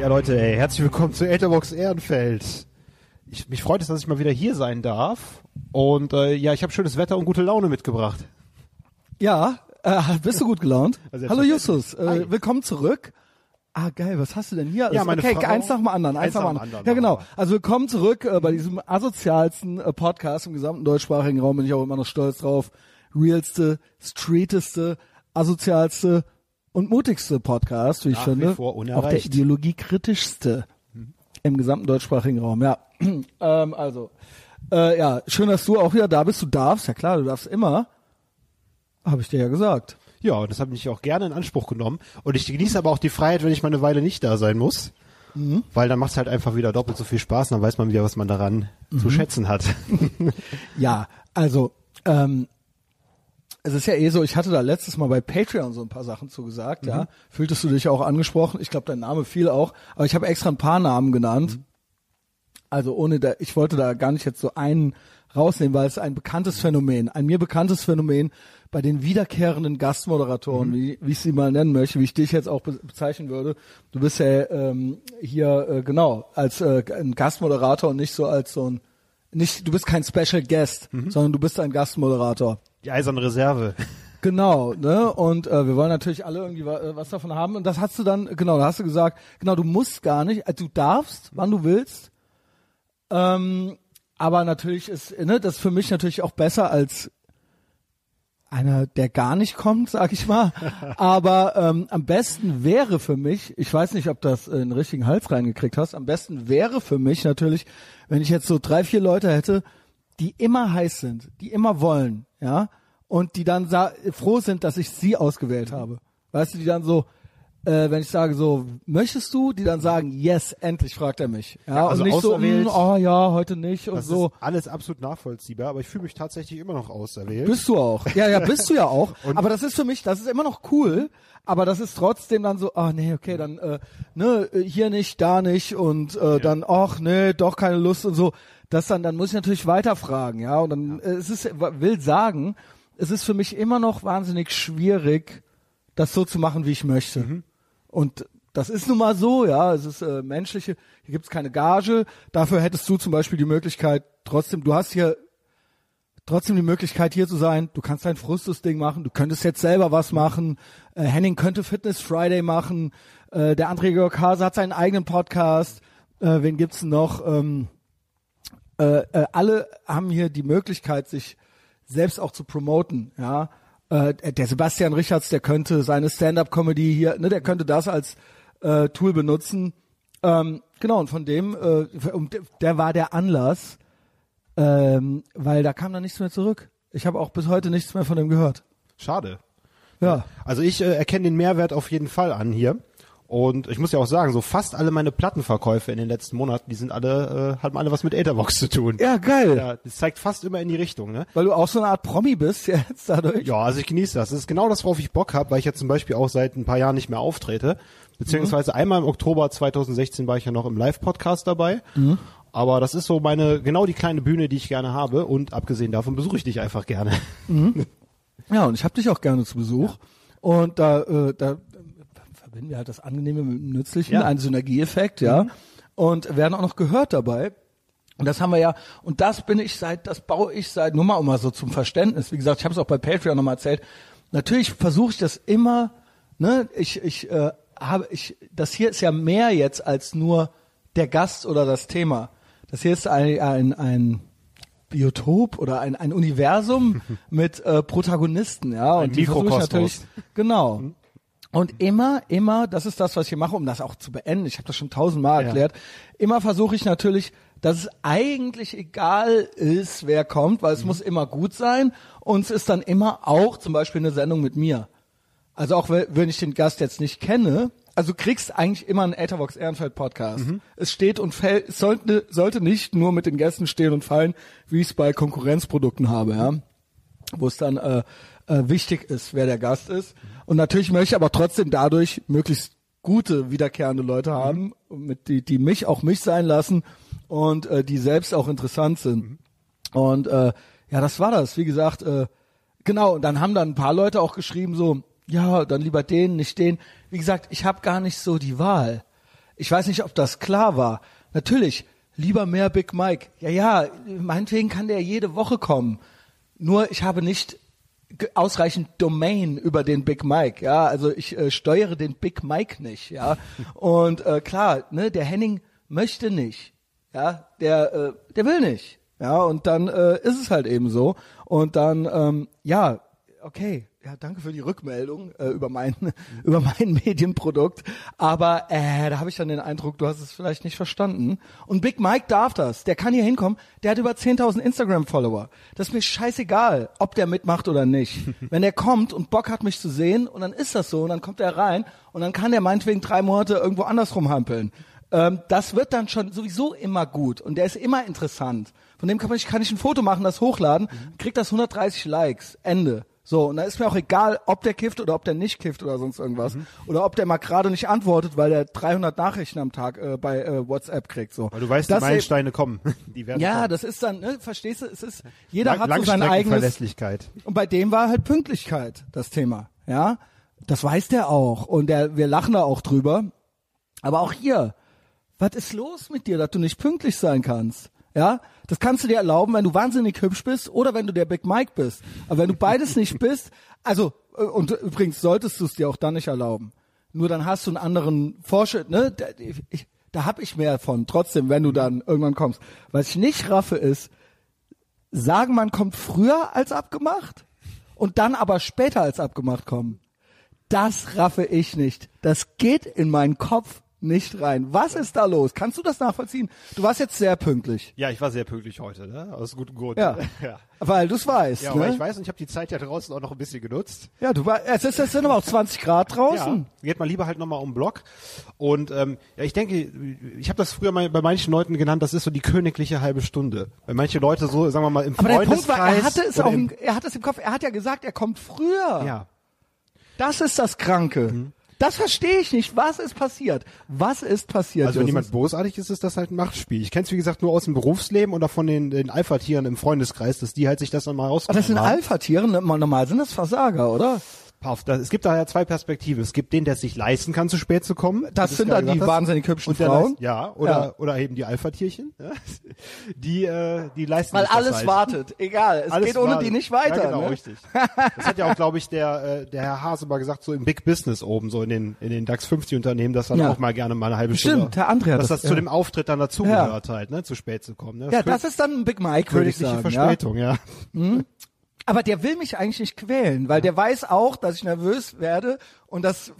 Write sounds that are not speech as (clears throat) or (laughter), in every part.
Ja, Leute, ey, herzlich willkommen zu Etherbox Ehrenfeld. Ich, mich freut es, dass ich mal wieder hier sein darf. Und äh, ja, ich habe schönes Wetter und gute Laune mitgebracht. Ja, äh, bist du gut gelaunt? (laughs) Also Hallo Justus, äh, willkommen zurück. Ah, geil, was hast du denn hier? Ja, meine okay, Frau- eins nach dem anderen, eins, nach dem anderen. Ja, genau. Also willkommen zurück äh, bei diesem asozialsten äh, Podcast im gesamten deutschsprachigen Raum, bin ich auch immer noch stolz drauf. Realste, streeteste, asozialste und mutigste Podcast, wie ich Nach finde. auch der ideologiekritischste im gesamten deutschsprachigen Raum, ja. (clears throat) ähm, also, äh, ja, schön, dass du auch wieder da bist. Du darfst, ja klar, du darfst immer. Habe ich dir ja gesagt. Ja, und das habe ich auch gerne in Anspruch genommen. Und ich genieße aber auch die Freiheit, wenn ich mal eine Weile nicht da sein muss. Mhm. Weil dann macht es halt einfach wieder doppelt so viel Spaß und dann weiß man wieder, was man daran Mhm. zu schätzen hat. (laughs) Ja, also ähm, es ist ja eh so, ich hatte da letztes Mal bei Patreon so ein paar Sachen zugesagt, ja. Fühltest du dich auch angesprochen? Ich glaube, dein Name fiel auch, aber ich habe extra ein paar Namen genannt. Also ohne da, ich wollte da gar nicht jetzt so einen rausnehmen, weil es ein bekanntes Phänomen, ein mir bekanntes Phänomen bei den wiederkehrenden Gastmoderatoren, wie, wie ich sie mal nennen möchte, wie ich dich jetzt auch be bezeichnen würde. Du bist ja ähm, hier äh, genau als äh, ein Gastmoderator und nicht so als so ein nicht, du bist kein Special Guest, sondern du bist ein Gastmoderator. Die eiserne Reserve. (laughs) Genau, ne? Und äh, wir wollen natürlich alle irgendwie wa äh, was davon haben. Und das hast du dann, genau, da hast du gesagt, genau, du musst gar nicht, äh, du darfst, wann du willst. Ähm, aber natürlich ist, ne, das ist für mich natürlich auch besser als einer, der gar nicht kommt, sag ich mal. (laughs) Aber ähm, am besten wäre für mich, ich weiß nicht, ob das äh, in den richtigen Hals reingekriegt hast, am besten wäre für mich natürlich, wenn ich jetzt so drei, vier Leute hätte, die immer heiß sind, die immer wollen, ja, und die dann froh sind, dass ich sie ausgewählt habe. Weißt du, die dann so, äh, wenn ich sage so, möchtest du, die dann sagen, yes, endlich fragt er mich. Ja, also und nicht so, auserwählt. mm, oh ja, heute nicht und Das so. ist alles absolut nachvollziehbar, aber ich fühle mich tatsächlich immer noch auserwählt. Bist du auch. Ja, ja, bist du ja auch. (laughs) Aber das ist für mich, das ist immer noch cool, aber das ist trotzdem dann so, ah nee, okay, dann äh, ne, hier nicht, da nicht und äh, dann ach nee, doch keine Lust und so. Das dann dann muss ich natürlich weiterfragen, ja, und dann äh, es ist will sagen, es ist für mich immer noch wahnsinnig schwierig, das so zu machen, wie ich möchte. Mhm. Und das ist nun mal so, ja, es ist äh, menschliche, hier gibt's keine Gage, dafür hättest du zum Beispiel die Möglichkeit, trotzdem, du hast hier trotzdem die Möglichkeit hier zu sein. Du kannst dein Frustus-Ding machen. Du könntest jetzt selber was machen. Äh, Henning könnte Fitness Friday machen. Äh, der André Georg Hase hat seinen eigenen Podcast. Äh, wen gibt's noch? Ähm, äh, äh, alle haben hier die Möglichkeit, sich selbst auch zu promoten. Ja, äh, der Sebastian Richards, der könnte seine Stand-up-Comedy hier, ne, der könnte das als äh, Tool benutzen. Ähm, genau, und von dem, äh, der war der Anlass, ähm, weil da kam dann nichts mehr zurück. Ich habe auch bis heute nichts mehr von dem gehört. Schade. Ja. Also ich äh, erkenne den Mehrwert auf jeden Fall an hier. Und ich muss ja auch sagen, so fast alle meine Plattenverkäufe in den letzten Monaten, die sind alle, äh, haben alle was mit Etherbox zu tun. Ja, geil. Ja, das zeigt fast immer in die Richtung, ne? Weil du auch so eine Art Promi bist (laughs) jetzt dadurch. Ja, also ich genieße das. Das ist genau das, worauf ich Bock habe, weil ich ja zum Beispiel auch seit ein paar Jahren nicht mehr auftrete. Beziehungsweise einmal im Oktober 2016 war ich ja noch im Live-Podcast dabei. Aber das ist so meine, genau die kleine Bühne, die ich gerne habe. Und abgesehen davon besuche ich dich einfach gerne. (laughs) Ja, und ich habe dich auch gerne zu Besuch. Und da, äh, da verbinden wir halt das Angenehme mit dem Nützlichen, Ja. ein Synergieeffekt, ja. Und werden auch noch gehört dabei. Und das haben wir ja, und das bin ich seit, das baue ich seit, nur mal um mal so zum Verständnis. Wie gesagt, ich habe es auch bei Patreon nochmal erzählt. Natürlich versuche ich das immer, ne, ich, ich äh, habe, ich, das hier ist ja mehr jetzt als nur der Gast oder das Thema. Das hier ist ein, ein, ein Biotop oder ein, ein Universum (laughs) mit äh, Protagonisten, ja. Ein Und die versuche ich natürlich, genau. Und immer, immer, das ist das, was ich mache, um das auch zu beenden. Ich habe das schon tausendmal Ja. erklärt. Immer versuche ich natürlich, dass es eigentlich egal ist, wer kommt, weil es muss immer gut sein. Und es ist dann immer auch zum Beispiel eine Sendung mit mir. Also auch wenn ich den Gast jetzt nicht kenne, also du kriegst eigentlich immer einen Ethervox Ehrenfeld Podcast. Es steht und fällt, es sollte, sollte nicht nur mit den Gästen stehen und fallen, wie ich es bei Konkurrenzprodukten habe, ja. Wo es dann äh, äh, wichtig ist, wer der Gast ist. Und natürlich möchte ich aber trotzdem dadurch möglichst gute wiederkehrende Leute haben, mit die, die mich auch mich sein lassen und äh, die selbst auch interessant sind. Und äh, ja, das war das. Wie gesagt, äh, genau. Und dann haben dann ein paar Leute auch geschrieben so, ja, dann lieber den, nicht den. Wie gesagt, ich habe gar nicht so die Wahl. Ich weiß nicht, ob das klar war. Natürlich, lieber mehr Big Mike. Ja, ja, meinetwegen kann der jede Woche kommen. Nur ich habe nicht ausreichend Domain über den Big Mike. Ja, also ich äh, steuere den Big Mike nicht. Ja, und äh, klar, ne, der Henning möchte nicht. Ja, der, äh, der will nicht. Ja, und dann äh, ist es halt eben so. Und dann, ähm, ja, okay, ja, danke für die Rückmeldung äh, über mein (laughs) über mein Medienprodukt. Aber äh, da habe ich dann den Eindruck, du hast es vielleicht nicht verstanden. Und Big Mike darf das. Der kann hier hinkommen. Der hat über 10.000 Instagram-Follower. Das ist mir scheißegal, ob der mitmacht oder nicht. (laughs) Wenn der kommt und Bock hat, mich zu sehen, und dann ist das so, und dann kommt er rein, und dann kann der meinetwegen drei Monate irgendwo anders rumhampeln. Ähm, das wird dann schon sowieso immer gut. Und der ist immer interessant. Von dem kann, man, kann ich ein Foto machen, das hochladen, kriegt das 130 Likes. Ende. So, und da ist mir auch egal, ob der kifft oder ob der nicht kifft oder sonst irgendwas. Mhm. Oder ob der mal gerade nicht antwortet, weil der 300 Nachrichten am Tag äh, bei äh, WhatsApp kriegt. So. Weil du weißt, das die Meilensteine kommen. (laughs) Die werden Ja, kommen. das ist dann, ne, verstehst du, es ist, jeder Lang- hat so sein eigenes, Langstreckenverlässlichkeit. und bei dem war halt Pünktlichkeit das Thema, ja. Das weiß der auch und der, wir lachen da auch drüber. Aber auch hier, was ist los mit dir, dass du nicht pünktlich sein kannst? Ja, das kannst du dir erlauben, wenn du wahnsinnig hübsch bist oder wenn du der Big Mike bist. Aber wenn du beides nicht bist, also äh, und übrigens solltest du es dir auch dann nicht erlauben. Nur dann hast du einen anderen Vorschritt, ne? Da, da hab ich mehr von. Trotzdem, wenn du dann irgendwann kommst. Was ich nicht raffe ist, sagen, man kommt früher als abgemacht und dann aber später als abgemacht kommen. Das raffe ich nicht. Das geht in meinen Kopf nicht rein. Was ist da los? Kannst du das nachvollziehen? Du warst jetzt sehr pünktlich. Ja, ich war sehr pünktlich heute, ne? Aus gutem Grund. Ja. (laughs) ja. Weil du es weißt. Ja, ne? aber ich weiß und ich habe die Zeit ja draußen auch noch ein bisschen genutzt. ja, du war, es, ist, es sind aber auch 20 Grad draußen. Ja, geht mal lieber halt nochmal um den Block. Und ähm, ja, ich denke, ich habe das früher mal bei manchen Leuten genannt, das ist so die königliche halbe Stunde. Weil manche Leute so, sagen wir mal, im Aber der Punkt war, er Freundeskreis hatte es auch, im, im, er hat es im Kopf, er hat ja gesagt, er kommt früher. Ja. Das ist das Kranke. Mhm. Das verstehe ich nicht. Was ist passiert? Was ist passiert? Also wenn jemand bosartig ist, ist das halt ein Machtspiel. Ich kenne es wie gesagt nur aus dem Berufsleben oder von den, den Alpha-Tieren im Freundeskreis, dass die halt sich das dann mal Aber ausgenommen das sind haben. Alpha-Tiere, ne? normal sind das Versager, oder? Auf, da, es gibt da ja zwei Perspektiven. Es gibt den, der es sich leisten kann, zu spät zu kommen. Das sind dann die hast. wahnsinnig hübschen Und der Frauen. leist- Ja, oder, Ja. oder eben die Alpha-Tierchen. Ja, (laughs) die, äh, die leisten Weil sich das alles halt. wartet. Egal, es Alles geht ohne wartet. die nicht weiter. Ja, genau, ne? richtig. Das hat ja auch, glaube ich, der, äh, der Herr Hase mal gesagt, so im Big Business oben, so in den, in den DAX 50 Unternehmen, dass dann Ja. auch mal gerne mal eine halbe Stimmt, Stunde, Herr André hat dass das- das, zu ja. dem Auftritt dann dazugehört halt, ne, zu spät zu kommen. Ne? Ja, kö- das ist dann ein Big Mike, würde ich sagen. Ja? Verspätung, ja. Aber der will mich eigentlich nicht quälen, weil der weiß auch, dass ich nervös werde und das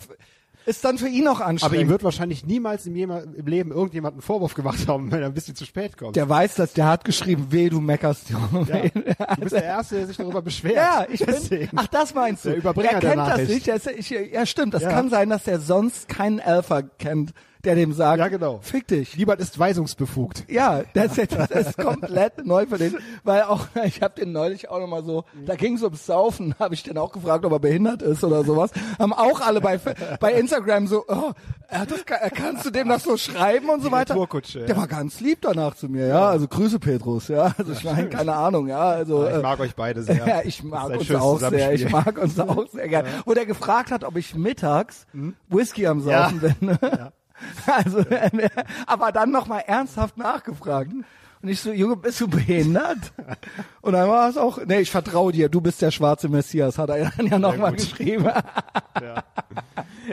ist dann für ihn auch Aber anstrengend. ihm wird wahrscheinlich niemals im, Leben irgendjemand einen Vorwurf gemacht haben, wenn er ein bisschen zu spät kommt. der weiß, dass der hat geschrieben, weh, du meckerst. ja. Du bist der (laughs) Erste, der sich darüber beschwert. Ja, ich bin, Deswegen. ach, das meinst du. Der Überbringer er kennt das nicht. Der ist, ich, ja, stimmt. Das Ja. kann sein, dass er sonst keinen Alpha kennt, der dem sagt, Ja, genau. fick dich. Niemand ist weisungsbefugt. Ja, das ist, das ist komplett (laughs) neu für den, weil auch, (laughs) ich habe den neulich auch nochmal so, da ging es ums Saufen, (laughs) habe ich den auch gefragt, ob er behindert ist oder sowas. Haben auch alle bei, bei Instagram so, oh, er das, kannst du dem das so schreiben und so weiter? Ja. Der war ganz lieb danach zu mir, ja, also Grüße Petrus, ja, also ich meine, keine Ahnung, ja, also. Ich äh, mag euch beide sehr. ja, ich mag uns auch sehr. Ich mag uns auch sehr gern. Wo der gefragt hat, ob ich mittags Whisky am Ja. Saufen bin. Ne? (laughs) Also, (laughs) aber dann nochmal ernsthaft nachgefragt. Und ich so, Junge, bist du behindert? (laughs) Und dann war es auch, nee, ich vertraue dir, du bist der schwarze Messias, hat er dann ja nochmal geschrieben. Ja.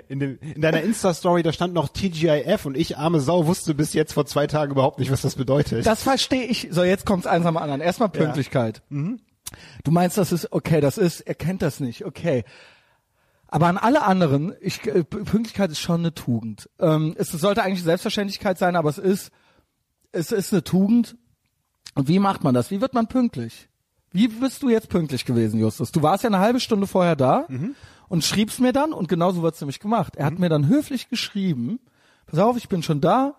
In, dem, in deiner Insta-Story, da stand noch TGIF und ich, arme Sau, wusste bis jetzt vor zwei Tagen überhaupt nicht, was das bedeutet. Das verstehe ich. So, jetzt kommt's eins am anderen. Erstmal Pünktlichkeit. Du meinst, das ist, okay, das ist, er kennt das nicht, okay. Aber an alle anderen, ich, äh, Pünktlichkeit ist schon eine Tugend. Ähm, es sollte eigentlich Selbstverständlichkeit sein, aber es ist, es ist eine Tugend. Und wie macht man das? Wie wird man pünktlich? Wie bist du jetzt pünktlich gewesen, Justus? Du warst ja eine halbe Stunde vorher da und schriebst mir dann, und genauso wird's nämlich gemacht. Er hat mir dann höflich geschrieben, pass auf, ich bin schon da.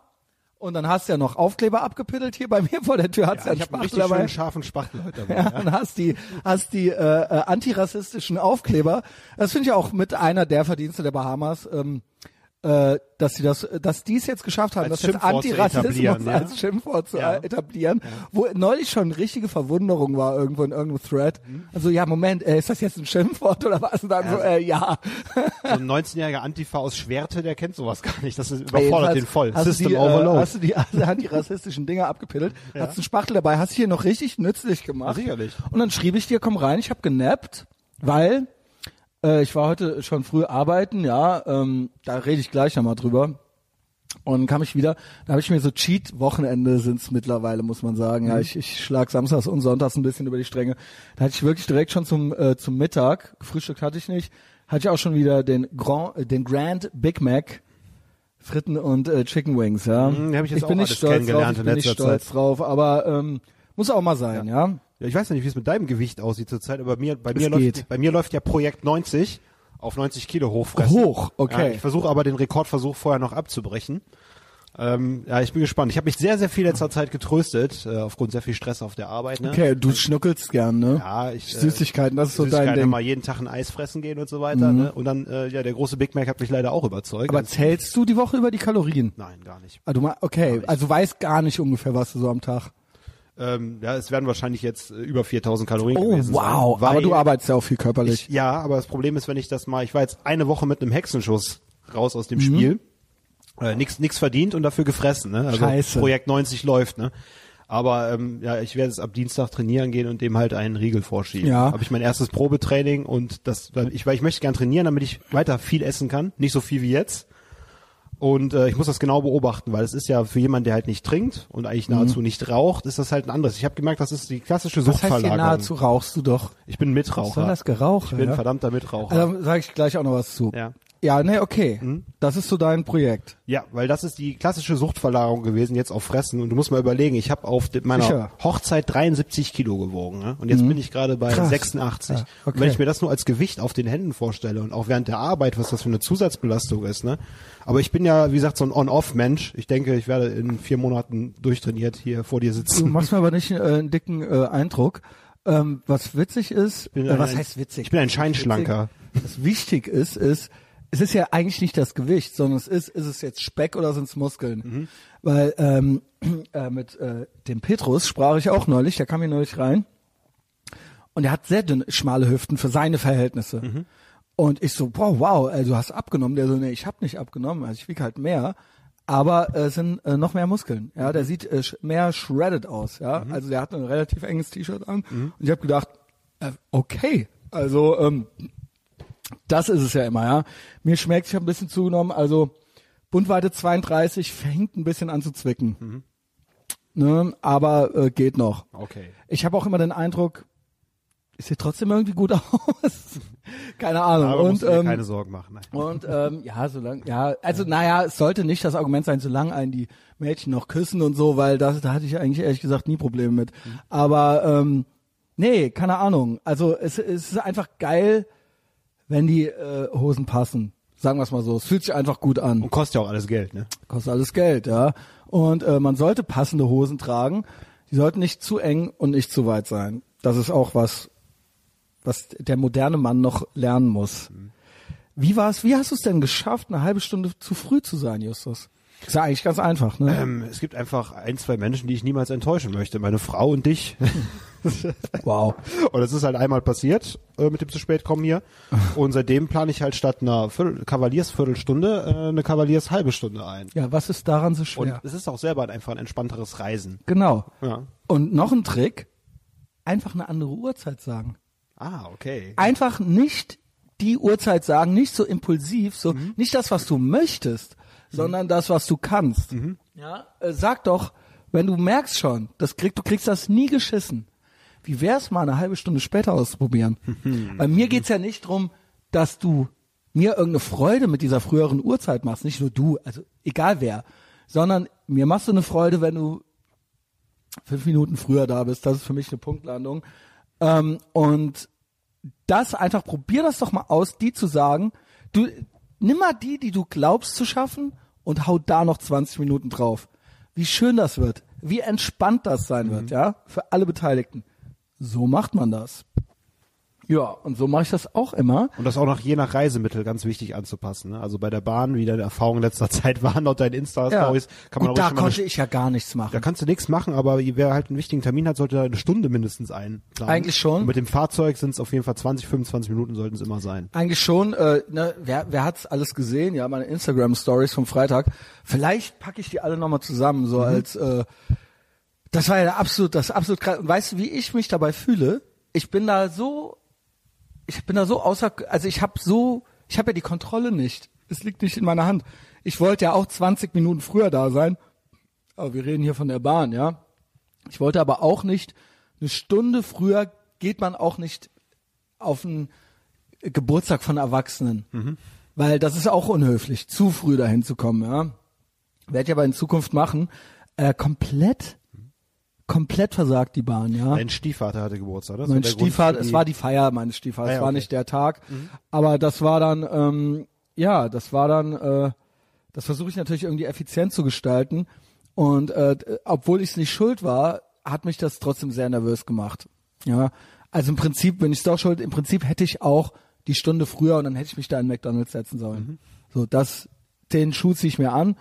Und dann hast du ja noch Aufkleber abgepittelt hier bei mir vor der Tür, hat's ja, ich einen habe einen Spachtel richtig dabei. schönen scharfen Spachtel heute dabei. Ja, und hast die, hast die äh, äh, antirassistischen Aufkleber. Das finde ich auch mit einer der Verdienste der Bahamas. Ähm, äh, dass sie das, dass die es jetzt geschafft haben, Als das jetzt Schimpfwort zu Antirassismus etablieren, ja. als Schimpfwort zu Ja. äh, etablieren, wo neulich schon richtige Verwunderung war irgendwo in irgendeinem Thread. Mhm. Also ja, Moment, äh, ist das jetzt ein Schimpfwort oder was? Und dann so, äh, ja. So ein 19-jähriger Antifa aus Schwerte, der kennt sowas gar nicht. Das ist, überfordert den voll. Hast System du die, Äh, Overload. hast du die antirassistischen Dinge abgepittelt? Hast einen Spachtel dabei? Hast hier noch richtig nützlich gemacht? Ja, sicherlich. Und dann schrieb ich dir, komm rein, ich habe genappt, weil äh, ich war heute schon früh arbeiten, ja, ähm, da rede ich gleich nochmal drüber. Und dann kam ich wieder, da habe ich mir so Cheat-Wochenende sind's mittlerweile, muss man sagen. Mhm. Ja, ich, ich schlag samstags und sonntags ein bisschen über die Stränge. Da hatte ich wirklich direkt schon zum, äh, zum Mittag, gefrühstückt hatte ich nicht, hatte ich auch schon wieder den Grand, äh, den Grand Big Mac, Fritten und äh, Chicken Wings, ja. Mhm, hab ich jetzt auch bin nicht stolz drauf, ich in bin nicht stolz Zeit. drauf, aber ähm, muss auch mal sein, ja. Ja, ich weiß ja nicht, wie es mit deinem Gewicht aussieht zurzeit, aber bei mir, bei Es mir geht. läuft, bei mir läuft ja Projekt 90 auf 90 Kilo hochfressen. Hoch, okay. Ja, ich versuche aber den Rekordversuch vorher noch abzubrechen. Ähm, ja, ich bin gespannt. Ich habe mich sehr, sehr viel letzter Zeit getröstet, äh, aufgrund sehr viel Stress auf der Arbeit. Ne? Okay, du schnuckelst gern, ne? Ja, ich, äh, Süßigkeiten, das ist so dein Ding. Mhm. mal jeden Tag ein Eis fressen gehen und so weiter. Ne? Und dann, äh, ja, der große Big Mac hat mich leider auch überzeugt. Aber Also- zählst du die Woche über die Kalorien? Nein, gar nicht. Ah, du mal, okay, also weißt gar nicht ungefähr, was du so am Tag. Ähm, ja, es werden wahrscheinlich jetzt äh, über 4000 Kalorien Oh, gewesen sein. wow. Weil Aber du arbeitest ja auch viel körperlich. Ich, ja, aber das Problem ist, wenn ich das mal, ich war jetzt eine Woche mit einem Hexenschuss raus aus Mhm. dem Spiel, äh, nix, nix verdient und dafür gefressen, ne? Also Scheiße. Projekt 90 läuft, ne? Aber ähm, ja, ich werde jetzt ab Dienstag trainieren gehen und dem halt einen Riegel vorschieben. Ja. Habe ich mein erstes Probetraining und das, ich, weil ich möchte gern trainieren, damit ich weiter viel essen kann, nicht so viel wie jetzt. Und äh, ich muss das genau beobachten, weil es ist ja für jemanden, der halt nicht trinkt und eigentlich nahezu nicht raucht, ist das halt ein anderes. Ich habe gemerkt, das ist die klassische Mhm. was heißt Suchtverlagerung. nahezu rauchst du doch? Ich bin Mitraucher. Was soll das Gerauche? Ich bin ja? verdammter Mitraucher. Also sage ich gleich auch noch was zu. Ja. Ja, nee, okay. Mhm. Das ist so dein Projekt. Ja, weil das ist die klassische Suchtverlagerung gewesen, jetzt auf Fressen. Und du musst mal überlegen, ich habe auf meiner Sicher. Mhm. Hochzeit 73 Kilo gewogen. Ne? Und jetzt bin ich gerade bei Krass. 86. Ja, okay. Und wenn ich mir das nur als Gewicht auf den Händen vorstelle und auch während der Arbeit, was das für eine Zusatzbelastung ist. Ne? Aber ich bin ja, wie gesagt, so ein On-Off-Mensch. Ich denke, ich werde in vier Monaten durchtrainiert hier vor dir Du sitzen. machst mir aber nicht äh, einen dicken äh, Eindruck. Ähm, was witzig ist, äh, ein- was heißt witzig? ich bin ein Scheinschlanker. Was wichtig ist, ist, es ist ja eigentlich nicht das Gewicht, sondern es ist, ist es jetzt Speck oder sind es Muskeln? Mhm. Weil ähm, äh, mit äh, dem Petrus sprach ich auch neulich, der kam hier neulich rein und er hat sehr dünne, schmale Hüften für seine Verhältnisse. Mhm. Und ich so, wow, wow, äh, du hast abgenommen. Der so, nee, ich habe nicht abgenommen, also ich wiege halt mehr, aber äh, es sind äh, noch mehr Muskeln. Ja, Mhm. der sieht äh, mehr shredded aus. Ja, also der hat ein relativ enges T-Shirt an und ich habe gedacht, äh, okay, also ähm, das ist es ja immer, ja. Mir schmeckt, ich habe ein bisschen zugenommen, also Bundweite 32 fängt ein bisschen an zu zwicken. Ne, aber äh, geht noch. Okay. Ich habe auch immer den Eindruck, es sieht trotzdem irgendwie gut (laughs) aus. Keine Ahnung. Aber und ähm, keine Sorgen machen. Nein. und ähm, (laughs) ja, solange, ja, also naja, es sollte nicht das Argument sein, solange einen die Mädchen noch küssen und so, weil das, da hatte ich eigentlich ehrlich gesagt nie Probleme mit. Aber ähm, nee, keine Ahnung. Also es, es ist einfach geil, wenn die äh, Hosen passen. Sagen wir es mal so. Es fühlt sich einfach gut an. Und kostet ja auch alles Geld, ne? Kostet alles Geld, ja. Und äh, man sollte passende Hosen tragen. Die sollten nicht zu eng und nicht zu weit sein. Das ist auch was, was der moderne Mann noch lernen muss. Wie war's? Wie hast du es denn geschafft, eine halbe Stunde zu früh zu sein, Justus? Ist ja eigentlich ganz einfach, ne? Ähm, es gibt einfach ein, zwei Menschen, die ich niemals enttäuschen möchte. Meine Frau und dich. (laughs) Wow. Und das ist halt einmal passiert äh, mit dem zu spät kommen hier. Und seitdem plane ich halt statt einer Viertel, Kavaliersviertelstunde äh, eine Kavaliers halbe Stunde ein. Ja, was ist daran so Und schwer? es ist auch selber einfach ein entspannteres Reisen. Genau. Ja. Und noch ein Trick, einfach eine andere Uhrzeit sagen. Ah, okay. einfach nicht die Uhrzeit sagen, nicht so impulsiv, so nicht das, was du möchtest, sondern das, was du kannst. Ja, äh, sag doch, wenn du merkst schon, das krieg, du kriegst das nie geschissen. Wie wär's mal eine halbe Stunde später auszuprobieren? (laughs) Bei mir geht's ja nicht drum, dass du mir irgendeine Freude mit dieser früheren Uhrzeit machst, nicht nur du, also egal wer, sondern mir machst du eine Freude, wenn du fünf Minuten früher da bist. Das ist für mich eine Punktlandung. Ähm, und das einfach, probier das doch mal aus, die zu sagen, du, nimm mal die, die du glaubst zu schaffen und hau da noch 20 Minuten drauf. Wie schön das wird, wie entspannt das sein wird, ja, für alle Beteiligten. So macht man das. Ja, und so mache ich das auch immer. Und das auch noch je nach Reisemittel ganz wichtig anzupassen. Ne? Also bei der Bahn, wie deine Erfahrungen letzter (laughs) Zeit waren, laut deinen Insta-Stories, kann man Gut, auch da konnte eine, ich ja gar nichts machen. da kannst du nichts machen, aber wer halt einen wichtigen Termin hat, sollte eine Stunde mindestens einplanen. Eigentlich schon. Und mit dem Fahrzeug sind es auf jeden Fall 20, 25 Minuten sollten es immer sein. Eigentlich schon, äh, ne, wer, wer hat's alles gesehen? Ja, meine Instagram-Stories vom Freitag. Vielleicht packe ich die alle nochmal zusammen, so als äh, das war ja absolut, das absolut krass. Und weißt du, wie ich mich dabei fühle? Ich bin da so, ich bin da so außer, also ich habe so, ich habe ja die Kontrolle nicht. Es liegt nicht in meiner Hand. Ich wollte ja auch 20 Minuten früher da sein, aber wir reden hier von der Bahn, ja. Ich wollte aber auch nicht eine Stunde früher geht man auch nicht auf einen Geburtstag von Erwachsenen, weil das ist auch unhöflich, zu früh dahin zu kommen, ja. Werde ich aber in Zukunft machen. Äh, komplett, komplett versagt die Bahn, ja. Dein Stiefvater hatte Geburtstag, oder? Mein Stiefvater, es war die Feier meines Stiefvaters, Ah, ja, es war okay. nicht der Tag, aber das war dann, ähm, ja, das war dann, äh, das versuche ich natürlich irgendwie effizient zu gestalten und äh, obwohl ich es nicht schuld war, hat mich das trotzdem sehr nervös gemacht. Ja, also im Prinzip bin ich doch schuld. Im Prinzip hätte ich auch die Stunde früher und dann hätte ich mich da in McDonald's setzen sollen. So, das, den Schuh ziehe ich mir an.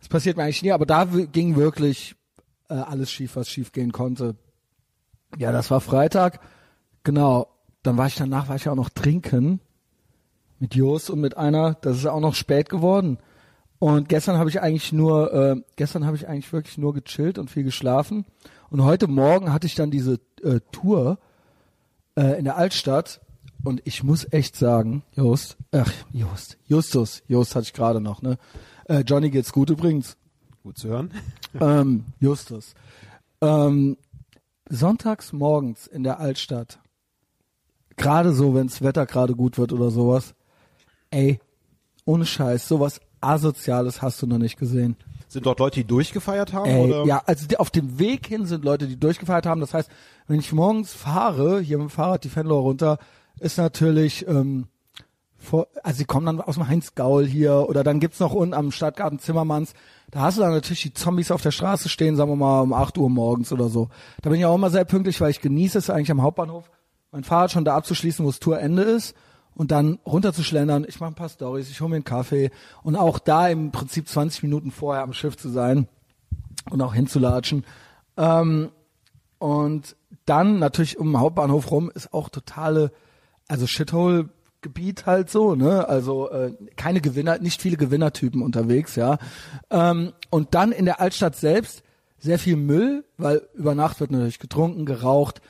Das passiert mir eigentlich nie, aber da ging wirklich äh, alles schief, was schief gehen konnte. Ja, das war Freitag. Genau. Dann war ich danach, war ich auch noch trinken mit Jos und mit einer. Das ist auch noch spät geworden. Und gestern habe ich eigentlich nur, äh, gestern habe ich eigentlich wirklich nur gechillt und viel geschlafen. Und heute Morgen hatte ich dann diese äh, Tour äh, in der Altstadt. Und ich muss echt sagen, Jost, ach, Jost, Justus, Jost hatte ich gerade noch, ne? Äh, Johnny geht's gut übrigens. Gut zu hören. (laughs) Ähm, Justus. Ähm, sonntags morgens in der Altstadt, gerade so, wenns Wetter gerade gut wird oder sowas, ey, ohne Scheiß, sowas Asoziales hast du noch nicht gesehen. Sind dort Leute, die durchgefeiert haben? Ey, oder? ja, also die, auf dem Weg hin sind Leute, die durchgefeiert haben. Das heißt, wenn ich morgens fahre, hier mit dem Fahrrad die Fenloer runter, ist natürlich, ähm, vor, also sie kommen dann aus dem Heinz-Gaul hier oder dann gibt's noch unten am Stadtgarten Zimmermanns, da hast du dann natürlich die Zombies auf der Straße stehen, sagen wir mal um 8 Uhr morgens oder so. Da bin ich auch immer sehr pünktlich, weil ich genieße es eigentlich am Hauptbahnhof, mein Fahrrad schon da abzuschließen, wo das Tourende ist und dann runterzuschlendern. Ich mache ein paar Stories, ich hole mir einen Kaffee und auch da im Prinzip 20 Minuten vorher am Schiff zu sein und auch hinzulatschen. Ähm, und dann natürlich um den Hauptbahnhof rum ist auch totale, also Shithole-Gebiet halt so, ne? Also äh, keine Gewinner, nicht viele Gewinnertypen unterwegs, ja. Ähm, und dann in der Altstadt selbst sehr viel Müll, weil über Nacht wird natürlich getrunken, geraucht,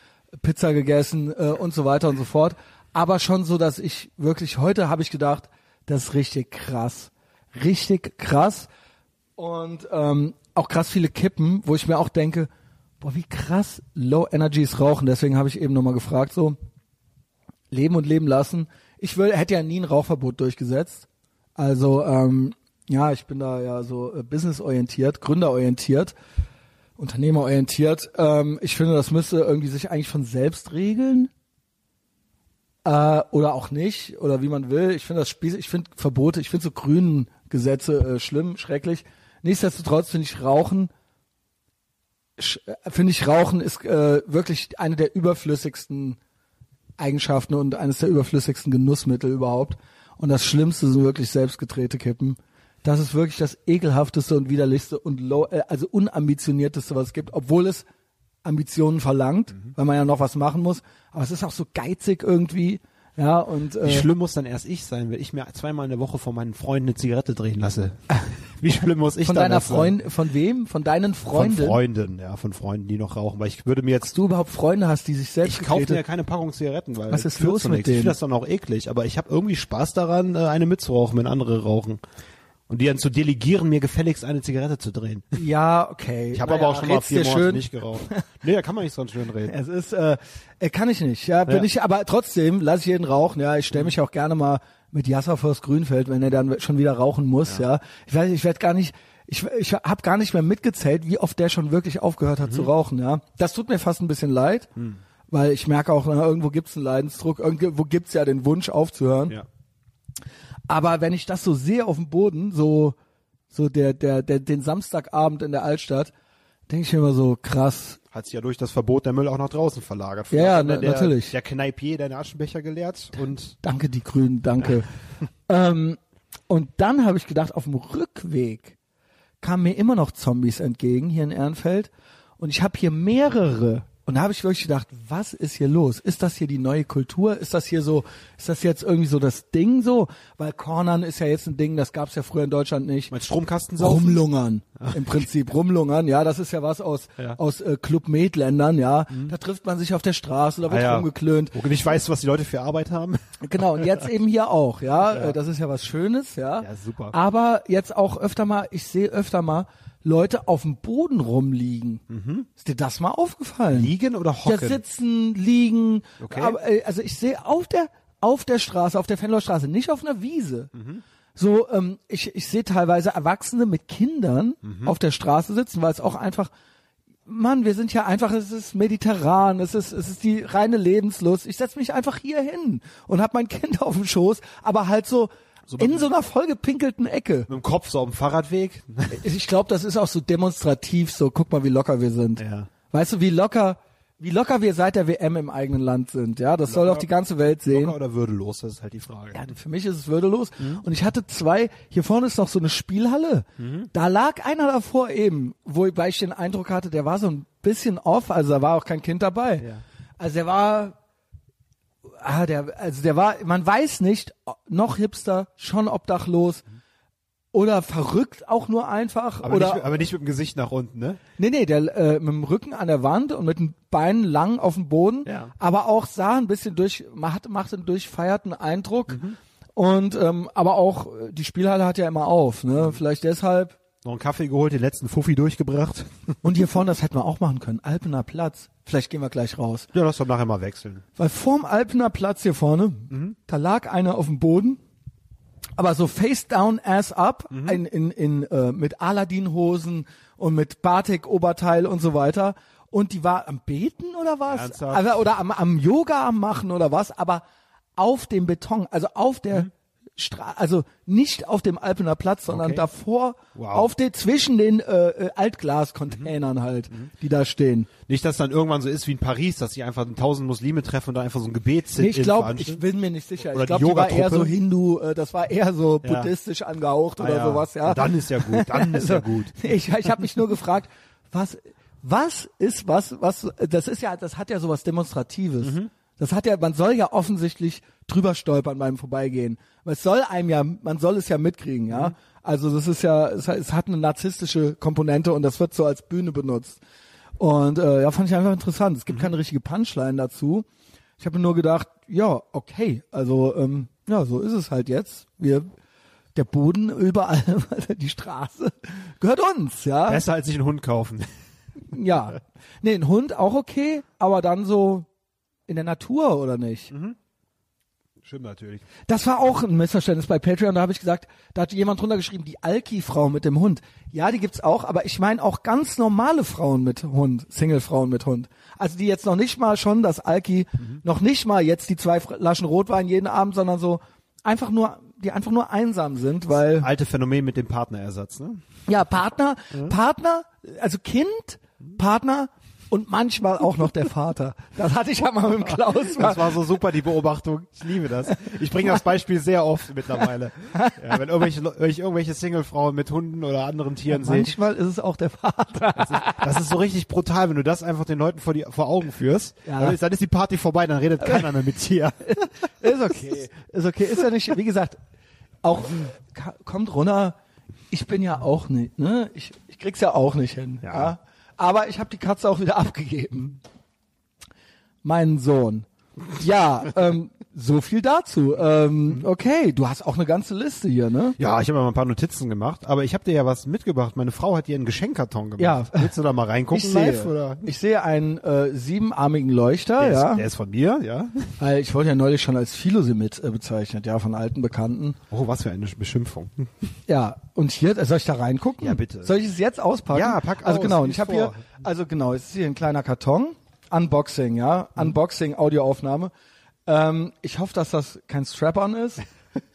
Pizza gegessen äh, und so weiter und so fort. Aber schon so, dass ich wirklich, heute habe ich gedacht, das ist richtig krass. Richtig krass. Und ähm, auch krass viele Kippen, wo ich mir auch denke, boah, wie krass Low Energy ist Rauchen. Deswegen habe ich eben nochmal gefragt, so leben und leben lassen. Ich will, hätte ja nie ein Rauchverbot durchgesetzt. Also ähm, ja, ich bin da ja so äh, businessorientiert, gründerorientiert, unternehmerorientiert. Ähm, ich finde, das müsste irgendwie sich eigentlich von selbst regeln. Äh, oder auch nicht, oder wie man will. Ich finde das Spiel, ich finde Verbote, ich finde so grünen Gesetze äh, schlimm, schrecklich. Nichtsdestotrotz finde ich Rauchen, finde ich Rauchen ist äh, wirklich eine der überflüssigsten Eigenschaften und eines der überflüssigsten Genussmittel überhaupt. Und das Schlimmste sind wirklich selbstgedrehte Kippen. Das ist wirklich das ekelhafteste und widerlichste und low, äh, also unambitionierteste, was es gibt, obwohl es Ambitionen verlangt, weil man ja noch was machen muss. Aber es ist auch so geizig irgendwie. Ja, und Wie äh, schlimm muss dann erst ich sein, wenn ich mir zweimal in der Woche von meinen Freunden eine Zigarette drehen lasse? (laughs) Wie schlimm muss ich von dann deiner erst sein? Freund, von wem? Von deinen Freunden? Von Freunden, ja, von Freunden, die noch rauchen. Weil ich würde mir jetzt du überhaupt Freunde hast, die sich selbst Ich kaufe getreten- mir ja keine Packung Zigaretten, weil Was ist los mit nichts. Ich denen? finde das dann auch eklig, aber ich habe irgendwie Spaß daran, äh, eine mitzurauchen, wenn andere rauchen. Und die dann zu delegieren, mir gefälligst eine Zigarette zu drehen. Ja, okay. Ich habe Naja, aber auch schon mal vier Monate schön. nicht geraucht. nee, da kann man nicht so schön reden. Es ist, äh, äh, kann ich nicht, ja, bin Ja. ich, aber trotzdem lasse ich jeden rauchen, ja, ich stelle mich auch gerne mal mit Yasser vors Grünfeld, wenn er dann schon wieder rauchen muss, ja. Ich weiß, ich werde gar nicht, ich, ich habe gar nicht mehr mitgezählt, wie oft der schon wirklich aufgehört hat zu rauchen, ja. Das tut mir fast ein bisschen leid, weil ich merke auch, na, irgendwo gibt's einen Leidensdruck, irgendwo gibt's ja den Wunsch aufzuhören. Ja. Aber wenn ich das so sehe auf dem Boden, so, so der, der, der, den Samstagabend in der Altstadt, denke ich mir immer so, krass. Hat sich ja durch das Verbot der Müll auch nach draußen verlagert. Ja, ja, na- der, natürlich. Der Kneipier deine Aschenbecher geleert und Danke, die Grünen, danke. (laughs) ähm, und dann habe ich gedacht, auf dem Rückweg kamen mir immer noch Zombies entgegen hier in Ehrenfeld. Und ich habe hier mehrere. Und da habe ich wirklich gedacht, was ist hier los? Ist das hier die neue Kultur? Ist das hier so, ist das jetzt irgendwie so das Ding so? Weil Cornern ist ja jetzt ein Ding, das gab es ja früher in Deutschland nicht. mein Stromkasten saufen. Rumlungern, im Prinzip rumlungern, ja, das ist ja was aus Ja. aus äh, Club Med Ländern, ja. Da trifft man sich auf der Straße, da wird Ah, ja. rumgeklönt. Wo du nicht weißt, was die Leute für Arbeit haben. Genau, und jetzt eben hier auch, ja. Äh, Das ist ja was Schönes, ja. Ja, super. Aber jetzt auch öfter mal, ich sehe öfter mal Leute auf dem Boden rumliegen. Ist dir das mal aufgefallen? Liegen oder Ja, hocken? sitzen, liegen. Okay. Aber, äh, also ich sehe auf der auf der Straße, auf der Fenloer Straße, nicht auf einer Wiese. Mhm. So, ähm, ich, ich sehe teilweise Erwachsene mit Kindern Mhm. auf der Straße sitzen, weil es auch einfach Mann, wir sind ja einfach, es ist mediterran, es ist, es ist die reine Lebenslust. Ich setze mich einfach hier hin und habe mein Kind auf dem Schoß, aber halt so, in so einer vollgepinkelten Ecke. Mit dem Kopf so auf dem Fahrradweg. (laughs) Ich glaube, das ist auch so demonstrativ, so guck mal, wie locker wir sind. Ja. Weißt du, wie locker, wie locker wir seit der WM im eigenen Land sind, ja? Das soll doch die ganze Welt sehen. Locker oder würdelos, das ist halt die Frage. Ja, für mich ist es würdelos. Und ich hatte zwei, hier vorne ist noch so eine Spielhalle. Da lag einer davor eben, wobei ich den Eindruck hatte, der war so ein bisschen off, also da war auch kein Kind dabei. Ja. Also der war, ah, der, also der war, man weiß nicht, noch Hipster, schon obdachlos oder verrückt auch nur einfach Aber, oder nicht, aber nicht mit dem Gesicht nach unten, ne? Nee, nee, der äh, mit dem Rücken an der Wand und mit den Beinen lang auf dem Boden, Ja. aber auch sah ein bisschen durch, macht, macht einen durchfeierten Eindruck. Mhm. Und ähm, aber auch äh, die Spielhalle hat ja immer auf, Mhm. ne? Vielleicht deshalb. Noch einen Kaffee geholt, den letzten Fuffi durchgebracht. Und hier vorne, das hätten wir auch machen können. Alpener Platz. Vielleicht gehen wir gleich raus. Ja, lass doch nachher mal wechseln. Weil vorm Alpener Platz hier vorne, Mhm. da lag einer auf dem Boden, aber so face down, ass up, Mhm. in, in, in, äh, mit Aladdin-Hosen und mit Batik-Oberteil und so weiter. Und die war am Beten oder was? Ernsthaft? Oder am, am Yoga am machen oder was, aber auf dem Beton, also auf der Mhm. Stra also nicht auf dem Alpener Platz, sondern Okay. davor, Wow. auf den, zwischen den äh, äh, Altglas-Containern halt, Mhm. die da stehen. Nicht, dass dann irgendwann so ist wie in Paris, dass sie einfach tausend Muslime treffen und da einfach so ein Gebet sind. Nee, ich glaube, ich bin mir nicht sicher. Oder ich glaube, die die war eher so Hindu, äh, das war eher so Ja. buddhistisch angehaucht oder Ah, ja. sowas, ja. Dann ist ja gut, dann ist ja gut. (laughs) Ich, ich habe mich nur gefragt, was was ist was was das ist ja das hat ja sowas demonstratives. Mhm. Das hat ja man soll ja offensichtlich drüber stolpern beim vorbeigehen. Weil Es soll einem ja man soll es ja mitkriegen, Mhm. ja? Also das ist ja es, hat- es hat eine narzisstische Komponente und das wird so als Bühne benutzt. Und äh, ja, fand ich einfach interessant. Es Mhm. gibt keine richtige Punchline dazu. Ich habe mir nur gedacht, ja, okay, also ähm, ja, so ist es halt jetzt. Wir der Boden (laughs) überall, die Straße gehört uns, ja. Besser als sich einen Hund kaufen. Ja. Nee, ein Hund auch okay, aber dann so in der Natur oder nicht? Stimmt natürlich. Das war auch ein Missverständnis bei Patreon. Da habe ich gesagt, da hat jemand drunter geschrieben, die Alki-Frau mit dem Hund. Ja, die gibt's auch, aber ich meine auch ganz normale Frauen mit Hund, Single-Frauen mit Hund. Also die jetzt noch nicht mal schon das Alki, noch nicht mal jetzt die zwei Flaschen Rotwein jeden Abend, sondern so einfach nur, die einfach nur einsam sind, weil Alte Phänomen mit dem Partnerersatz, ne? ja Partner, Partner, also Kind, Partner und manchmal auch noch der Vater. Das hatte ich ja mal mit dem Klaus. Das war so super, die Beobachtung. Ich liebe das. Ich bringe das Beispiel sehr oft mittlerweile. Ja, wenn irgendwelche, wenn ich irgendwelche Singlefrauen mit Hunden oder anderen Tieren sehe, Manchmal ist es auch der Vater. das ist, das ist so richtig brutal, wenn du das einfach den Leuten vor, die, vor Augen führst. Ja. Dann, ist, dann ist die Party vorbei, dann redet keiner mehr mit dir. Ist okay. Ist okay. Ist ja nicht, wie gesagt, auch kommt runter. Ich bin ja auch nicht, ne? Ich, ich krieg's ja auch nicht hin. Ja. Aber ich habe die Katze auch wieder (laughs) abgegeben. Mein Sohn. Ja, ähm, so viel dazu. Ähm, okay, du hast auch eine ganze Liste hier, ne? Ja, ich habe mal ein paar Notizen gemacht, aber ich habe dir ja was mitgebracht. Meine Frau hat dir einen Geschenkkarton gemacht. Ja. Willst du da mal reingucken Ich sehe, live? Oder? ich sehe einen äh, siebenarmigen Leuchter, Der, ja. ist, der ist von mir, ja. Weil ich wurde ja neulich schon als Philosemit äh, bezeichnet, ja, von alten Bekannten. Oh, was für eine Beschimpfung. (laughs) Ja, und hier, äh, soll ich da reingucken? Ja, bitte. Soll ich es jetzt auspacken? Ja, pack Also aus, genau, und ich habe hier, also genau, es ist hier ein kleiner Karton, Unboxing, ja, Mhm. Unboxing, Audioaufnahme. Ähm, ich hoffe, dass das kein Strap-on ist.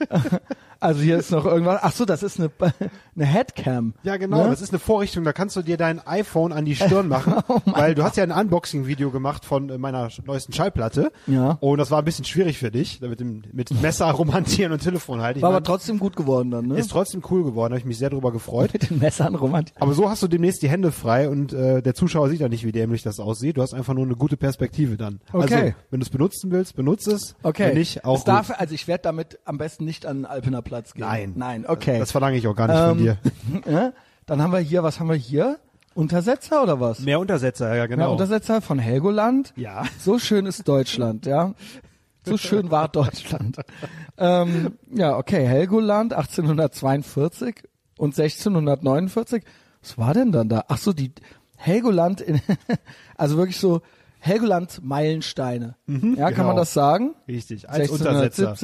(laughs) Also hier ist noch irgendwas. Ach so, das ist eine, (laughs) eine Headcam. Ja, genau. Ne? Das ist eine Vorrichtung. Da kannst du dir dein iPhone an die Stirn (laughs) machen, Oh weil du hast ja ein Unboxing-Video gemacht von äh, meiner neuesten Schallplatte. Ja. Und das war ein bisschen schwierig für dich, mit dem mit Messer (laughs) rumhantieren und Telefon halten. Ich War aber mein, trotzdem gut geworden dann, ne? ist trotzdem cool geworden. Habe ich mich sehr darüber gefreut. Mit den Messern romantisch. Aber so hast du demnächst die Hände frei und äh, der Zuschauer sieht ja nicht, wie dämlich das aussieht. Du hast einfach nur eine gute Perspektive dann. Okay. Also, wenn du es benutzen willst, benutze es. Okay. Wenn nicht, auch es darf, also ich werde damit am besten nicht an Alpener Platz gehen. Nein. Nein, okay. Das verlange ich auch gar nicht von Ähm, dir. (laughs) ja? Dann haben wir hier, was haben wir hier? Untersetzer oder was? Mehr Untersetzer, ja genau. Ja, Untersetzer von Helgoland. Ja. So schön ist Deutschland, ja. So schön war Deutschland. ähm, ja, okay, Helgoland 1842 und 1649. Was war denn dann da? Ach so, die Helgoland, in, (laughs) also wirklich so Helgoland Meilensteine. ja, kann genau. man das sagen? Richtig, als Untersetzer.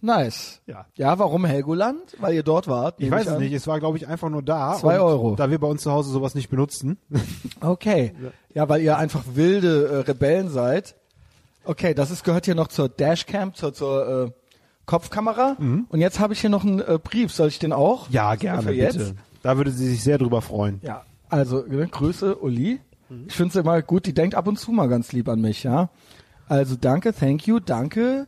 1670. Nice. Ja. Ja, warum Helgoland? Weil ihr dort wart. Ich weiß es an. nicht, es war glaube ich einfach nur da. Zwei Euro. Da wir bei uns zu Hause sowas nicht benutzen. (laughs) Okay. Ja, weil ihr einfach wilde äh, Rebellen seid. Okay, das ist gehört hier noch zur Dashcam, zur, zur äh, Kopfkamera. Und jetzt habe ich hier noch einen äh, Brief. Soll ich den auch? Mhm. Ja, Was gerne, für jetzt? bitte. Da würde sie sich sehr drüber freuen. Ja, also ne, Grüße, Uli. Ich finde es immer gut, die denkt ab und zu mal ganz lieb an mich, ja. Also danke, thank you, danke.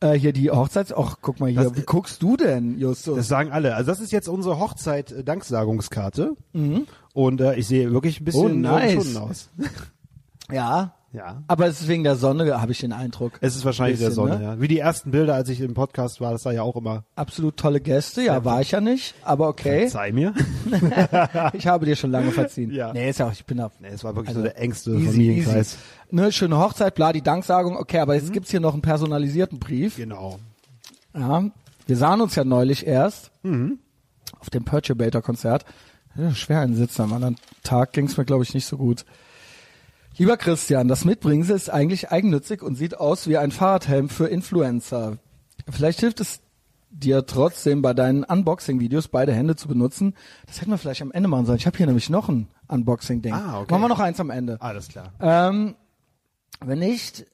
Äh, hier die Hochzeits... Ach, guck mal hier, Das- wie guckst du denn, Justus? Das sagen alle. Also das ist jetzt unsere Hochzeit-Danksagungskarte. Und äh, ich sehe wirklich ein bisschen Mhm. Oh, nice. überschunden aus. (laughs) ja, Ja. aber es ist wegen der Sonne, habe ich den Eindruck. Es ist wahrscheinlich der Bisschen, Sonne, ne? ja. Wie die ersten Bilder, als ich im Podcast war, das sah ja auch immer. Absolut tolle Gäste, ja, war ich ja nicht, aber okay. Zeig mir. (laughs) Ich habe dir schon lange verziehen. (laughs) Ja. Nee, ist ja auch, ich bin da. Nee, es war wirklich Also, so der engste Easy, Familienkreis. easy. Ne, schöne Hochzeit, bla, die Danksagung, okay, aber jetzt gibt's hier noch einen personalisierten Brief. Genau. Ja, wir sahen uns ja neulich erst auf dem Perturbator-Konzert. Ja, schwer einen Sitz. Am anderen Tag ging's mir, glaube ich, nicht so gut. Lieber Christian, das Mitbringsel ist eigentlich eigennützig und sieht aus wie ein Fahrradhelm für Influencer. Vielleicht hilft es dir trotzdem bei deinen Unboxing-Videos beide Hände zu benutzen. Das hätten wir vielleicht am Ende machen sollen. Ich habe hier nämlich noch ein Unboxing-Ding. Ah, okay. Machen wir noch eins am Ende. Alles klar. Ähm, wenn nicht,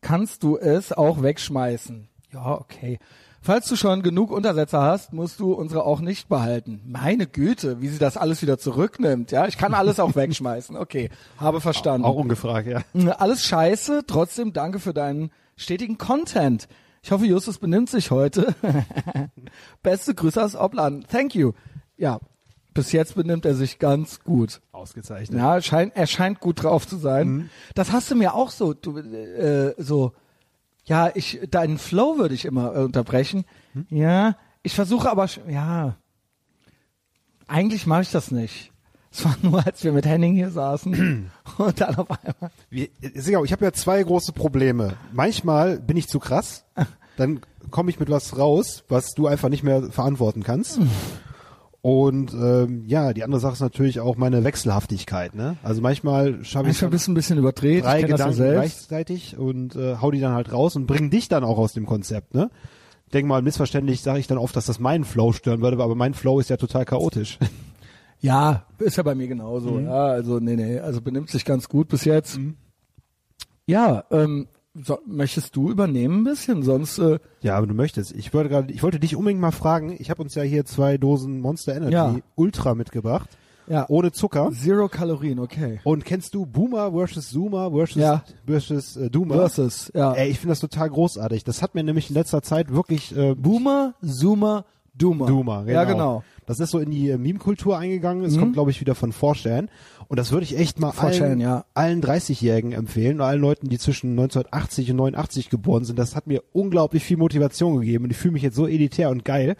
kannst du es auch wegschmeißen. Ja, okay. Falls du schon genug Untersetzer hast, musst du unsere auch nicht behalten. Meine Güte, wie sie das alles wieder zurücknimmt. Ja, ich kann alles auch (laughs) wegschmeißen. Okay, habe verstanden. Auch ungefragt, ja. Alles scheiße, trotzdem danke für deinen stetigen Content. Ich hoffe, Justus benimmt sich heute. (laughs) Beste Grüße aus Obland. Thank you. Ja, bis jetzt benimmt er sich ganz gut. Ausgezeichnet. Ja, scheint, er scheint gut drauf zu sein. Mhm. Das hast du mir auch so, du, äh, so, ja, ich, deinen Flow würde ich immer äh, unterbrechen. Hm? Ja, ich versuche aber, ja, eigentlich mache ich das nicht. Es war nur, als wir mit Henning hier saßen (clears throat) und dann auf einmal. Wie, ich habe ja zwei große Probleme. Manchmal bin ich zu krass, (laughs) dann komme ich mit was raus, was du einfach nicht mehr verantworten kannst. (laughs) Und ähm, ja, die andere Sache ist natürlich auch meine Wechselhaftigkeit. Ne? Also manchmal schaffe ich du ein bisschen überdreht, drei ich kenn das ja Gedanken gleichzeitig und äh, hau die dann halt raus und bring dich dann auch aus dem Konzept. Ne? Denk mal, missverständlich sage ich dann oft, dass das meinen Flow stören würde, aber mein Flow ist ja total chaotisch. (laughs) Ja, ist ja bei mir genauso. Mhm. Ja, also nee, nee, also benimmt sich ganz gut bis jetzt. Ja, ähm, so, möchtest du übernehmen ein bisschen? Sonst äh, Ja, aber du möchtest. Ich wollte gerade, ich wollte dich unbedingt mal fragen. Ich habe uns ja hier zwei Dosen Monster Energy Ja. Ultra mitgebracht, ja, ohne Zucker. Zero Kalorien, okay. Und kennst du Boomer versus Zoomer versus Ja. versus äh, Doomer? Versus, ja. Ey, ich finde das total großartig. Das hat mir nämlich in letzter Zeit wirklich äh, Boomer, Zoomer, Doomer. Doomer, genau. Ja, genau. Das ist so in die äh, Meme-Kultur eingegangen. Es Mhm. kommt, glaube ich, wieder von Vorstellen. Und das würde ich echt mal 4chan, allen, ja. allen 30-Jährigen empfehlen, allen Leuten, die zwischen 1980 und 89 geboren sind. Das hat mir unglaublich viel Motivation gegeben und ich fühle mich jetzt so elitär und geil,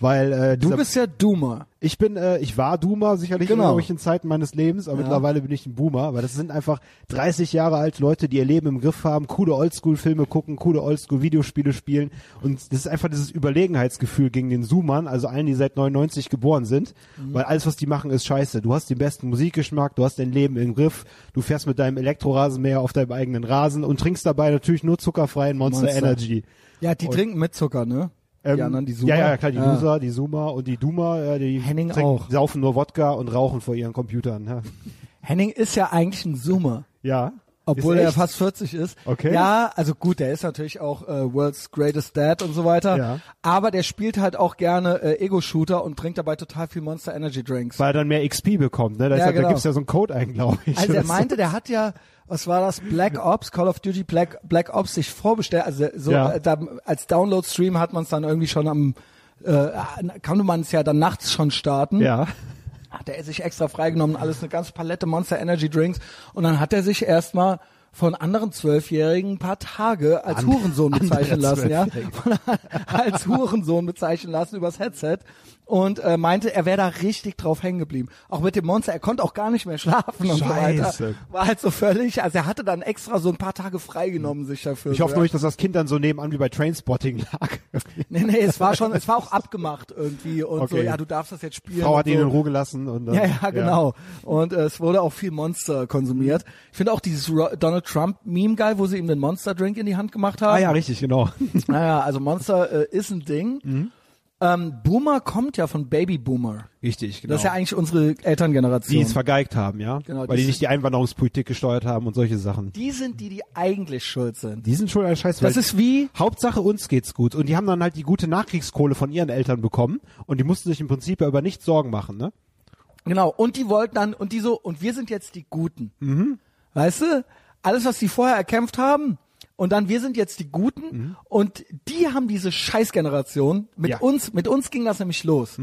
weil äh, Du dieser- bist ja Doomer. ich bin, äh, ich war Doomer sicherlich Genau. in irgendwelchen Zeiten meines Lebens, aber Ja. mittlerweile bin ich ein Boomer, weil das sind einfach 30 Jahre alte Leute, die ihr Leben im Griff haben, coole Oldschool-Filme gucken, coole Oldschool-Videospiele spielen und das ist einfach dieses Überlegenheitsgefühl gegen den Zoomern, also allen, die seit 99 geboren sind, Mhm. weil alles, was die machen, ist scheiße. Du hast den besten Musikgeschmack, du hast dein Leben im Griff, du fährst mit deinem Elektrorasenmäher auf deinem eigenen Rasen und trinkst dabei natürlich nur zuckerfreien Monster, Monster. Energy. Ja, die Und- trinken mit Zucker, ne? Die Ähm, anderen, die Zoomer. Ja, ja, klar, die Loser, die Zoomer und die Doomer, ja, die Henning trinken, auch. saufen nur Wodka und rauchen vor ihren Computern. Ja. Henning ist ja eigentlich ein Zoomer. ja. Obwohl er fast 40 ist. Okay. Ja, also gut, der ist natürlich auch äh, World's Greatest Dad und so weiter. Ja. Aber der spielt halt auch gerne äh, Ego-Shooter und trinkt dabei total viel Monster Energy Drinks. Weil er dann mehr XP bekommt, ne? Da, Ja, genau. da gibt's ja so einen Code ein, glaube ich. Also er oder so. meinte, der hat ja, was war das, Black Ops, Call of Duty Black, Black Ops sich vorbestellt. Also so Ja. äh, da, als Download-Stream hat man es dann irgendwie schon am, äh, konnte man es ja dann nachts schon starten. Ja. Hat er sich extra freigenommen, alles eine ganze Palette Monster Energy Drinks. Und dann hat er sich erstmal von anderen Zwölfjährigen ein paar Tage als Hurensohn bezeichnen lassen, ja, (laughs) als Hurensohn bezeichnen lassen übers Headset und äh, meinte, er wäre da richtig drauf hängen geblieben. Auch mit dem Monster, er konnte auch gar nicht mehr schlafen und so weiter. Scheiße. War halt so völlig, also er hatte dann extra so ein paar Tage freigenommen sich dafür. Ich hoffe so, nur ja. nicht, dass das Kind dann so nebenan wie bei Trainspotting lag. Nee, nee, es war schon, es war auch abgemacht irgendwie und so, Okay. ja, du darfst das jetzt spielen. Frau hat und ihn so. in Ruhe gelassen und dann, Ja, ja, genau. Und äh, es wurde auch viel Monster konsumiert. Ich finde auch dieses Ro Donald Trump Meme geil, wo sie ihm den Monster Drink in die Hand gemacht haben. Ah ja, richtig, genau. (laughs) Naja, also Monster äh, ist ein Ding. Mhm. Ähm, Boomer kommt ja von Baby Boomer. Richtig, genau. Das ist ja eigentlich unsere Elterngeneration. die es vergeigt haben, ja. Genau, Weil die die nicht die Einwanderungspolitik gesteuert haben und solche Sachen. die sind die, die eigentlich schuld sind. Die sind schon ein Scheiß. Das ist wie, Hauptsache uns geht's gut. Und die haben dann halt die gute Nachkriegskohle von ihren Eltern bekommen und die mussten sich im Prinzip ja über nichts Sorgen machen, ne? genau, und die wollten dann, und die so, und wir sind jetzt die Guten. Mhm. Weißt du? Alles, was die vorher erkämpft haben, und dann wir sind jetzt die Guten Mhm. und die haben diese Scheißgeneration mit Ja. Mhm. uns mit uns ging das nämlich los.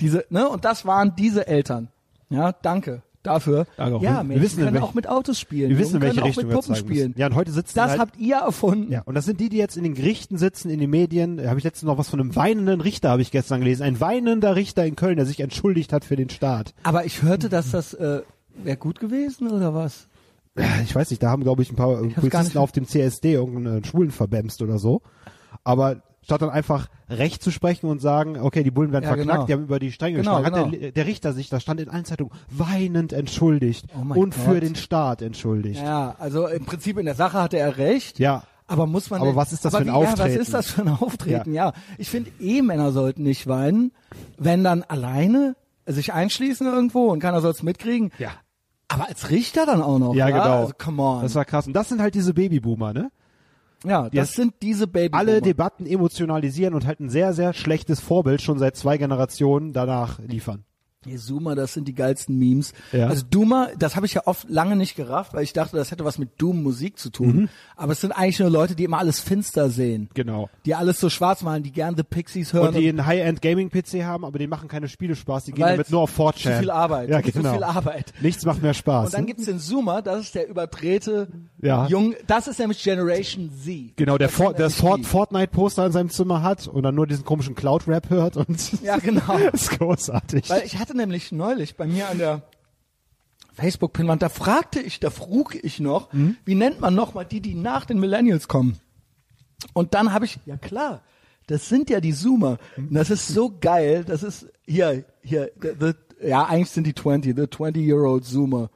Diese ne und das waren diese Eltern. Ja, danke dafür. Danke auch. ja, Wir Mädchen wissen, in können welch- auch mit Autos spielen. Wir wissen, in welche können auch Richtung mit wir Puppen spielen. Ja, und heute sitzen Das halt, habt ihr erfunden. ja, und das sind die, die jetzt in den Gerichten sitzen, in den Medien. Da habe ich letztens noch was von einem weinenden Richter, habe ich gestern gelesen. Ein weinender Richter in Köln, der sich entschuldigt hat für den Staat. Aber ich hörte, dass das äh, wäre gut gewesen oder was? Ich weiß nicht, da haben, glaube ich, ein paar gar Polizisten auf dem CSD irgendeinen Schwulen verbämst oder so. Aber statt dann einfach Recht zu sprechen und sagen, okay, die Bullen werden Ja, verknackt, genau. die haben über die Stränge Genau, geschlagen, genau. hat der, der Richter sich, da stand in allen Zeitungen, weinend entschuldigt Oh und für Gott. den Staat entschuldigt. Ja, also im Prinzip in der Sache hatte er recht. Ja. Aber muss man Aber denn- was ist das für ein wie, Ja, Auftreten? was ist das für ein Auftreten? Ja, ich finde eh Männer sollten nicht weinen, wenn dann alleine sich einschließen irgendwo und keiner soll es mitkriegen. Ja. Aber als Richter dann auch noch. Ja, ja? genau. Also, come on. Das war krass. Und das sind halt diese Babyboomer, ne? ja, das sind diese Baby. Alle Debatten emotionalisieren und halt ein sehr, sehr schlechtes Vorbild schon seit zwei Generationen danach liefern. Zoomer, das sind die geilsten Memes. Ja. Also Doomer, das habe ich ja oft lange nicht gerafft, weil ich dachte, das hätte was mit Doom Musik zu tun. Aber es sind eigentlich nur Leute, die immer alles finster sehen. Genau. Die alles so schwarz malen, die gern The Pixies hören. Und die einen High-End-Gaming-PC haben, aber die machen keine Spiele Spaß, die gehen Weil damit nur auf 4chan. Zu viel Arbeit. Ja, Zu genau. viel Arbeit. Nichts macht mehr Spaß. Und dann ne? gibt's den Zoomer, das ist der überdrehte Ja. Jung, das ist nämlich Generation Z. Genau, der, For der Fort die. Fortnite-Poster in seinem Zimmer hat und dann nur diesen komischen Cloud-Rap hört und Ja, (laughs) genau. das ist großartig. Weil ich hatte nämlich neulich bei mir an der Facebook-Pinwand, da fragte ich, da frug ich noch, Mhm. wie nennt man nochmal die, die nach den Millennials kommen? Und dann habe ich, ja klar, das sind ja die Zoomer. Und das ist so geil, das ist, hier, hier, the, the, ja, eigentlich sind die 20, the 20-year-old Zoomer.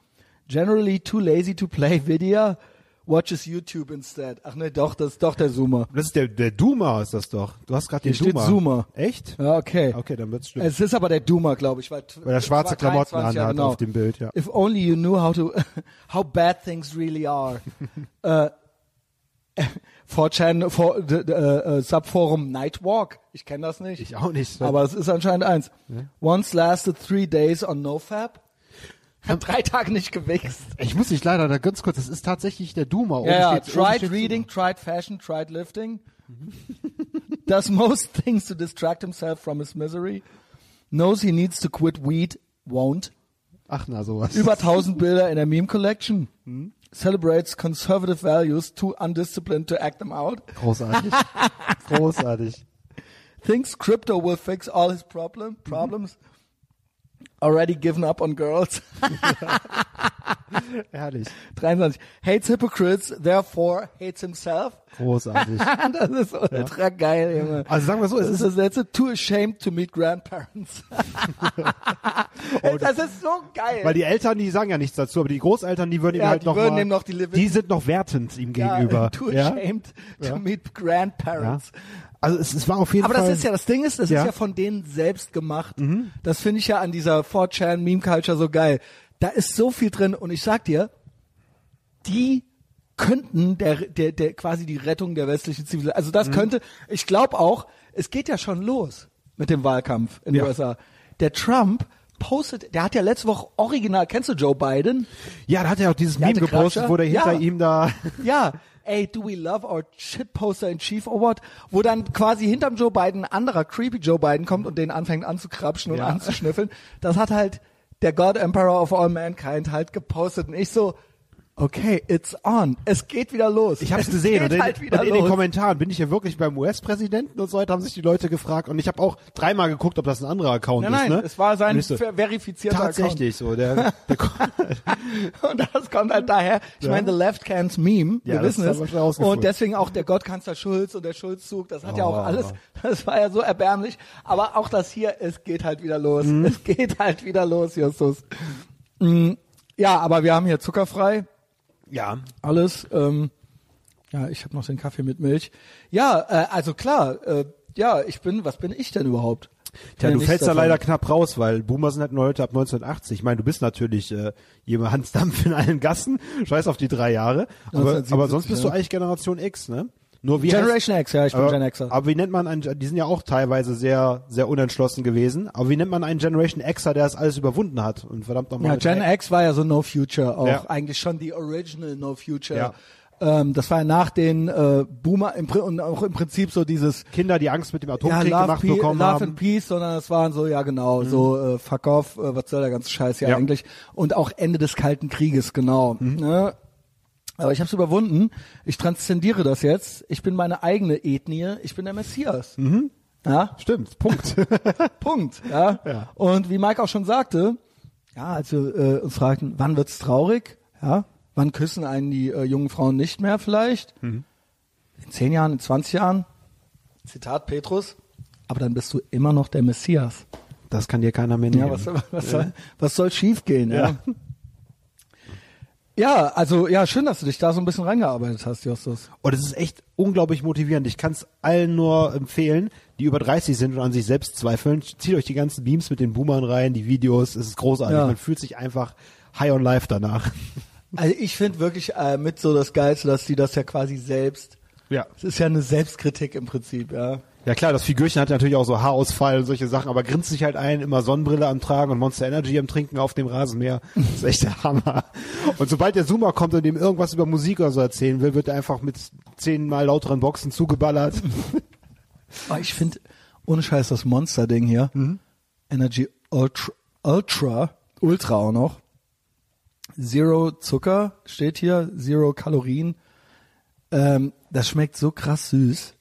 Generally too lazy to play video, watches YouTube instead. Ach ne, doch, das ist doch der Zoomer. das ist der, der Duma ist das doch. Du hast gerade den Hier steht Duma. Zoomer. Echt? Ja, okay. Okay, dann wird's stimmen. Es ist aber der Doomer, glaube ich. Weil, Weil er schwarze Klamotten anhat genau. auf dem Bild, ja. If only you knew how to, (laughs) how bad things really are. (laughs) äh, (laughs) 4chan, for, d- d- äh, äh, Subforum Nightwalk. Ich kenne das nicht. Ich auch nicht. Aber es ist anscheinend eins. Once lasted three days on NoFap. Hat drei Tage nicht gewichst. Ich muss dich leider da ganz kurz, das ist tatsächlich der Duma. Ja, ja. Tried reading, tried fashion, tried lifting. (laughs) Does most things to distract himself from his misery. Knows he needs to quit weed, won't. Ach na, sowas. Über 1000 (laughs) Bilder in der Meme Collection. Celebrates conservative values, too undisciplined to act them out. Großartig. (laughs) Großartig. Thinks crypto will fix all his problem, problems. Already given up on girls. (laughs) (laughs) Herrlich. 23. Hates hypocrites, therefore hates himself. Großartig. (laughs) Das ist ultra geil, Junge. Also sagen wir so, es Das ist das letzte. Too ashamed to meet grandparents. (laughs) (laughs) das ist so geil. weil die Eltern, die sagen ja nichts dazu, aber die Großeltern, die würden ihm Ja, halt die noch mal, ihm noch die die sind noch wertend ihm ja, gegenüber. Too ja? ashamed to Ja. meet Ja. grandparents. Also es, es war auf jeden Aber Fall. das ist ja, das Ding ist, das Ja. Mhm. ist ja von denen selbst gemacht. Das finde ich ja an dieser 4chan Meme Culture so geil. Da ist so viel drin und ich sag dir, die könnten der, der, der quasi die Rettung der westlichen Zivilisation. Also das könnte, ich glaube auch, es geht ja schon los mit dem Wahlkampf in den Ja. USA. Der Trump postet, der hat ja letzte Woche original, kennst du Joe Biden? Ja, da hat er auch dieses Der Meme gepostet, Klatscher? wo der hinter Ja. ihm da. Ja, ey, do we love our shitposter in Chief Award, wo dann quasi hinterm Joe Biden ein anderer creepy Joe Biden kommt und den anfängt anzukrapschen und Ja. anzuschnüffeln. Das hat halt der God Emperor of All Mankind halt gepostet und ich so, okay, it's on. Es geht wieder los. Ich habe es Es gesehen und in, halt und in den. Kommentaren bin ich ja wirklich beim US-Präsidenten und so weiter haben sich die Leute gefragt und ich habe auch dreimal geguckt, ob das ein anderer Account Nein, nein, ist. Ne? es war sein so, ver- verifizierter tatsächlich so. Der, der (laughs) Und das kommt halt daher. Ich Ja. meine, the left can's Meme, wir Ja, das wissen es. wir. Und deswegen auch der Gottkanzler Schulz und der Schulzzug, das hat ja auch Oh. alles, das war ja so erbärmlich. Aber auch das hier, es geht halt wieder los. Mhm. Es geht halt wieder los, Justus. Mm, Ja, aber wir haben hier zuckerfrei, ja, alles. Ähm, ja, ich habe noch den Kaffee mit Milch. Ja, äh, also klar, äh, ja, ich bin, was bin ich denn überhaupt? Tja, Ja, du fällst da davon. leider knapp raus, weil Boomer sind halt Leute ab 1980. Ich meine, du bist natürlich äh, jemand Hans Dampf in allen Gassen, scheiß auf die drei Jahre. Aber, 1977, aber sonst bist du ja. eigentlich Generation X, ne? Nur wie Generation X, ja, ich bin Gen Xer. Aber wie nennt man einen, die sind ja auch teilweise sehr, sehr unentschlossen gewesen. Aber wie nennt man einen Generation Xer, der das alles überwunden hat? Und verdammt nochmal. Ja, Gen X war ja so No Future auch, Ja. eigentlich schon die Original No Future. Ja. Ähm, das war ja nach den äh, Boomer im, und auch im Prinzip so dieses Kinder, die Angst mit dem ja, Atomkrieg Love, gemacht Pe bekommen Love haben. and Peace, sondern es waren so, ja genau, so äh, fuck off, äh, was soll der ganze Scheiß hier Ja. eigentlich? Und auch Ende des Kalten Krieges, genau. Mhm. Ne? Aber ich habe es überwunden. Ich transzendiere das jetzt. Ich bin meine eigene Ethnie. Ich bin der Messias. Mhm. Ja, Stimmt, Punkt. (laughs) Punkt. Ja? Ja. Und wie Mike auch schon sagte, ja, als wir äh, uns fragten, wann wird's traurig? Ja, wann küssen einen die äh, jungen Frauen nicht mehr vielleicht? Mhm. In zehn Jahren, in 20 Jahren? Zitat Petrus. Aber dann bist du immer noch der Messias. Das kann dir keiner mehr nehmen. Ja, was, was, soll, was soll schiefgehen? Ja. Ja. Ja, also ja, schön, dass du dich da so ein bisschen reingearbeitet hast, Justus. Und es ist echt unglaublich motivierend. Ich kann es allen nur empfehlen, die über 30 sind und an sich selbst zweifeln. Zieht euch die ganzen Beams mit den Boomern rein, die Videos. Es ist großartig. Ja. Man fühlt sich einfach high on life danach. (laughs) Also ich finde wirklich äh, mit so das Geilste, dass die das ja quasi selbst. Ja. Es ist ja eine Selbstkritik im Prinzip, ja. Ja klar, das Figürchen hat natürlich auch so Haarausfall und solche Sachen, aber grinst sich halt ein, immer Sonnenbrille am Tragen und Monster Energy am Trinken auf dem Rasenmäher. Das ist echt der Hammer. Und sobald der Zoomer kommt und ihm irgendwas über Musik oder so erzählen will, wird er einfach mit zehnmal lauteren Boxen zugeballert. Aber (laughs) ich finde, ohne Scheiß, das Monster-Ding hier, Energy Ultra, Ultra, Ultra auch noch. Zero Zucker steht hier, Zero Kalorien. Ähm, das schmeckt so krass süß.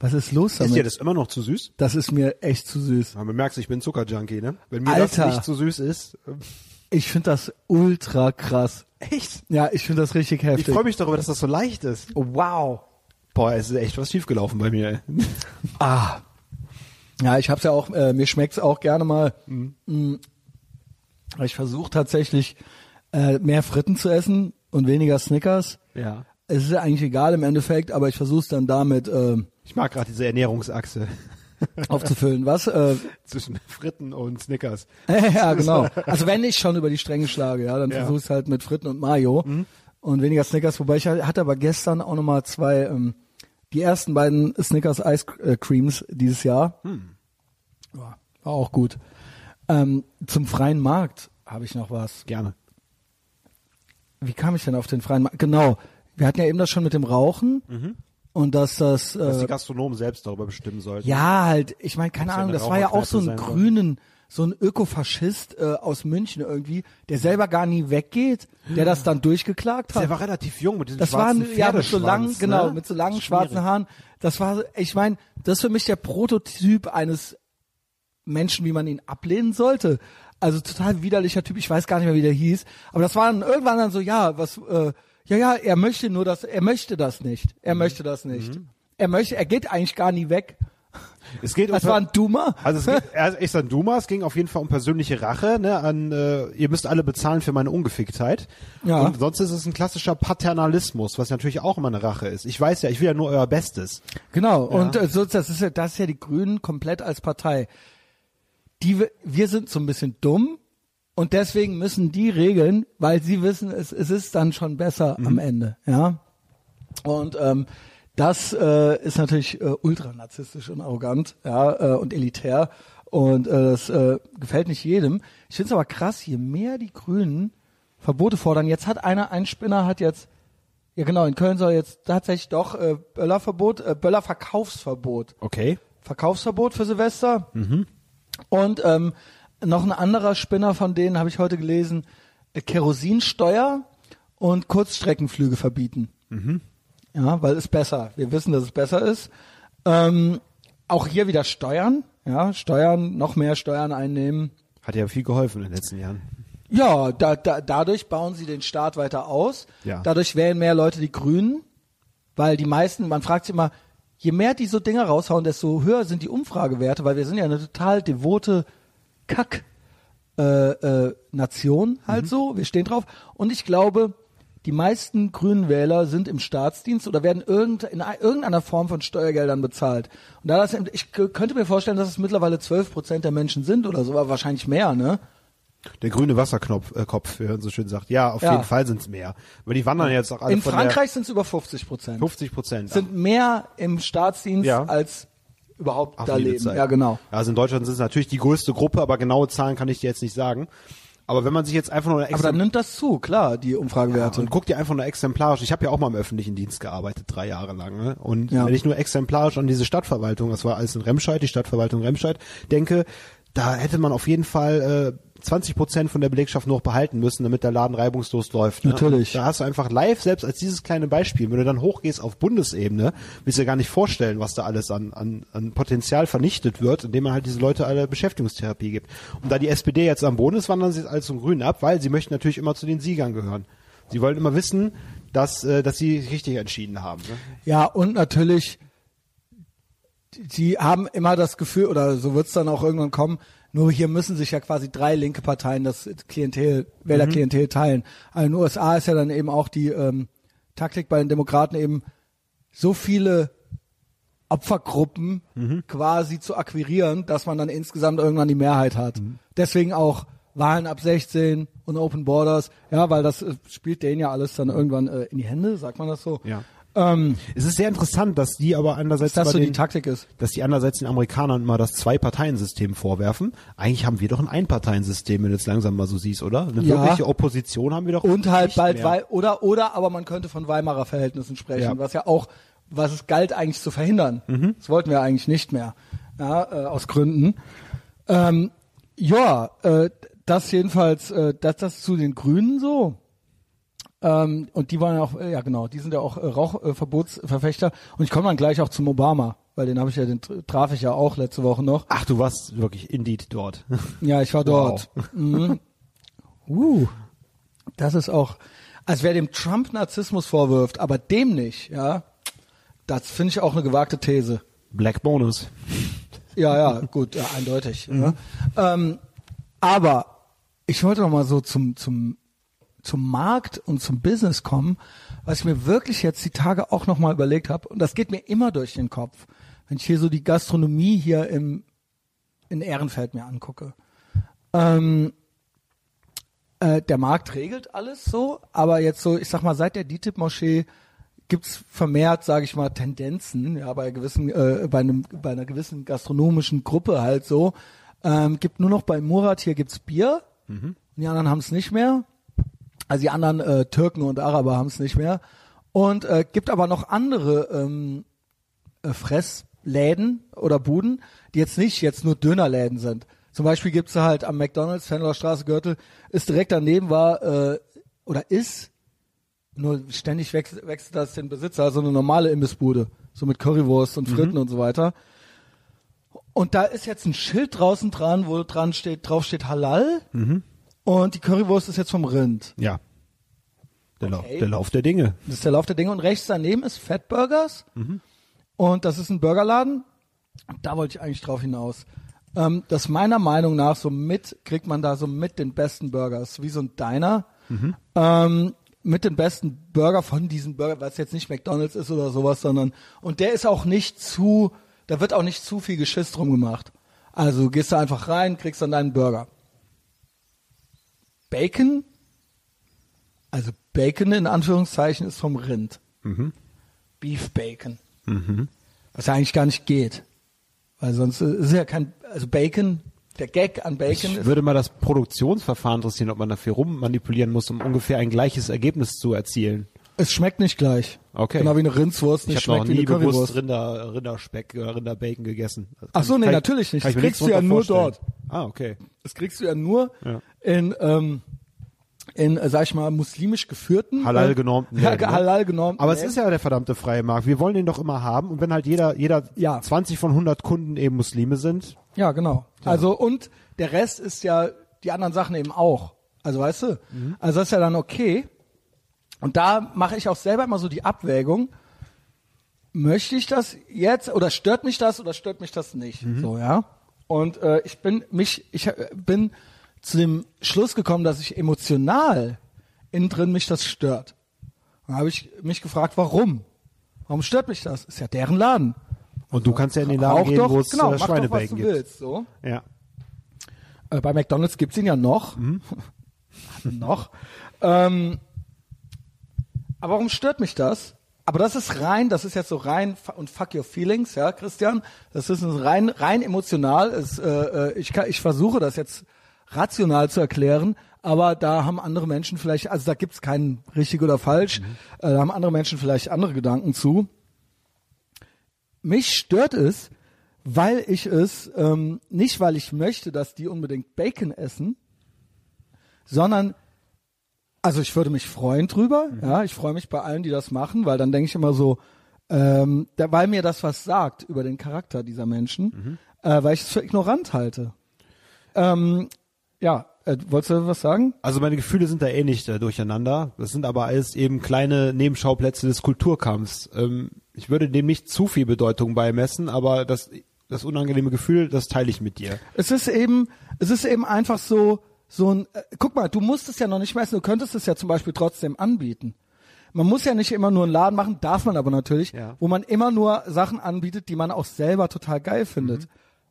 Was ist los damit? Ist dir das immer noch zu süß? das ist mir echt zu süß. Ja, man merkt, ich bin Zuckerjunkie, ne? Wenn mir Alter. das nicht zu süß ist. ähm, Ich finde das ultra krass. Echt? Ja, ich finde das richtig Ich heftig. freue mich darüber, dass das so leicht ist. Oh, wow. Boah, es ist echt was schiefgelaufen bei mir. ey. (laughs) Ah. Ja, ich hab's ja auch, äh, mir schmeckt's auch gerne mal. Mm. Aber Ich versuche tatsächlich äh, mehr Fritten zu essen und weniger Snickers. Ja. Es ist ja eigentlich egal im Endeffekt, aber ich versuche es dann damit äh, Ich mag gerade diese Ernährungsachse (laughs) aufzufüllen. Was? Äh, zwischen Fritten und Snickers. (laughs) ja, genau. (laughs) Also wenn ich schon über die Stränge schlage, ja, dann Ja. versuche ich halt mit Fritten und Mayo und weniger Snickers. Wobei ich hatte aber gestern auch nochmal zwei, ähm, die ersten beiden Snickers Ice äh, Creams dieses Jahr. Ja, war auch gut. Ähm, zum freien Markt habe ich noch was. Gerne. Wie kam ich denn auf den freien Markt? Genau. Wir hatten ja eben das schon mit dem Rauchen und dass das Dass die äh, Gastronomen selbst darüber bestimmen sollten. ja halt, ich meine, keine Ahnung, das war ja auch so ein grünen, so ein Ökofaschist äh, aus München irgendwie, der selber gar nie weggeht, der das dann durchgeklagt Der hat. war relativ jung mit diesem Das war schwarzen ja mit so langen, genau, ne? mit so langen Schwierig. schwarzen Haaren. Das war, ich meine, das ist für mich der Prototyp eines Menschen, wie man ihn ablehnen sollte. Also total widerlicher Typ, ich weiß gar nicht mehr, wie der hieß. Aber das war dann irgendwann dann so, ja, was, äh, ja, ja, er möchte nur das, er möchte das nicht. Er möchte das nicht. Er möchte, er geht eigentlich gar nie weg. Es geht um Das war ein Duma. Also es geht, (laughs) er ist ein Duma, es ging auf jeden Fall um persönliche Rache, ne, an, äh, ihr müsst alle bezahlen für meine Ungeficktheit. Ja. Und sonst ist es ein klassischer Paternalismus, was natürlich auch immer eine Rache ist. Ich weiß ja, ich will ja nur euer Bestes. Genau, und äh, so, das ist ja, das ist ja die Grünen komplett als Partei. Die, wir sind so ein bisschen dumm, Und deswegen müssen die regeln, weil sie wissen, es, es ist dann schon besser Mhm. am Ende, ja. Und ähm, das äh, ist natürlich äh, ultra narzisstisch und arrogant, ja, äh, und elitär. Und äh, das äh, gefällt nicht jedem. Ich finde es aber krass, je mehr die Grünen Verbote fordern. Jetzt hat einer, ein Spinner hat jetzt, ja genau, in Köln soll jetzt tatsächlich doch äh, Böllerverbot, äh, Böllerverkaufsverbot Okay. Verkaufsverbot für Silvester. Und ähm, noch ein anderer Spinner von denen habe ich heute gelesen, äh, Kerosinsteuer und Kurzstreckenflüge verbieten. Ja, weil es besser. Wir wissen, dass es besser ist. Ähm, auch hier wieder Steuern. Ja, Steuern, noch mehr Steuern einnehmen. Hat ja viel geholfen in den letzten Jahren. Ja, da, da, dadurch bauen sie den Staat weiter aus. Ja. Dadurch wählen mehr Leute die Grünen, weil die meisten, man fragt sich immer, je mehr die so Dinger raushauen, desto höher sind die Umfragewerte, weil wir sind ja eine total devote Kack äh, äh, Nation halt so. Wir stehen drauf. Und ich glaube, die meisten grünen Wähler sind im Staatsdienst oder werden irgend, in ei- irgendeiner Form von Steuergeldern bezahlt. Und da das, ich könnte mir vorstellen, dass es mittlerweile 12 Prozent der Menschen sind oder so, aber wahrscheinlich mehr, ne? Der grüne Wasserknopf, äh, Kopf, wie man so schön sagt. Ja, auf Ja. jeden Fall sind's mehr. Aber die wandern jetzt auch alle In Frankreich sind es über 50 Prozent. der 50 Prozent. Sind mehr im Staatsdienst Ja. als überhaupt Ach, da leben. Zeit. Ja, genau. Also in Deutschland sind es natürlich die größte Gruppe, aber genaue Zahlen kann ich dir jetzt nicht sagen. Aber wenn man sich jetzt einfach nur eine Aber dann nimmt das zu, klar, die Umfragewerte. und guck dir einfach nur exemplarisch. Ich habe ja auch mal im öffentlichen Dienst gearbeitet, drei Jahre lang. Ne? Und Ja. wenn ich nur exemplarisch an diese Stadtverwaltung, das war alles in Remscheid, die Stadtverwaltung Remscheid, denke, da hätte man auf jeden Fall äh, 20 Prozent von der Belegschaft noch behalten müssen, damit der Laden reibungslos läuft. Ne? Natürlich. Da hast du einfach live, selbst als dieses kleine Beispiel, wenn du dann hochgehst auf Bundesebene, willst du dir gar nicht vorstellen, was da alles an, an, an Potenzial vernichtet wird, indem man halt diese Leute alle Beschäftigungstherapie gibt. Und da die SPD jetzt am Boden ist, wandern sie jetzt alles zum Grünen ab, weil sie möchten natürlich immer zu den Siegern gehören. Sie wollen immer wissen, dass, äh, dass sie richtig entschieden haben. Ne? Ja, und natürlich, die haben immer das Gefühl, oder so wird's dann auch irgendwann kommen, nur hier müssen sich ja quasi drei linke Parteien das Klientel, Wählerklientel teilen. Also in den USA ist ja dann eben auch die ähm, Taktik bei den Demokraten eben so viele Opfergruppen quasi zu akquirieren, dass man dann insgesamt irgendwann die Mehrheit hat. Deswegen auch Wahlen ab 16 und Open Borders, ja, weil das äh, spielt denen ja alles dann irgendwann äh, in die Hände, sagt man das so. Ja. Ähm, Es ist sehr interessant, dass die aber andererseits dass das so die den, Taktik ist. dass die andererseits den Amerikanern immer das Zwei-Parteien-System vorwerfen. Eigentlich haben wir doch ein Ein-Parteien-System, wenn du jetzt langsam mal so siehst, oder? Eine Ja. wirkliche Opposition haben wir doch Und halt bald. Wei oder oder aber man könnte von Weimarer Verhältnissen sprechen, Ja. was ja auch was es galt eigentlich zu verhindern. Mhm. Das wollten wir eigentlich nicht mehr, ja, äh, aus Gründen. Ähm, ja, äh, das jedenfalls, äh, das das zu den Grünen so. Ähm, und die waren ja auch, äh, ja genau, die sind ja auch äh, Rauchverbotsverfechter. Und ich komme dann gleich auch zum Obama, weil den habe ich ja, den tr- traf ich ja auch letzte Woche noch. Ach, du warst wirklich indeed dort. (laughs) Ja, ich war dort. (laughs) Mhm. Uh, das ist auch, als wer dem Trump Narzissmus vorwirft, aber dem nicht, ja, das finde ich auch eine gewagte These. Black Bonus. (laughs) Ja, ja, gut, ja, eindeutig. Ja. Ähm, aber ich wollte noch mal so zum, zum, zum Markt und zum Business kommen, was ich mir wirklich jetzt die Tage auch noch mal überlegt habe. Und das geht mir immer durch den Kopf, wenn ich hier so die Gastronomie hier im, in Ehrenfeld mir angucke. Ähm, äh, der Markt regelt alles so, aber jetzt so, ich sag mal, seit der DITIB-Moschee gibt's vermehrt, sage ich mal, Tendenzen, ja, bei gewissen, äh, bei einem, bei einer gewissen gastronomischen Gruppe halt so. Ähm, gibt nur noch bei Murat hier gibt's Bier, und die anderen haben's nicht mehr. Also die anderen äh, Türken und Araber haben's nicht mehr. Und äh, gibt aber noch andere ähm, äh, Fressläden oder Buden, die jetzt nicht jetzt nur Dönerläden sind. Zum Beispiel gibt's da halt am McDonalds, Fenloer Straße, Gürtel, ist direkt daneben war, äh, oder ist, nur ständig wechselt, wechselt das den Besitzer, so eine normale Imbissbude, so mit Currywurst und Fritten und so weiter. Und da ist jetzt ein Schild draußen dran, wo dran steht, drauf steht Halal. Und die Currywurst ist jetzt vom Rind. Ja. Der, Okay. der Lauf der Dinge. Das ist der Lauf der Dinge. Und rechts daneben ist Fat Burgers. Und das ist ein Burgerladen. Da wollte ich eigentlich drauf hinaus. Ähm, das meiner Meinung nach so mit, kriegt man da so mit den besten Burgers. Wie so ein Diner. Ähm, mit den besten Burger von diesem Burger, weil es jetzt nicht McDonalds ist oder sowas, sondern, und der ist auch nicht zu, da wird auch nicht zu viel Geschiss drum gemacht. Also du gehst da einfach rein, kriegst dann deinen Burger. Bacon, also Bacon in Anführungszeichen ist vom Rind. Beef Bacon. Was ja eigentlich gar nicht geht. Weil sonst ist ja kein, also Bacon, der Gag an Bacon Ich ist, würde mal das Produktionsverfahren interessieren, ob man dafür rummanipulieren muss, um ungefähr ein gleiches Ergebnis zu erzielen. Es schmeckt nicht gleich. Okay. Genau wie eine Rindswurst Ich nicht noch schmeckt wie eine Currywurst. Rinder, Rinderspeck oder Rinderbacon gegessen. Ach so, nee, ich- natürlich nicht. Das kriegst du ja nur vorstellen. dort. Ah, okay. Das kriegst du ja nur Ja. in, ähm, in, äh, sag ich mal, muslimisch geführten. Halal äh, genormten (laughs) Ja, ne? halal genormten. Aber es ist ja der verdammte freie Markt. Wir wollen den doch immer haben. Und wenn halt jeder, jeder Ja. 20 von 100 Kunden eben Muslime sind, Ja, genau. Also und der Rest ist ja die anderen Sachen eben auch. Also weißt du, Mhm. also das ist ja dann okay. Und da mache ich auch selber immer so die Abwägung. Möchte ich das jetzt oder stört mich das oder stört mich das nicht? Mhm. So ja. Und äh, ich bin mich, ich äh, bin zu dem Schluss gekommen, dass ich emotional innen drin mich das stört. Dann habe ich mich gefragt, warum? Warum stört mich das? Ist ja deren Laden. und du kannst ja in den Laden Rauch gehen, doch, wo es genau, äh, du gibt. willst. So. Ja. Äh, bei McDonalds gibt's ihn ja noch. Mhm. (laughs) noch. Ähm, aber warum stört mich das? Aber das ist rein, das ist jetzt so rein und fuck your feelings, ja, Christian. Das ist ein rein, rein emotional. Es, äh, äh, ich, kann, ich versuche das jetzt rational zu erklären, aber da haben andere Menschen vielleicht, also da gibt's keinen richtig oder falsch, Mhm. äh, da haben andere Menschen vielleicht andere Gedanken zu. Mich stört es, weil ich es, ähm, nicht weil ich möchte, dass die unbedingt Bacon essen, sondern, also ich würde mich freuen drüber, ja, ich freue mich bei allen, die das machen, weil dann denke ich immer so, ähm, da, weil mir das was sagt über den Charakter dieser Menschen, äh, weil ich es für ignorant halte. Ähm, ja, äh, wolltest du was sagen? Also meine Gefühle sind da eh nicht äh, durcheinander. Das sind aber alles eben kleine Nebenschauplätze des Kulturkampfs. Ähm, ich würde dem nicht zu viel Bedeutung beimessen, aber das, das unangenehme Gefühl, das teile ich mit dir. Es ist eben, es ist eben einfach so, so ein, äh, guck mal, du musst es ja noch nicht messen, du könntest es ja zum Beispiel trotzdem anbieten. Man muss ja nicht immer nur einen Laden machen, darf man aber natürlich, Ja. wo man immer nur Sachen anbietet, die man auch selber total geil findet. Mhm.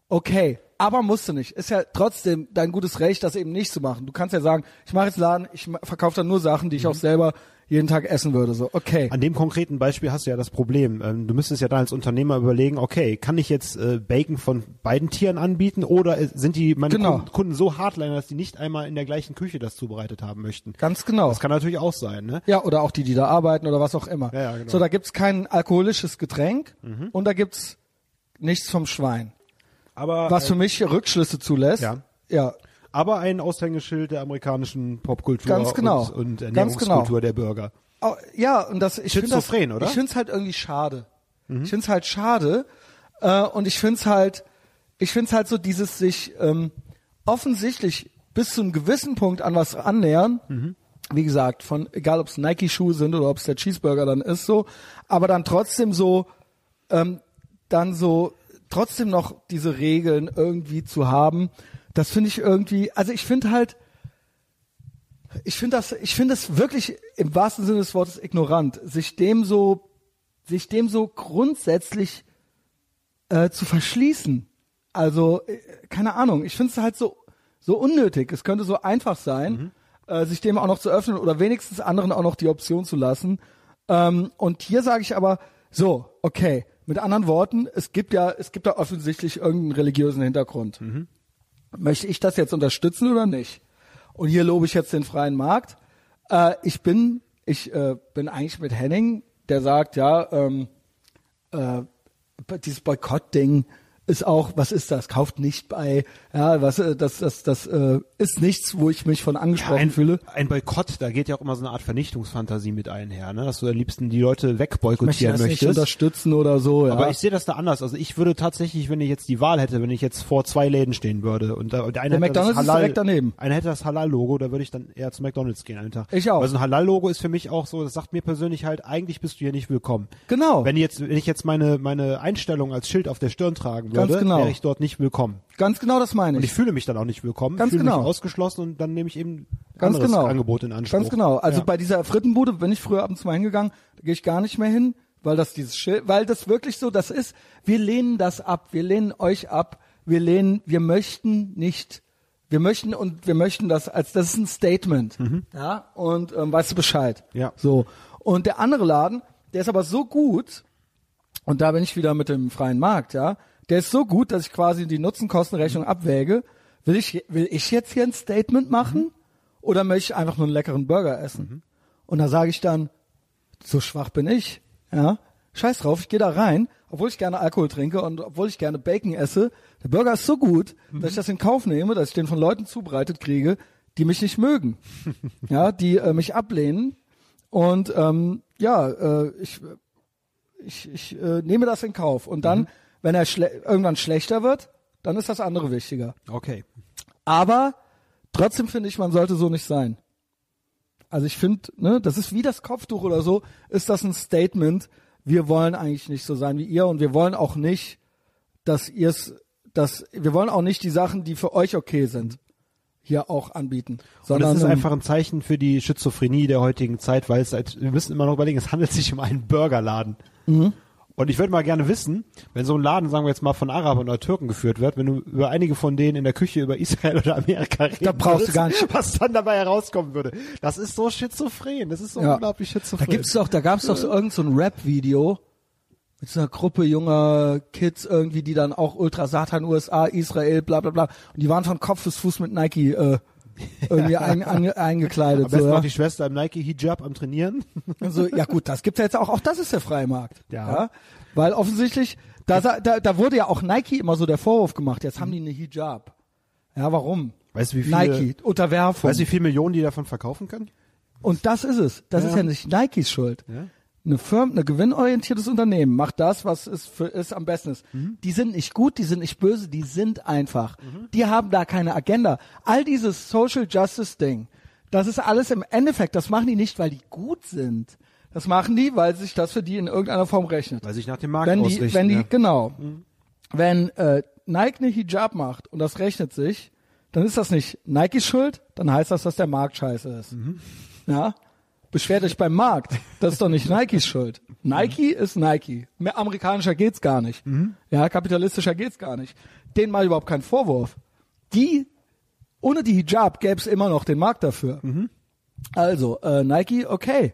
Okay, aber musst du nicht. Ist ja trotzdem dein gutes Recht, das eben nicht zu machen. Du kannst ja sagen, ich mache jetzt Laden, ich verkaufe dann nur Sachen, die ich Mhm. auch selber jeden Tag essen würde. So, okay. An dem konkreten Beispiel hast du ja das Problem. Ähm, du müsstest ja dann als Unternehmer überlegen, okay, kann ich jetzt äh, Bacon von beiden Tieren anbieten oder äh, sind die meine Genau. Kunden, so Hardliner, dass die nicht einmal in der gleichen Küche das zubereitet haben möchten? Ganz genau. Das kann natürlich auch sein, ne? Ja, oder auch die, die da arbeiten oder was auch immer. Ja, ja, genau. Mhm. So, da gibt's kein alkoholisches Getränk und da gibt's nichts vom Schwein. Aber Was äh, für mich Rückschlüsse zulässt. Ja. Ja, aber ein Aushängeschild der amerikanischen Popkultur Ganz genau. und, und Ganz Ernährungskultur genau. der Bürger. Au- ja und das, ich finde das, oder? Mhm. ich finde es halt irgendwie schade. Ich finde es halt schade äh, und ich finde es halt, ich finde es halt so dieses sich ähm, offensichtlich bis zu einem gewissen Punkt an was annähern. Mhm. Wie gesagt, von egal ob es Nike-Schuhe sind oder ob es der Cheeseburger dann ist so, aber dann trotzdem so ähm, dann so trotzdem noch diese Regeln irgendwie zu haben, das finde ich irgendwie, also ich finde halt, ich finde das, ich finde es wirklich im wahrsten Sinne des Wortes ignorant, sich dem so, sich dem so grundsätzlich äh, zu verschließen. Also äh, keine Ahnung, ich finde es halt so so unnötig. Es könnte so einfach sein, äh, sich dem auch noch zu öffnen oder wenigstens anderen auch noch die Option zu lassen. Ähm, und hier sage ich aber so, okay. Mit anderen Worten, es gibt ja, es gibt da offensichtlich irgendeinen religiösen Hintergrund. Möchte ich das jetzt unterstützen oder nicht? Und hier lobe ich jetzt den freien Markt. Äh, ich bin, ich äh, bin eigentlich mit Henning, der sagt, ja, ähm, äh, dieses Boykott-Ding ist auch, was ist das? Kauft nicht bei, ja, was, äh, das, das, das äh, ist nichts, wo ich mich von angesprochen ein, fühle. ein Boykott, da geht ja auch immer so eine Art Vernichtungsfantasie mit einher, ne? dass du am liebsten die Leute Ich möchte wegboykottieren das nicht möchtest. unterstützen oder so, ja. Aber ich sehe das da anders. Also ich würde tatsächlich, wenn ich jetzt die Wahl hätte, wenn ich jetzt vor zwei Läden stehen würde und da, und der eine Der hätte McDonald's das Halal, direkt daneben. Einer hätte das Halal-Logo, da würde ich dann eher zu McDonald's gehen einen Tag. Ich auch. Weil so ein Halal-Logo ist für mich auch so, das sagt mir persönlich halt, eigentlich bist du hier nicht willkommen. Genau. Wenn ich jetzt, wenn ich jetzt meine, meine Einstellung als Schild auf der Stirn tragen Ganz würde, genau. wäre ich dort nicht willkommen. Ganz genau das meine Und ich. ich fühle mich dann auch nicht willkommen, Ganz fühle genau. mich ausgeschlossen und dann nehme ich eben Ganz anderes genau. Angebot in Anspruch. Ganz genau. Also Ja. bei dieser Frittenbude bin ich früher abends mal hingegangen, da gehe ich gar nicht mehr hin, weil das dieses Schild, weil das wirklich so, das ist, wir lehnen das ab, wir lehnen euch ab, wir lehnen, wir möchten nicht, wir möchten und wir möchten das als das ist ein Statement, ja und ähm, weißt du Bescheid, Ja. so und der andere Laden, der ist aber so gut und da bin ich wieder mit dem freien Markt, ja, der ist so gut, dass ich quasi die Nutzenkostenrechnung abwäge. Will ich will ich jetzt hier ein Statement machen oder möchte ich einfach nur einen leckeren Burger essen? Und da sage ich dann, so schwach bin ich, ja, scheiß drauf, ich gehe da rein, obwohl ich gerne Alkohol trinke und obwohl ich gerne Bacon esse. Der Burger ist so gut, dass ich das in Kauf nehme, dass ich den von Leuten zubereitet kriege, die mich nicht mögen, (laughs) ja, die äh, mich ablehnen und ähm, ja, äh, ich ich, ich äh, nehme das in Kauf und dann, wenn er schle irgendwann schlechter wird, dann ist das andere wichtiger. Okay. Aber trotzdem finde ich, man sollte so nicht sein. Also ich finde, ne, das ist wie das Kopftuch oder so, ist das ein Statement, wir wollen eigentlich nicht so sein wie ihr und wir wollen auch nicht, dass ihr es, dass wir wollen auch nicht die Sachen, die für euch okay sind, hier auch anbieten. Und Sondern das ist einfach ein Zeichen für die Schizophrenie der heutigen Zeit, weil es halt, wir müssen immer noch überlegen, es handelt sich um einen Burgerladen. Mhm. Und ich würde mal gerne wissen, wenn so ein Laden, sagen wir jetzt mal von Arabern oder Türken geführt wird, wenn du über einige von denen in der Küche über Israel oder Amerika reden brauchst du gar nicht. was dann dabei herauskommen würde. Das ist so schizophren, das ist so Ja. unglaublich Da schizophren. gibt's doch, da gab's doch so irgend so ein Rap-Video mit so einer Gruppe junger Kids irgendwie, die dann auch Ultra Satan, USA, Israel, bla bla bla. Und die waren von Kopf bis Fuß mit Nike äh, irgendwie ein, ange, eingekleidet. Am So, ja. die Schwester im Nike-Hijab am Trainieren. Also, ja gut, das gibt's ja jetzt auch. Auch das ist der freie Markt. Ja. Weil offensichtlich, da, da, da wurde ja auch Nike immer so der Vorwurf gemacht, jetzt haben die eine Hijab. Ja, warum? Weißt du, wie viele, Nike, Unterwerfung. weißt du, wie viele Millionen die davon verkaufen können? Und das ist es. Das Ja. ist ja nicht Nikes Schuld. Ja. Eine Firma, ein gewinnorientiertes Unternehmen macht das, was es für ist am besten ist. Mhm. Die sind nicht gut, die sind nicht böse, die sind einfach. Die haben da keine Agenda. All dieses Social Justice Ding, das ist alles im Endeffekt, das machen die nicht, weil die gut sind. Das machen die, weil sich das für die in irgendeiner Form rechnet. Weil sich nach dem Markt Wenn die, wenn die, ja. Mhm. genau. Wenn äh, Nike eine Hijab macht und das rechnet sich, dann ist das nicht Nikes Schuld, dann heißt das, dass der Markt scheiße ist. Mhm. Ja? Beschwert euch beim Markt. Das ist doch nicht Nikes Schuld. Nike ist Nike. Mehr amerikanischer geht's gar nicht. Mhm. Ja, kapitalistischer geht's gar nicht. Denen mal überhaupt keinen Vorwurf. Die, ohne die Hijab gäb's immer noch den Markt dafür. Mhm. Also, äh, Nike, okay.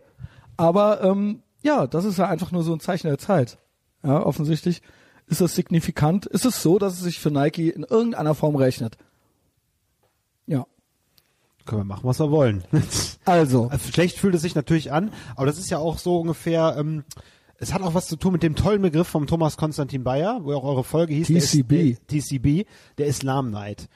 Aber ähm, ja, das ist ja einfach nur so ein Zeichen der Zeit. Ja, offensichtlich ist es signifikant. Ist es so, dass es sich für Nike in irgendeiner Form rechnet? Ja. Können wir machen, was wir wollen. (laughs) Also, Also schlecht fühlt es sich natürlich an, aber das ist ja auch so ungefähr, ähm, es hat auch was zu tun mit dem tollen Begriff vom Thomas Konstantin Bayer, wo auch eure Folge hieß. TCB. Der, ist, der, TCB, der Islamneid.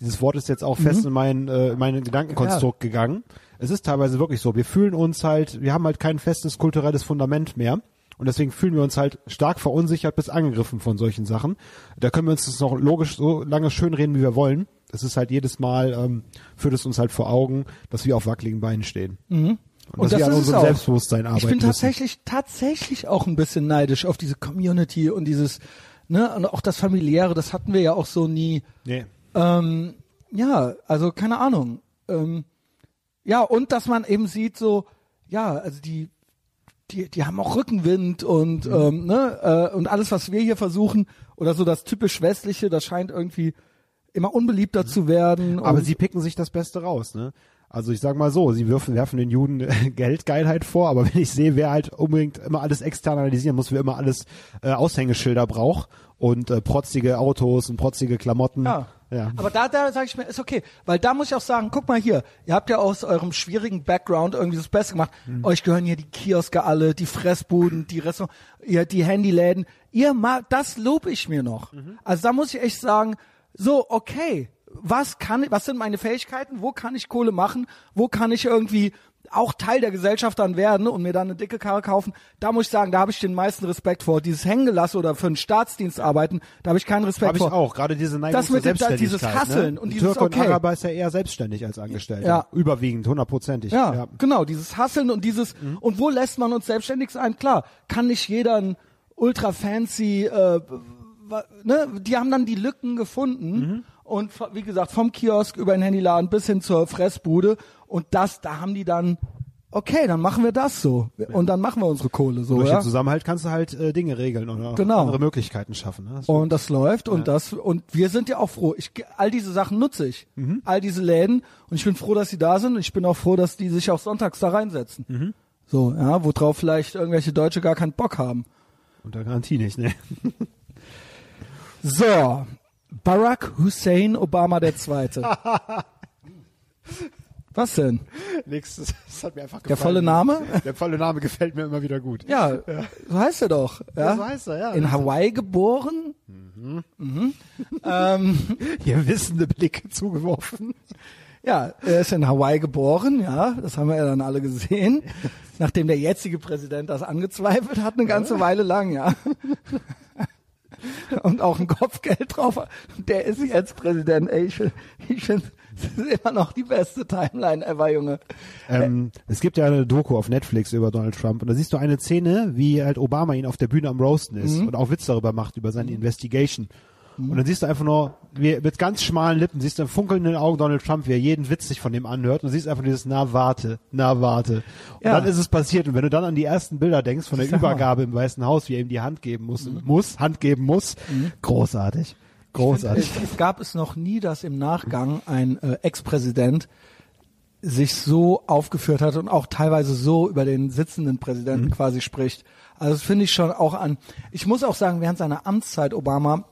Dieses Wort ist jetzt auch fest in mein, äh, in meinen Gedankenkonstrukt gegangen. Es ist teilweise wirklich so. Wir fühlen uns halt, wir haben halt kein festes kulturelles Fundament mehr. Und deswegen fühlen wir uns halt stark verunsichert bis angegriffen von solchen Sachen. Da können wir uns das noch logisch so lange schönreden, wie wir wollen. Das ist halt jedes Mal, ähm, führt es uns halt vor Augen, dass wir auf wackeligen Beinen stehen. Und, Und dass das wir an es unserem auch. Selbstbewusstsein arbeiten ich bin tatsächlich, tatsächlich auch ein bisschen neidisch auf diese Community und dieses, ne, und auch das familiäre, das hatten wir ja auch so nie. Nee. Ähm, ja, also keine Ahnung. Ähm, ja, und dass man eben sieht, so, ja, also die, die, die haben auch Rückenwind und, Mhm. ähm, ne, äh, und alles, was wir hier versuchen, oder so das typisch Westliche, das scheint irgendwie immer unbeliebter zu werden. Aber sie picken sich das Beste raus, ne? Also ich sag mal so, sie werfen, werfen den Juden (laughs) Geldgeilheit vor, aber wenn ich sehe, wer halt unbedingt immer alles externalisieren muss, wer immer alles äh, Aushängeschilder braucht und äh, protzige Autos und protzige Klamotten. Ja. ja. Aber da, da sage ich mir, ist okay. Weil da muss ich auch sagen, guck mal hier, ihr habt ja aus eurem schwierigen Background irgendwie das Beste gemacht. Mhm. Euch gehören hier die Kioske alle, die Fressbuden, die Restaurants, die Handyläden. Ihr mag, das lobe ich mir noch. Mhm. Also da muss ich echt sagen, so, okay, was kann, was sind meine Fähigkeiten? Wo kann ich Kohle machen? Wo kann ich irgendwie auch Teil der Gesellschaft dann werden und mir dann eine dicke Karre kaufen? Da muss ich sagen, da habe ich den meisten Respekt vor. Dieses Hängelasse oder für einen Staatsdienst arbeiten, da habe ich keinen Respekt Habe ich vor. auch, gerade diese Neigung Das mit dem- Selbstständigkeit. dieses Hasseln ne? und dieses Türke und okay. Araber ist ja eher selbstständig als Angestellter. Ja. Überwiegend, hundertprozentig. Ja, genau, dieses Hasseln und dieses und wo lässt man uns selbstständig sein? Klar, kann nicht jeder ein ultra fancy äh, ne, die haben dann die Lücken gefunden und v- wie gesagt, vom Kiosk über den Handyladen bis hin zur Fressbude und das da haben die dann okay, dann machen wir das so. Und dann machen wir unsere Kohle so, Durch ja. den Zusammenhalt kannst du halt äh, Dinge regeln oder Genau. andere Möglichkeiten schaffen. Ne? Das Und das läuft und das und wir sind ja auch froh. Ich all diese Sachen nutze ich, Mhm. all diese Läden und ich bin froh, dass sie da sind. Und ich bin auch froh, dass die sich auch sonntags da reinsetzen. Mhm. So, ja, worauf vielleicht irgendwelche Deutsche gar keinen Bock haben. unter Garantie nicht, ne? (laughs) So, Barack Hussein Obama der Zweite. (laughs) Was denn? Nix, das, hat mir einfach Der volle Name? Der volle Name gefällt mir immer wieder gut. Ja, so heißt er doch. Ja, so heißt er, ja. In Hawaii geboren. Mhm. Ähm, (laughs) Hier wissende Blicke zugeworfen. Ja, er ist in Hawaii geboren, ja, das haben wir ja dann alle gesehen, (laughs) nachdem der jetzige Präsident das angezweifelt hat, eine ganze Weile lang, ja. Und auch ein Kopfgeld drauf. Der ist jetzt Präsident. Ey, ich finde, ich find, das ist immer noch die beste Timeline ever, Junge. Ähm, es gibt ja eine Doku auf Netflix über Donald Trump und da siehst du eine Szene, wie halt Obama ihn auf der Bühne am Roasten ist und auch Witz darüber macht, über seine Investigation. Und dann siehst du einfach nur, wie, mit ganz schmalen Lippen, siehst du im funkelnden Augen Donald Trump, wie er jeden Witz sich von dem anhört und siehst einfach dieses, na warte, na warte. Und Ja. dann ist es passiert. Und wenn du dann an die ersten Bilder denkst von der Übergabe im Weißen Haus, wie er ihm die Hand geben muss, muss, Hand geben muss, großartig. Großartig. Es, es gab es noch nie, dass im Nachgang ein äh, Ex-Präsident sich so aufgeführt hat und auch teilweise so über den sitzenden Präsidenten quasi spricht. Also das finde ich schon auch an. Ich muss auch sagen, während seiner Amtszeit Obama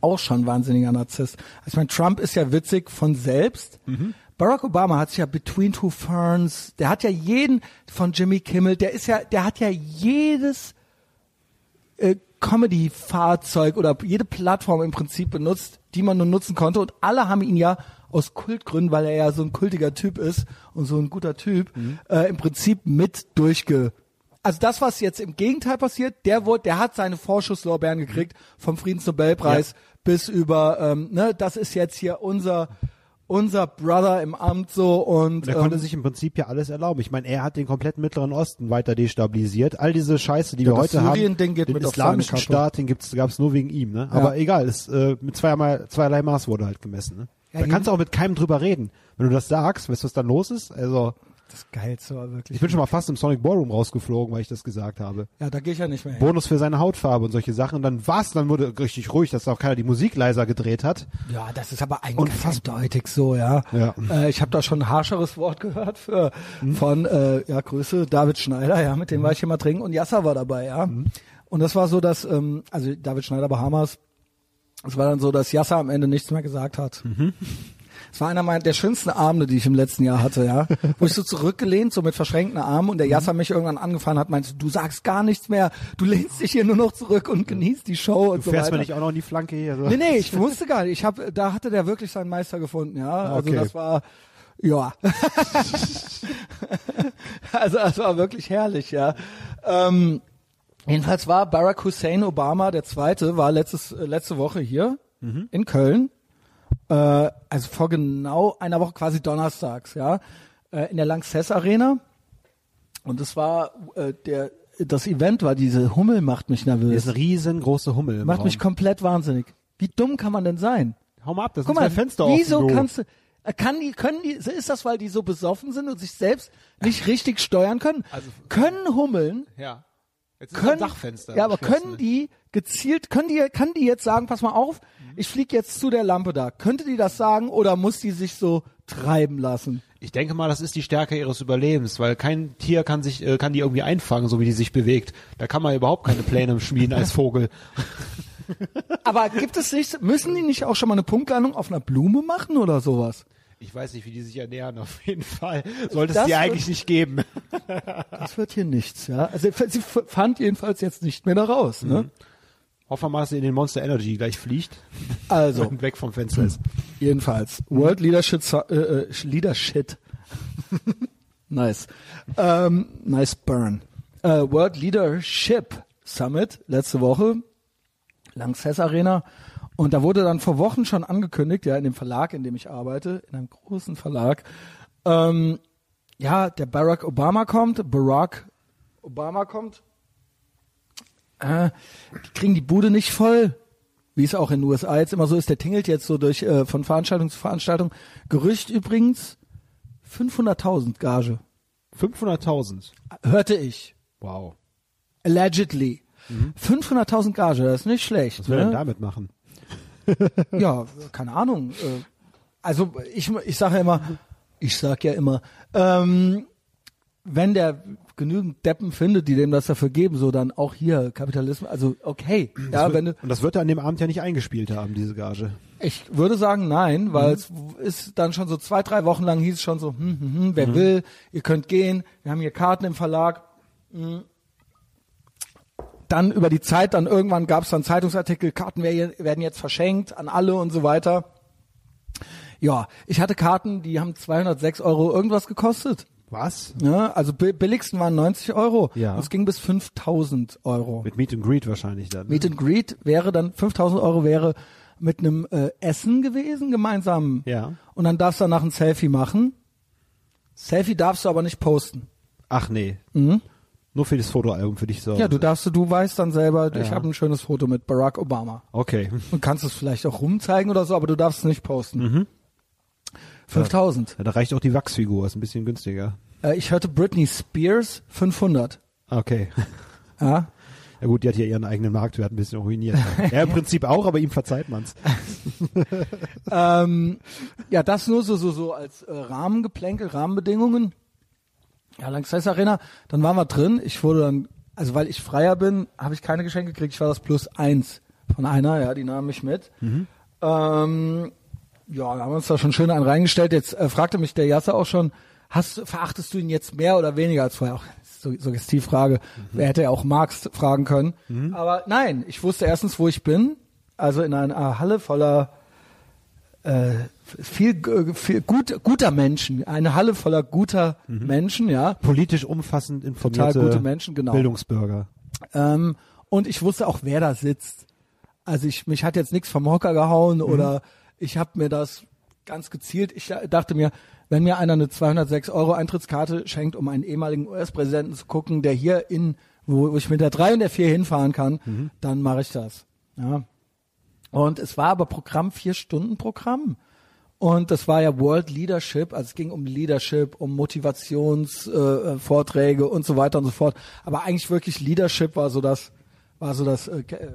auch schon wahnsinniger Narzisst. Also ich meine, Trump ist ja witzig von selbst. Barack Obama hat sich ja Between Two Ferns, der hat ja jeden von Jimmy Kimmel, der ist ja, der hat ja jedes äh, Comedy-Fahrzeug oder jede Plattform im Prinzip benutzt, die man nur nutzen konnte. Und alle haben ihn ja aus Kultgründen, weil er ja so ein kultiger Typ ist und so ein guter Typ, äh, im Prinzip mit durchge. Also das, was jetzt im Gegenteil passiert, der wurde, der hat seine Vorschusslorbeeren gekriegt vom Friedensnobelpreis bis über, ähm, ne, das ist jetzt hier unser unser Brother im Amt so und er konnte ähm, sich im Prinzip ja alles erlauben. Ich meine, er hat den kompletten Mittleren Osten weiter destabilisiert. All diese Scheiße, die Ja, wir heute haben, den islamischen. Staat, den gibt's, gab's nur wegen ihm. Ne? Aber egal, es, äh, mit zweierlei, zweierlei Maß wurde halt gemessen. Ne? Ja, da kannst du auch mit keinem drüber reden. Wenn du das sagst, weißt du, was dann los ist? Also, das Geilste war wirklich. ich bin schon mal fast im Sonic Ballroom rausgeflogen, weil ich das gesagt habe. ja, da gehe ich ja nicht mehr hin. Bonus für seine Hautfarbe und solche Sachen. Und dann war's, dann wurde richtig ruhig, dass auch keiner die Musik leiser gedreht hat. Ja, das ist aber eigentlich Unfassbar. eindeutig so, ja. Ja. Äh, ich habe da schon ein harscheres Wort gehört für, von, äh, ja, Grüße, David Schneider, ja, mit dem war ich hier mal trinken und Yasser war dabei, ja. Und das war so, dass, ähm, also David Schneider Bahamas, es war dann so, dass Yasser am Ende nichts mehr gesagt hat. Es war einer meiner der schönsten Abende, die ich im letzten Jahr hatte, ja. (laughs) Wo ich so zurückgelehnt, so mit verschränkten Armen und der Yasser mich irgendwann angefahren hat, meinte, du sagst gar nichts mehr, du lehnst dich hier nur noch zurück und genießt die Show und Du so fährst weiter. mir nicht auch noch in die Flanke hier. So. Nee, nee, ich (laughs) wusste gar nicht. Ich hab, da hatte der wirklich seinen Meister gefunden, ja. Also Okay. das war, ja. (laughs) also das war wirklich herrlich, ja. Ähm, jedenfalls war Barack Hussein Obama, der Zweite, war letztes, äh, letzte Woche hier in Köln. Äh, also vor genau einer Woche, quasi donnerstags, ja. Äh, in der Lanxess Arena. Und es war äh, der, das Event war diese Hummel macht mich nervös. ist eine riesengroße Hummel Macht Raum. mich komplett wahnsinnig. Wie dumm kann man denn sein? Hau mal ab, das Guck sind mal, zwei Fenster wieso offen. du. kannst du, äh, kann die, können die, ist das, weil die so besoffen sind und sich selbst nicht richtig steuern können? Also- können Hummeln, Ja. Können, ja, aber können die gezielt, können die, kann die jetzt sagen, pass mal auf, ich flieg jetzt zu der Lampe da. Könnte die das sagen oder muss die sich so treiben lassen? Ich denke mal, das ist die Stärke ihres Überlebens, weil kein Tier kann sich, äh, kann die irgendwie einfangen, so wie die sich bewegt. Da kann man überhaupt keine Pläne schmieden als Vogel. (laughs) Aber gibt es nicht, müssen die nicht auch schon mal eine Punktlandung auf einer Blume machen oder sowas? Ich weiß nicht, wie die sich ernähren, (laughs) auf jeden Fall. Sollte es die wird- eigentlich nicht geben. (laughs) Das wird hier nichts, ja. Also sie fand jedenfalls jetzt nicht mehr da raus, ne? Hoffen wir mal, dass sie in den Monster Energy gleich fliegt (laughs) Also, und weg vom Fenster ist. Jedenfalls. World Leadership, äh, äh, Leadership. nice. Ähm, nice burn. Äh, World Leadership Summit letzte Woche. Lanxess Arena. Und da wurde dann vor Wochen schon angekündigt, ja, in dem Verlag, in dem ich arbeite, in einem großen Verlag, ähm, ja, der Barack Obama kommt, Barack Obama kommt, äh, die kriegen die Bude nicht voll, wie es auch in den USA jetzt immer so ist. Der tingelt jetzt so durch äh, von Veranstaltung zu Veranstaltung. Gerücht übrigens 500.000 Gage. 500.000. Hörte ich. Wow. Allegedly. 500.000 Gage, das ist nicht schlecht. Was will er ne? denn damit machen? Ja, keine Ahnung. Äh, Also ich, ich sage ja immer, ich sag ja immer, ähm, wenn der genügend Deppen findet, die dem das dafür geben, so dann auch hier Kapitalismus, also okay. Ja, wenn du, Und das wird er an dem Abend ja nicht eingespielt haben, diese Gage. ich würde sagen nein, weil es ist dann schon so zwei, drei Wochen lang hieß es schon so, hm, hm, hm, wer will, ihr könnt gehen, wir haben hier Karten im Verlag. Hm. Dann über die Zeit, dann irgendwann gab es dann Zeitungsartikel, Karten wer- werden jetzt verschenkt an alle und so weiter. Ja, ich hatte Karten, die haben 206 Euro irgendwas gekostet. Was? Ja, also bi- billigsten waren 90 Euro. Ja. Und es ging bis 5000 Euro. Mit Meet and Greet wahrscheinlich dann. ne? Meet and Greet wäre dann 5000 Euro wäre mit einem äh, Essen gewesen gemeinsam. Ja. Und dann darfst du danach ein Selfie machen. Selfie darfst du aber nicht posten. Ach nee. Nur für das Fotoalbum für dich so. Ja, du darfst, du weißt dann selber, ich Ja. habe ein schönes Foto mit Barack Obama. Okay. Und kannst es vielleicht auch rumzeigen oder so, aber du darfst es nicht posten. Mhm. 5000. Ja, da reicht auch die Wachsfigur, ist ein bisschen günstiger. Äh, ich hörte Britney Spears 500. Okay. Ja. Ja gut, die hat ja ihren eigenen Marktwert ein bisschen ruiniert. (laughs) ja, im Prinzip auch, aber ihm verzeiht man's. (laughs) ähm, ja, das nur so, so, so als äh, Rahmengeplänkel, Rahmenbedingungen. Ja, Lanxess Arena, dann waren wir drin. Ich wurde dann, also weil ich freier bin, habe ich keine Geschenke gekriegt. Ich war das plus eins von einer, ja, die nahm mich mit. Ähm, ja, da haben wir uns da schon schön einen reingestellt. Jetzt äh, fragte mich der Jasse auch schon, hast, verachtest du ihn jetzt mehr oder weniger als vorher? Auch so, Suggestivfrage. Wer hätte ja auch Marx fragen können. Aber nein, ich wusste erstens, wo ich bin. Also in einer Halle voller äh, viel, äh, viel gut, guter Menschen, eine Halle voller guter Menschen, ja. Politisch umfassend informierte gute Menschen, genau. Bildungsbürger. Ähm, und ich wusste auch, wer da sitzt. Also ich, mich hat jetzt nichts vom Hocker gehauen oder ich habe mir das ganz gezielt. Ich dachte mir, wenn mir einer eine 206 Euro Eintrittskarte schenkt, um einen ehemaligen US-Präsidenten zu gucken, der hier in, wo, wo ich mit der 3 und der 4 hinfahren kann, dann mache ich das. Ja. Und es war aber Programm, vier Stunden Programm. Und das war ja World Leadership, also es ging um Leadership, um Motivationsvorträge äh, Vorträge und so weiter und so fort. Aber eigentlich wirklich Leadership war so das, war so das, äh, äh,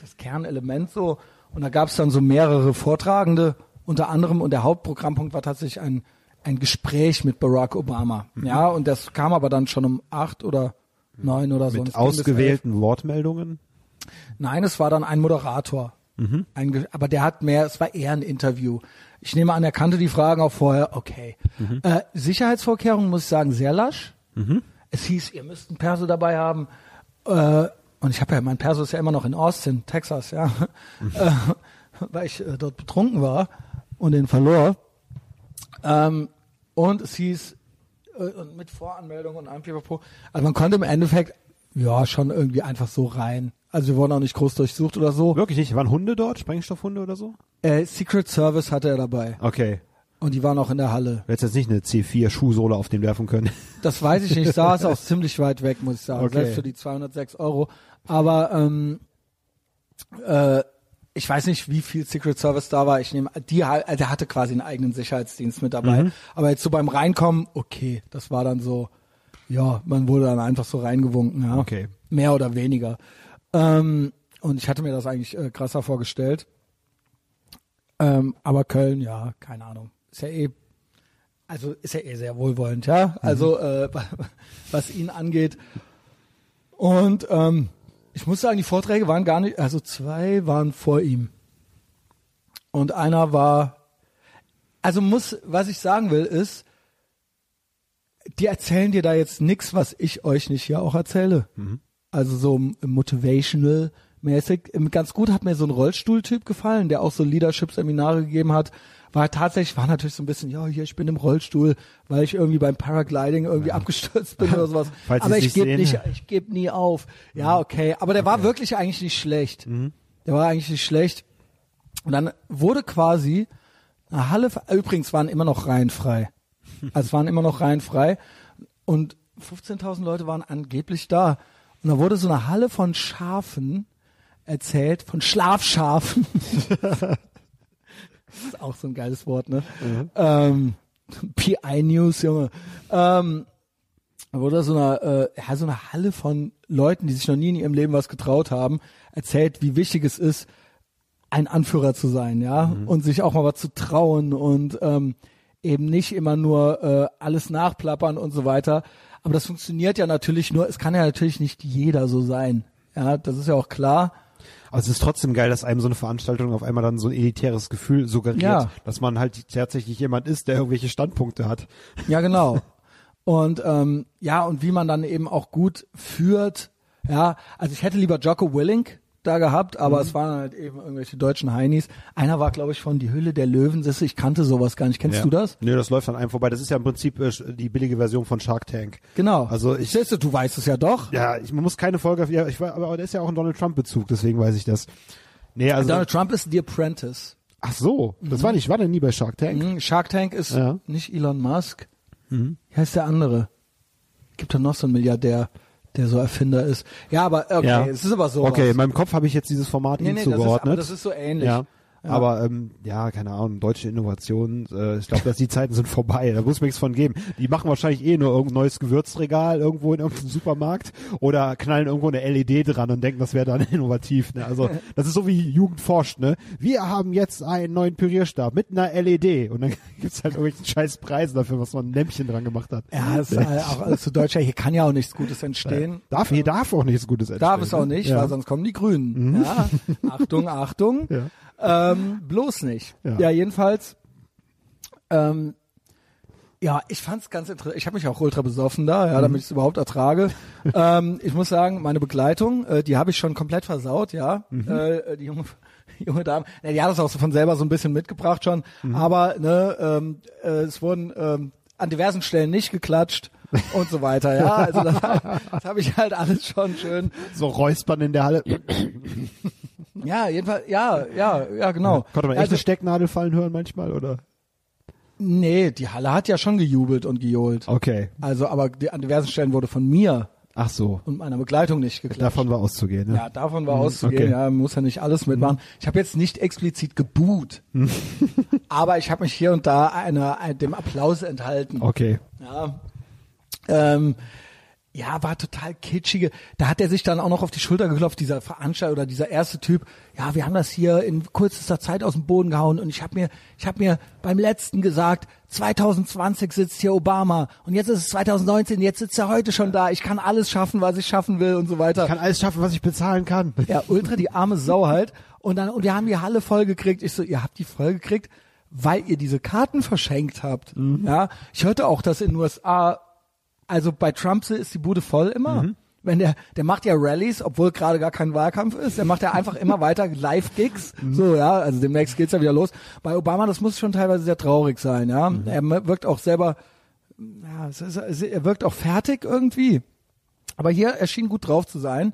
das Kernelement so. Und da gab es dann so mehrere Vortragende, unter anderem, und der Hauptprogrammpunkt war tatsächlich ein, ein Gespräch mit Barack Obama. Ja, und das kam aber dann schon um acht oder neun oder so. Mit ausgewählten Wortmeldungen. Nein, es war dann ein Moderator. Ein, Ge- aber der hat mehr, es war eher ein Interview. Ich nehme an, er kannte die Fragen auch vorher. Okay. Äh, Sicherheitsvorkehrungen muss ich sagen, sehr lasch. Es hieß, ihr müsst einen Perso dabei haben. Äh, und ich habe ja, mein Perso ist ja immer noch in Austin, Texas, ja. Äh, weil ich äh, dort betrunken war und den verlor. Ähm, und es hieß, äh, und mit Voranmeldung und allem Pipapo. Also man konnte im Endeffekt, ja, schon irgendwie einfach so rein. Also wir wurden auch nicht groß durchsucht oder so. Wirklich nicht? Waren Hunde dort? Sprengstoffhunde oder so? Äh, Secret Service hatte er dabei. Okay. Und die waren auch in der Halle. Du hättest jetzt nicht eine C4-Schuhsohle auf den werfen können. (laughs) Das weiß ich nicht. Saß auch ziemlich weit weg, muss ich sagen. Okay. Selbst für die 206 Euro. Aber ähm, äh, ich weiß nicht, wie viel Secret Service da war. Ich nehme, die, der hatte quasi einen eigenen Sicherheitsdienst mit dabei. Mhm. Aber jetzt so beim Reinkommen, okay, das war dann so, ja, man wurde dann einfach so reingewunken, ja. Okay. Mehr oder weniger. Ähm, und ich hatte mir das eigentlich äh, krasser vorgestellt. Ähm, aber Köln, ja, keine Ahnung. Ist ja eh, also ist ja eh sehr wohlwollend, ja. Also äh, (laughs) was ihn angeht. Und ähm, ich muss sagen, die Vorträge waren gar nicht, also zwei waren vor ihm. Und einer war, also muss, was ich sagen will, ist, die erzählen dir da jetzt nichts, was ich euch nicht hier auch erzähle. Also so motivational mäßig. Ähm, Ganz gut hat mir so ein Rollstuhltyp gefallen, der auch so Leadership-Seminare gegeben hat. War tatsächlich, war natürlich so ein bisschen, ja, hier, ich bin im Rollstuhl, weil ich irgendwie beim Paragliding irgendwie abgestürzt bin oder sowas. (laughs) Falls Aber ich gebe nicht, ich gebe nie auf. Ja, okay. Aber der war wirklich eigentlich nicht schlecht. Der war eigentlich nicht schlecht. Und dann wurde quasi eine Halle, übrigens waren immer noch reihenfrei. (laughs) Also es waren immer noch reihenfrei. Und 15.000 Leute waren angeblich da. Und da wurde so eine Halle von Schafen erzählt, von Schlafschafen. das ist auch so ein geiles Wort, ne? Ähm, PI News, Junge. Ähm, Da wurde so eine, äh, ja, so eine Halle von Leuten, die sich noch nie in ihrem Leben was getraut haben, erzählt, wie wichtig es ist, ein Anführer zu sein, ja, Mhm. und sich auch mal was zu trauen und ähm, eben nicht immer nur äh, alles nachplappern und so weiter. Aber das funktioniert ja natürlich nur, es kann ja natürlich nicht jeder so sein. Ja, das ist ja auch klar. Aber es ist trotzdem geil, dass einem so eine Veranstaltung auf einmal dann so ein elitäres Gefühl suggeriert, Ja. dass man halt tatsächlich jemand ist, der irgendwelche Standpunkte hat. Ja, genau. Und ähm, ja, und wie man dann eben auch gut führt. Ja, also ich hätte lieber Jocko Willink da gehabt, aber es waren halt eben irgendwelche deutschen Heinis. Einer war, glaube ich, von Die Hülle der Löwen. Ich kannte sowas gar nicht. Kennst Ja. du das? Nee, das läuft an einem vorbei. Das ist ja im Prinzip äh, die billige Version von Shark Tank. Genau. Also ich- Siehst du, du weißt es ja doch. Ja, ich man muss keine Folge, ja, ich aber da ist ja auch ein Donald Trump Bezug, deswegen weiß ich das. Nee, also Donald Trump ist The Apprentice. ach so, das war nicht, war denn nie bei Shark Tank? Mhm, Shark Tank ist Ja. Mhm. nicht Elon Musk. Wie heißt der andere? Gibt da noch so einen Milliardär, der so Erfinder ist. Ja, aber okay, Ja. es ist aber so. Okay, in meinem Kopf habe ich jetzt dieses Format Nee, ihm nee, das ist, zugeordnet. aber das ist so ähnlich. Ja. Ja. Aber ähm, ja, keine Ahnung, deutsche Innovation, äh, ich glaube, dass die Zeiten sind vorbei. Da muss mir nichts von geben. Die machen wahrscheinlich eh nur irgendein neues Gewürzregal irgendwo in irgendeinem Supermarkt oder knallen irgendwo eine LED dran und denken, das wäre dann (laughs) innovativ. Ne? Also das ist so wie Jugend forscht. Ne? Wir haben jetzt einen neuen Pürierstab mit einer LED und dann (laughs) gibt's halt irgendwelchen scheiß Preise dafür, was man ein Lämpchen dran gemacht hat. Ja, es ist halt auch alles zu deutscher. Hier kann ja auch nichts Gutes entstehen. Darf, hier darf auch nichts Gutes entstehen. Darf es auch nicht, Ja. Mhm. weil sonst kommen die Grünen. Ja. Achtung, Achtung. Ja. Ähm, bloß nicht. Ja. Ja, jedenfalls. Ähm, ja, ich fand's ganz interessant. Ich habe mich auch ultra besoffen da, ja, Mhm. damit ich es überhaupt ertrage. ähm, ich muss sagen, meine Begleitung, äh, die habe ich schon komplett versaut, ja. Mhm. Äh, die junge, (laughs) junge Dame, ne, die hat das auch so von selber so ein bisschen mitgebracht schon. Mhm. Aber ne, ähm, äh, es wurden ähm, an diversen Stellen nicht geklatscht und so weiter, ja. Also das, das habe ich halt alles schon schön. So Räuspern in der Halle. (laughs) (laughs) Ja, jedenfalls, ja, ja, ja, genau. Konnte man echt also, eine Stecknadel fallen hören manchmal, oder? nee, die Halle hat ja schon gejubelt und gejohlt. Okay. Also, aber die, an diversen Stellen wurde von mir Ach so. und meiner Begleitung nicht geklatscht. Davon war auszugehen, ne? ja, davon war auszugehen. okay. Ja, man muss ja nicht alles mitmachen. Ich habe jetzt nicht explizit gebuht, (laughs) aber ich habe mich hier und da einer, ein- dem Applaus enthalten. Okay. Ja. Ähm, ja, war total kitschige. Da hat er sich dann auch noch auf die Schulter geklopft, dieser Veranstalter oder dieser erste Typ. Ja, wir haben das hier in kürzester Zeit aus dem Boden gehauen und ich habe mir, ich habe mir beim letzten gesagt, 2020 sitzt hier Obama und jetzt ist es 2019, jetzt sitzt er heute schon da. Ich kann alles schaffen, was ich schaffen will und so weiter. Ich kann alles schaffen, was ich bezahlen kann. Ja, ultra die arme Sau halt. Und dann, und wir haben die Halle voll gekriegt. Ich so, ihr habt die voll gekriegt, weil ihr diese Karten verschenkt habt. Ja, ich hörte auch, dass in den USA, also bei Trump ist die Bude voll immer. Wenn der, der macht ja Rallyes, obwohl gerade gar kein Wahlkampf ist, der macht ja einfach immer weiter Live-Gigs. So, ja, also demnächst geht's ja wieder los. Bei Obama, das muss schon teilweise sehr traurig sein, ja. Er wirkt auch selber, ja, es ist, es- er wirkt auch fertig irgendwie. Aber hier erschien gut drauf zu sein.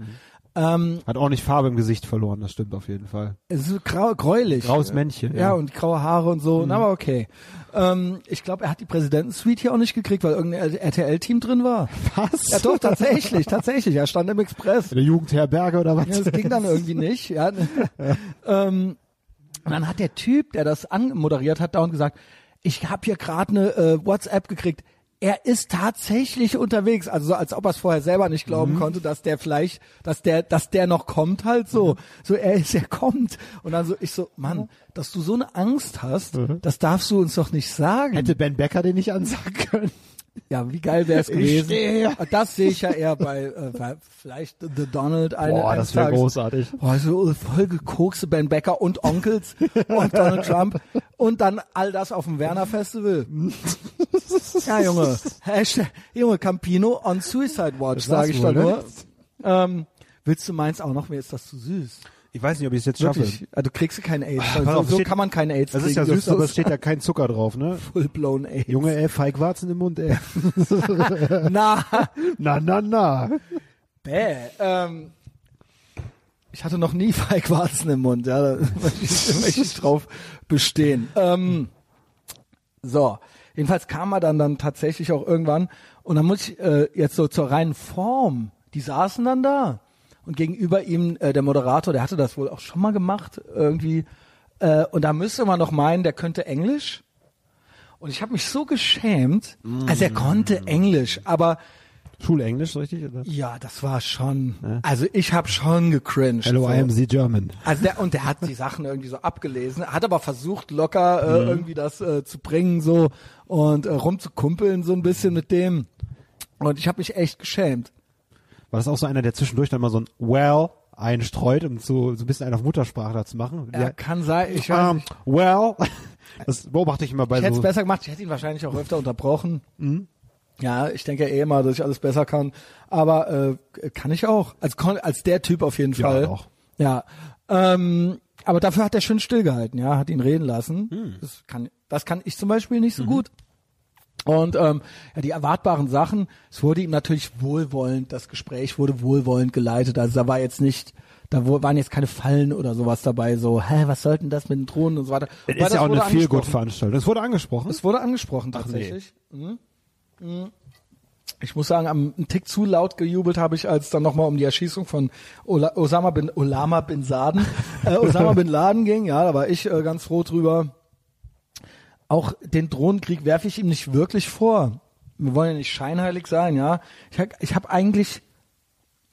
Ähm, Hat auch nicht Farbe im Gesicht verloren, das stimmt auf jeden Fall. es ist grau, gräulich. Graues Männchen, Ja, ja. und graue Haare und so. Na, aber okay. Ähm, ich glaube, er hat die Präsidentensuite hier auch nicht gekriegt, weil irgendein RTL-Team drin war. Was? Ja, doch, tatsächlich, tatsächlich. Er stand im Express. In der Jugendherberge oder was? Ja, das ging dann irgendwie (laughs) nicht. Ja. ähm, und dann hat der Typ, der das anmoderiert hat, dauernd gesagt, ich habe hier gerade eine äh, WhatsApp gekriegt. Er ist tatsächlich unterwegs, also so, als ob er es vorher selber nicht glauben Mhm. konnte, dass der vielleicht, dass der, dass der noch kommt halt so. Mhm. So, er ist, er kommt. Und dann so, ich so, Mann, dass du so eine Angst hast, Mhm. das darfst du uns doch nicht sagen. Hätte Ben Becker den nicht ansagen können? Ja, wie geil wäre es gewesen. stehe. Das sehe ich ja eher bei, äh, bei vielleicht The Donald eine, Boah, das wäre großartig. Boah, so voll gekokste Ben Becker und Onkels und Donald Trump und dann all das auf dem Werner Festival. (laughs) ja, Junge. Hashtag, Junge, Campino on Suicide Watch, sage ich da ne? nur. Ähm, willst du meins auch noch? Mir ist das zu süß. Ich weiß nicht, ob ich es jetzt Wirklich. schaffe. Also, du kriegst kein AIDS. Ah, Also, auf, so steht- kann man kein AIDS Das kriegen. ist ja süß, aber (laughs) es steht ja kein Zucker drauf, ne? full-blown AIDS. Junge, ey, Feigwarzen im Mund, ey. (laughs) Na, Na, na, na. bäh. Ähm, ich hatte noch nie Feigwarzen im Mund, ja, da (laughs) möchte ich, möchte ich drauf bestehen. Ähm, so, jedenfalls kam er dann dann tatsächlich auch irgendwann und dann muss ich äh, jetzt so zur reinen Form, die saßen dann da und gegenüber ihm äh, der Moderator, der hatte das wohl auch schon mal gemacht irgendwie äh, und da müsste man noch meinen, der könnte Englisch und ich habe mich so geschämt, also er konnte Englisch, aber Schulenglisch, richtig? Oder? Ja, das war schon. Also ich habe schon gecringed. Hello, so. I am the German. Also der, und der hat die Sachen irgendwie so abgelesen, hat aber versucht locker äh, Mhm. irgendwie das äh, zu bringen so und äh, rumzukumpeln so ein bisschen mit dem. Und ich habe mich echt geschämt. War das auch so einer, der zwischendurch dann mal so ein Well einstreut, um so, so ein bisschen einen auf Muttersprache da zu machen? Ja, kann sein. Ich weiß Ähm, nicht. well, (laughs) das beobachte ich immer bei Ich hätte so. es besser gemacht. Ich hätte ihn wahrscheinlich auch öfter unterbrochen. Mhm. Ja, ich denke eh immer, dass ich alles besser kann. Aber äh, kann ich auch. Als, als der Typ auf jeden Ja, Fall. doch. Ja. Ähm, aber dafür hat er schön stillgehalten, ja, hat ihn reden lassen. Hm. Das, kann, das kann ich zum Beispiel nicht so gut. Und ähm, ja, die erwartbaren Sachen, es wurde ihm natürlich wohlwollend, das Gespräch wurde wohlwollend geleitet. Also da war jetzt nicht, da waren jetzt keine Fallen oder sowas dabei, so, hä, was sollten das mit den Drohnen und so weiter. Das ist ja auch eine angesprochen. Feelgood-Veranstaltung. Das wurde angesprochen. Es wurde angesprochen Ach, tatsächlich. Mhm. Mhm. Ich muss sagen, am einen Tick zu laut gejubelt habe ich, als dann nochmal um die Erschießung von Ola, Osama bin Olama bin Laden, äh, (laughs) Osama bin Laden ging. Ja, da war ich äh, ganz froh drüber. Auch den Drohnenkrieg werfe ich ihm nicht wirklich vor. Wir wollen ja nicht scheinheilig sein, ja. Ich, hab- ich habe eigentlich,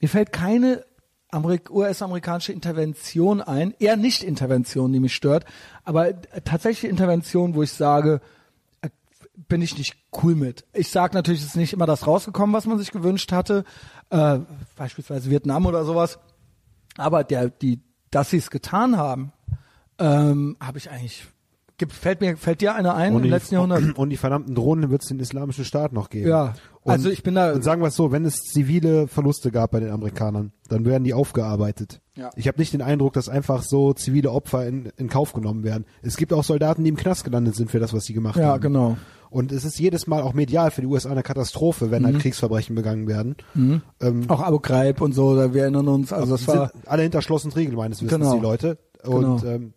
mir fällt keine Amerik US-amerikanische Intervention ein, eher nicht Intervention, die mich stört, aber tatsächlich Intervention, wo ich sage, bin ich nicht cool mit. Ich sage natürlich, es ist nicht immer das rausgekommen, was man sich gewünscht hatte, äh, beispielsweise Vietnam oder sowas, aber der, die, dass sie es getan haben, ähm, habe ich eigentlich, gibt, fällt mir, fällt dir einer ein im die, letzten Jahrhundert? (clears throat) und die verdammten Drohnen wird es den islamischen Staat noch geben. Ja, Und, also ich bin da- Und sagen wir es so, wenn es zivile Verluste gab bei den Amerikanern, dann werden die aufgearbeitet. Ja. Ich habe nicht den Eindruck, dass einfach so zivile Opfer in, in Kauf genommen werden. Es gibt auch Soldaten, die im Knast gelandet sind für das, was sie gemacht Ja, haben. genau. Und es ist jedes Mal auch medial für die USA eine Katastrophe, wenn Mhm. halt Kriegsverbrechen begangen werden. Ähm, Auch Abu Ghraib und so, da wir erinnern uns, also das war, sind alle hinter Schloss und Riegel meines Wissens, Genau. die Leute. Und Genau. ähm,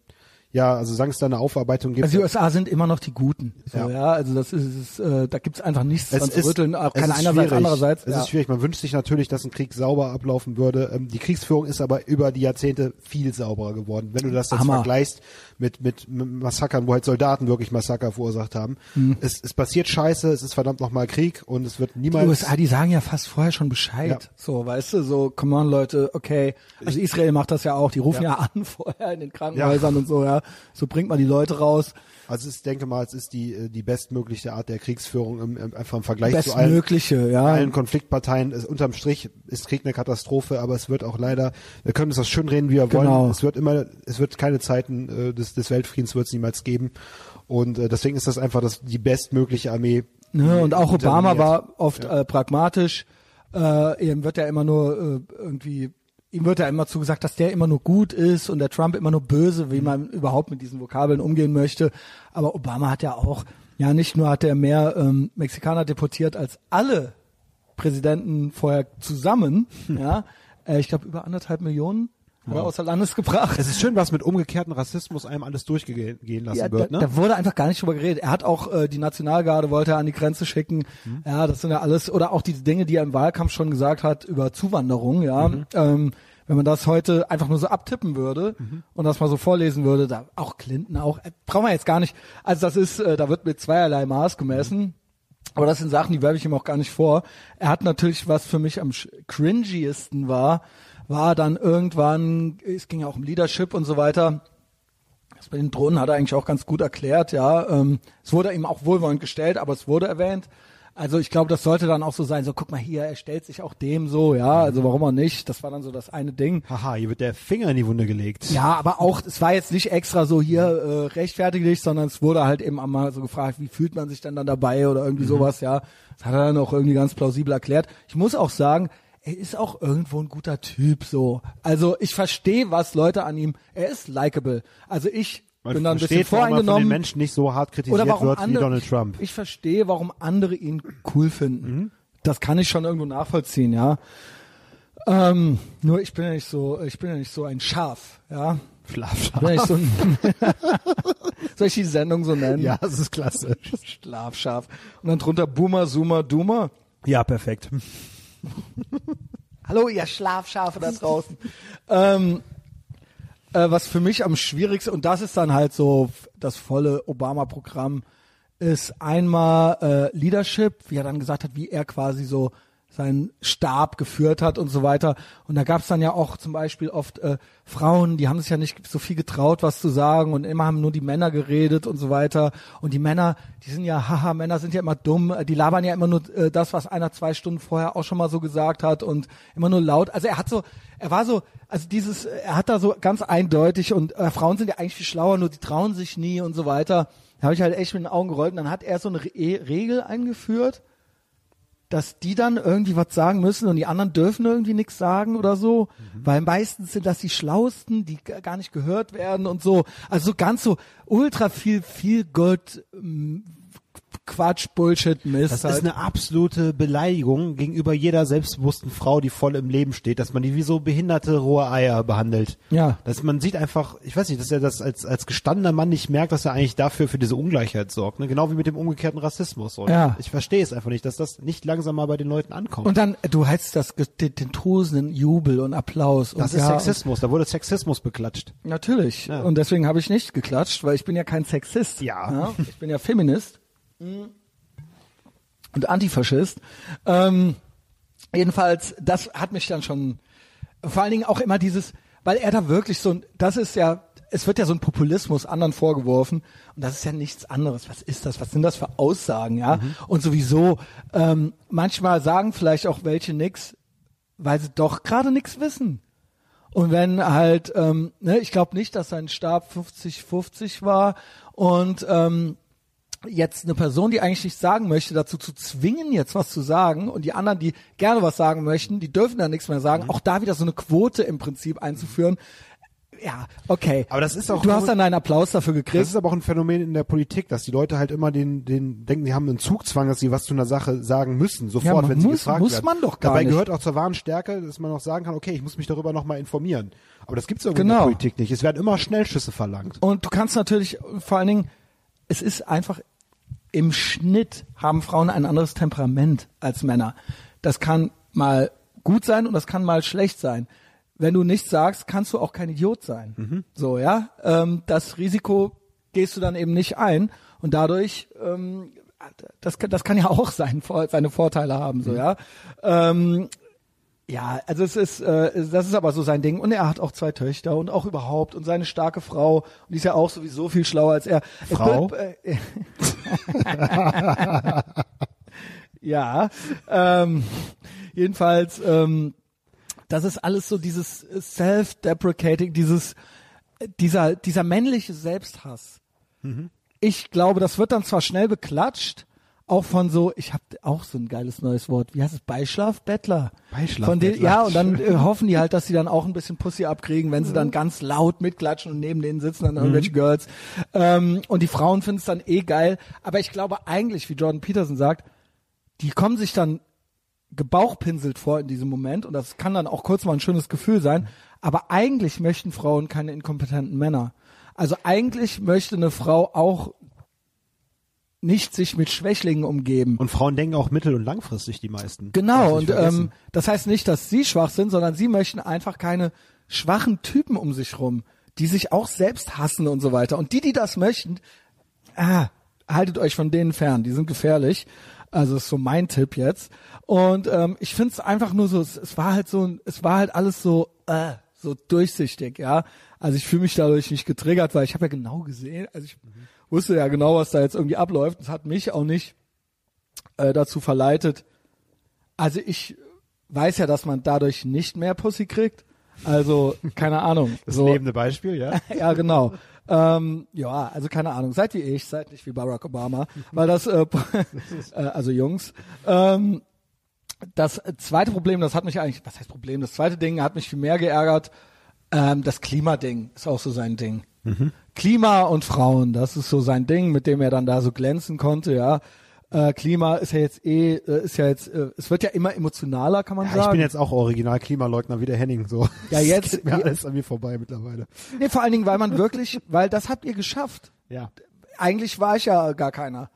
ja, also solange es da eine Aufarbeitung gibt. Also die USA sind immer noch die Guten. So, ja. Ja. also das ist, es, äh, da gibt's einfach nichts Es dran zu ist- rütteln, auch es keine ist einerseits, schwierig. andererseits. Es ja. ist schwierig. Man wünscht sich natürlich, dass ein Krieg sauber ablaufen würde. Ähm, die Kriegsführung ist aber über die Jahrzehnte viel sauberer geworden. Wenn du das jetzt Hammer. vergleichst mit, mit Massakern, wo halt Soldaten wirklich Massaker verursacht haben. Es, es passiert Scheiße, es ist verdammt nochmal Krieg und es wird Die niemals... USA, die sagen ja fast vorher schon Bescheid. Ja. So, weißt du, so, come on Leute, okay. Also Israel macht das ja auch, die rufen ja, Ja. an (laughs) vorher in den Krankenhäusern und so, ja. So bringt man die Leute raus. Also ich denke mal, es ist die, äh, die bestmögliche Art der Kriegsführung im, im, einfach im Vergleich zu allen, ja. allen Konfliktparteien. Es, unterm Strich ist Krieg eine Katastrophe, aber es wird auch leider, wir können uns das schön reden, wie wir Genau. wollen. Es wird immer, es wird keine Zeiten äh, des, des Weltfriedens wird es niemals geben. Und äh, deswegen ist das einfach das, die bestmögliche Armee. Ne, die und auch Obama war oft äh, pragmatisch. Äh, ihm wird ja immer nur äh, irgendwie, ihm wird ja immer zugesagt, dass der immer nur gut ist und der Trump immer nur böse, wie man überhaupt mit diesen Vokabeln umgehen möchte. Aber Obama hat ja auch, ja nicht nur hat er mehr ähm, Mexikaner deportiert als alle Präsidenten vorher zusammen, (laughs) ja, äh, ich glaube über anderthalb Millionen hat er außer Landes gebracht. Es ist schön, was mit umgekehrten Rassismus einem alles durchgehen gehen lassen Ja, wird, da, ne? da wurde einfach gar nicht drüber geredet. Er hat auch äh, die Nationalgarde wollte er an die Grenze schicken. Mhm. Ja, das sind ja alles oder auch diese Dinge, die er im Wahlkampf schon gesagt hat über Zuwanderung. Ja, Mhm. ähm, wenn man das heute einfach nur so abtippen würde Mhm. und das mal so vorlesen würde, da auch Clinton auch äh, brauchen wir jetzt gar nicht. Also das ist, äh, da wird mit zweierlei Maß gemessen. Aber das sind Sachen, die werfe ich ihm auch gar nicht vor. Er hat natürlich, was für mich am cringiesten war, war dann irgendwann, es ging ja auch um Leadership und so weiter. Das bei den Drohnen hat er eigentlich auch ganz gut erklärt, ja. Ähm, es wurde ihm auch wohlwollend gestellt, aber es wurde erwähnt. Also ich glaube, das sollte dann auch so sein, so guck mal hier, er stellt sich auch dem so, ja, also warum auch nicht? Das war dann so das eine Ding. Haha, hier wird der Finger in die Wunde gelegt. Ja, aber auch, es war jetzt nicht extra so hier äh, rechtfertige dich, sondern es wurde halt eben einmal so gefragt, wie fühlt man sich denn dann dabei oder irgendwie sowas, ja. Das hat er dann auch irgendwie ganz plausibel erklärt. Ich muss auch sagen, er ist auch irgendwo ein guter Typ so. Also ich verstehe, was Leute an ihm, er ist likable. Also ich Man bin dann ein bisschen versteht, warum den voreingenommen. Menschen nicht so hart kritisiert Oder warum wird wie andere, Donald Trump. Ich, verstehe, warum andere ihn cool finden. Das kann ich schon irgendwo nachvollziehen, ja. Ähm, nur ich bin ja nicht so, ich bin ja nicht so ein Schaf, ja. Schlafschaf. Bin ich so ein (laughs) Soll ich die Sendung so nennen? Ja, das ist klasse. Schlafschaf. Und dann drunter Boomer, Zoomer, Doomer. Ja, perfekt. (laughs) Hallo, ihr Schlafschafe da draußen. ähm, äh, was für mich am schwierigsten, und das ist dann halt so das volle Obama-Programm, ist einmal äh, Leadership, wie er dann gesagt hat, wie er quasi so seinen Stab geführt hat und so weiter. Und da gab es dann ja auch zum Beispiel oft äh, Frauen, die haben sich ja nicht so viel getraut, was zu sagen und immer haben nur die Männer geredet und so weiter. Und die Männer, die sind ja, (laughs) haha, Männer sind ja immer dumm, die labern ja immer nur äh, das, was einer zwei Stunden vorher auch schon mal so gesagt hat und immer nur laut. Also er hat so, er war so, also dieses, er hat da so ganz eindeutig und äh, Frauen sind ja eigentlich viel schlauer, nur die trauen sich nie und so weiter. Da habe ich halt echt mit den Augen gerollt und dann hat er so eine Re Regel eingeführt, dass die dann irgendwie was sagen müssen und die anderen dürfen irgendwie nichts sagen oder so, mhm. weil meistens sind das die Schlausten, die gar nicht gehört werden und so. Also so ganz so ultra viel, viel Gold Quatsch, Bullshit, Mist. Das halt. ist eine absolute Beleidigung gegenüber jeder selbstbewussten Frau, die voll im Leben steht, dass man die wie so behinderte rohe Eier behandelt. Ja. Dass man sieht einfach, ich weiß nicht, dass er das als, als gestandener Mann nicht merkt, dass er eigentlich dafür für diese Ungleichheit sorgt. Ne? Genau wie mit dem umgekehrten Rassismus. Und ja. Ich verstehe es einfach nicht, dass das nicht langsam mal bei den Leuten ankommt. Und dann, du heißt das, den, den tosenden Jubel und Applaus. Das und ist ja, Sexismus, da wurde Sexismus beklatscht. Natürlich. Ja. Und deswegen habe ich nicht geklatscht, weil ich bin ja kein Sexist. Ja. ja? Ich bin ja Feminist. Und Antifaschist. Ähm, jedenfalls, das hat mich dann schon, vor allen Dingen auch immer dieses, weil er da wirklich so, das ist ja, es wird ja so ein Populismus anderen vorgeworfen und das ist ja nichts anderes. Was ist das? Was sind das für Aussagen, ja? Mhm. Und sowieso, ähm, manchmal sagen vielleicht auch welche nix, weil sie doch gerade nichts wissen. Und wenn halt, ähm, ne, ich glaube nicht, dass sein Stab 50-50 war und ähm, jetzt eine Person, die eigentlich nichts sagen möchte, dazu zu zwingen, jetzt was zu sagen und die anderen, die gerne was sagen möchten, die dürfen dann nichts mehr sagen, mhm. auch da wieder so eine Quote im Prinzip einzuführen. Ja, okay. Aber das ist auch du hast dann einen Applaus dafür gekriegt. Das ist aber auch ein Phänomen in der Politik, dass die Leute halt immer den, den denken, die haben einen Zugzwang, dass sie was zu einer Sache sagen müssen, sofort, ja, wenn sie gefragt muss werden. Muss man doch gar Dabei nicht. gehört auch zur wahren Stärke, dass man auch sagen kann, okay, ich muss mich darüber nochmal informieren. Aber das gibt's irgendwie genau. in der Politik nicht. Es werden immer Schnellschüsse verlangt. Und du kannst natürlich vor allen Dingen, es ist einfach im Schnitt haben Frauen ein anderes Temperament als Männer. Das kann mal gut sein und das kann mal schlecht sein. Wenn du nichts sagst, kannst du auch kein Idiot sein. Mhm. So, ja. Ähm, das Risiko gehst du dann eben nicht ein und dadurch, ähm, das, das kann ja auch sein, seine Vorteile haben, so, mhm. ja. Ähm, ja, also es ist, äh, das ist aber so sein Ding. Und er hat auch zwei Töchter und auch überhaupt und seine starke Frau. Und die ist ja auch sowieso viel schlauer als er. Frau? Äh, (laughs) ja, ähm, jedenfalls, ähm, das ist alles so dieses self-deprecating, dieses, dieser, dieser männliche Selbsthass. Mhm. Ich glaube, das wird dann zwar schnell beklatscht, auch von so, ich habe auch so ein geiles neues Wort, wie heißt es, Beischlafbettler? Beischlafbettler. Ja, und dann äh, hoffen die halt, dass sie dann auch ein bisschen Pussy abkriegen, wenn sie dann ganz laut mitklatschen und neben denen sitzen dann mhm. irgendwelche Girls. Ähm, und die Frauen finden es dann eh geil. Aber ich glaube eigentlich, wie Jordan Peterson sagt, die kommen sich dann gebauchpinselt vor in diesem Moment und das kann dann auch kurz mal ein schönes Gefühl sein. Aber eigentlich möchten Frauen keine inkompetenten Männer. Also eigentlich möchte eine Frau auch nicht sich mit Schwächlingen umgeben. Und Frauen denken auch mittel- und langfristig, die meisten. Genau, und ähm, das heißt nicht, dass sie schwach sind, sondern sie möchten einfach keine schwachen Typen um sich rum, die sich auch selbst hassen und so weiter. Und die, die das möchten, ah, haltet euch von denen fern, die sind gefährlich. Also ist so mein Tipp jetzt. Und ähm, ich finde es einfach nur so, es, es war halt so, es war halt alles so, äh, so durchsichtig, ja. Also ich fühle mich dadurch nicht getriggert, weil ich habe ja genau gesehen, also ich mhm wusste ja genau, was da jetzt irgendwie abläuft. Das hat mich auch nicht äh, dazu verleitet. Also ich weiß ja, dass man dadurch nicht mehr Pussy kriegt. Also keine Ahnung. Das so. lebende Beispiel, ja? (laughs) ja, genau. Ähm, ja, also keine Ahnung. Seid wie ich, seid nicht wie Barack Obama, weil das, äh, (laughs) äh, also Jungs. Ähm, das zweite Problem, das hat mich eigentlich, was heißt Problem? Das zweite Ding hat mich viel mehr geärgert. Ähm, das Klimading ist auch so sein Ding. Mhm. Klima und Frauen, das ist so sein Ding, mit dem er dann da so glänzen konnte, ja. Äh, Klima ist ja jetzt eh, äh, ist ja jetzt, äh, es wird ja immer emotionaler, kann man ja, sagen. Ich bin jetzt auch original Klimaleugner wie der Henning, so. Ja, jetzt. geht mir alles an mir vorbei mittlerweile. Nee, vor allen Dingen, weil man wirklich, weil das habt ihr geschafft. Ja. Eigentlich war ich ja gar keiner.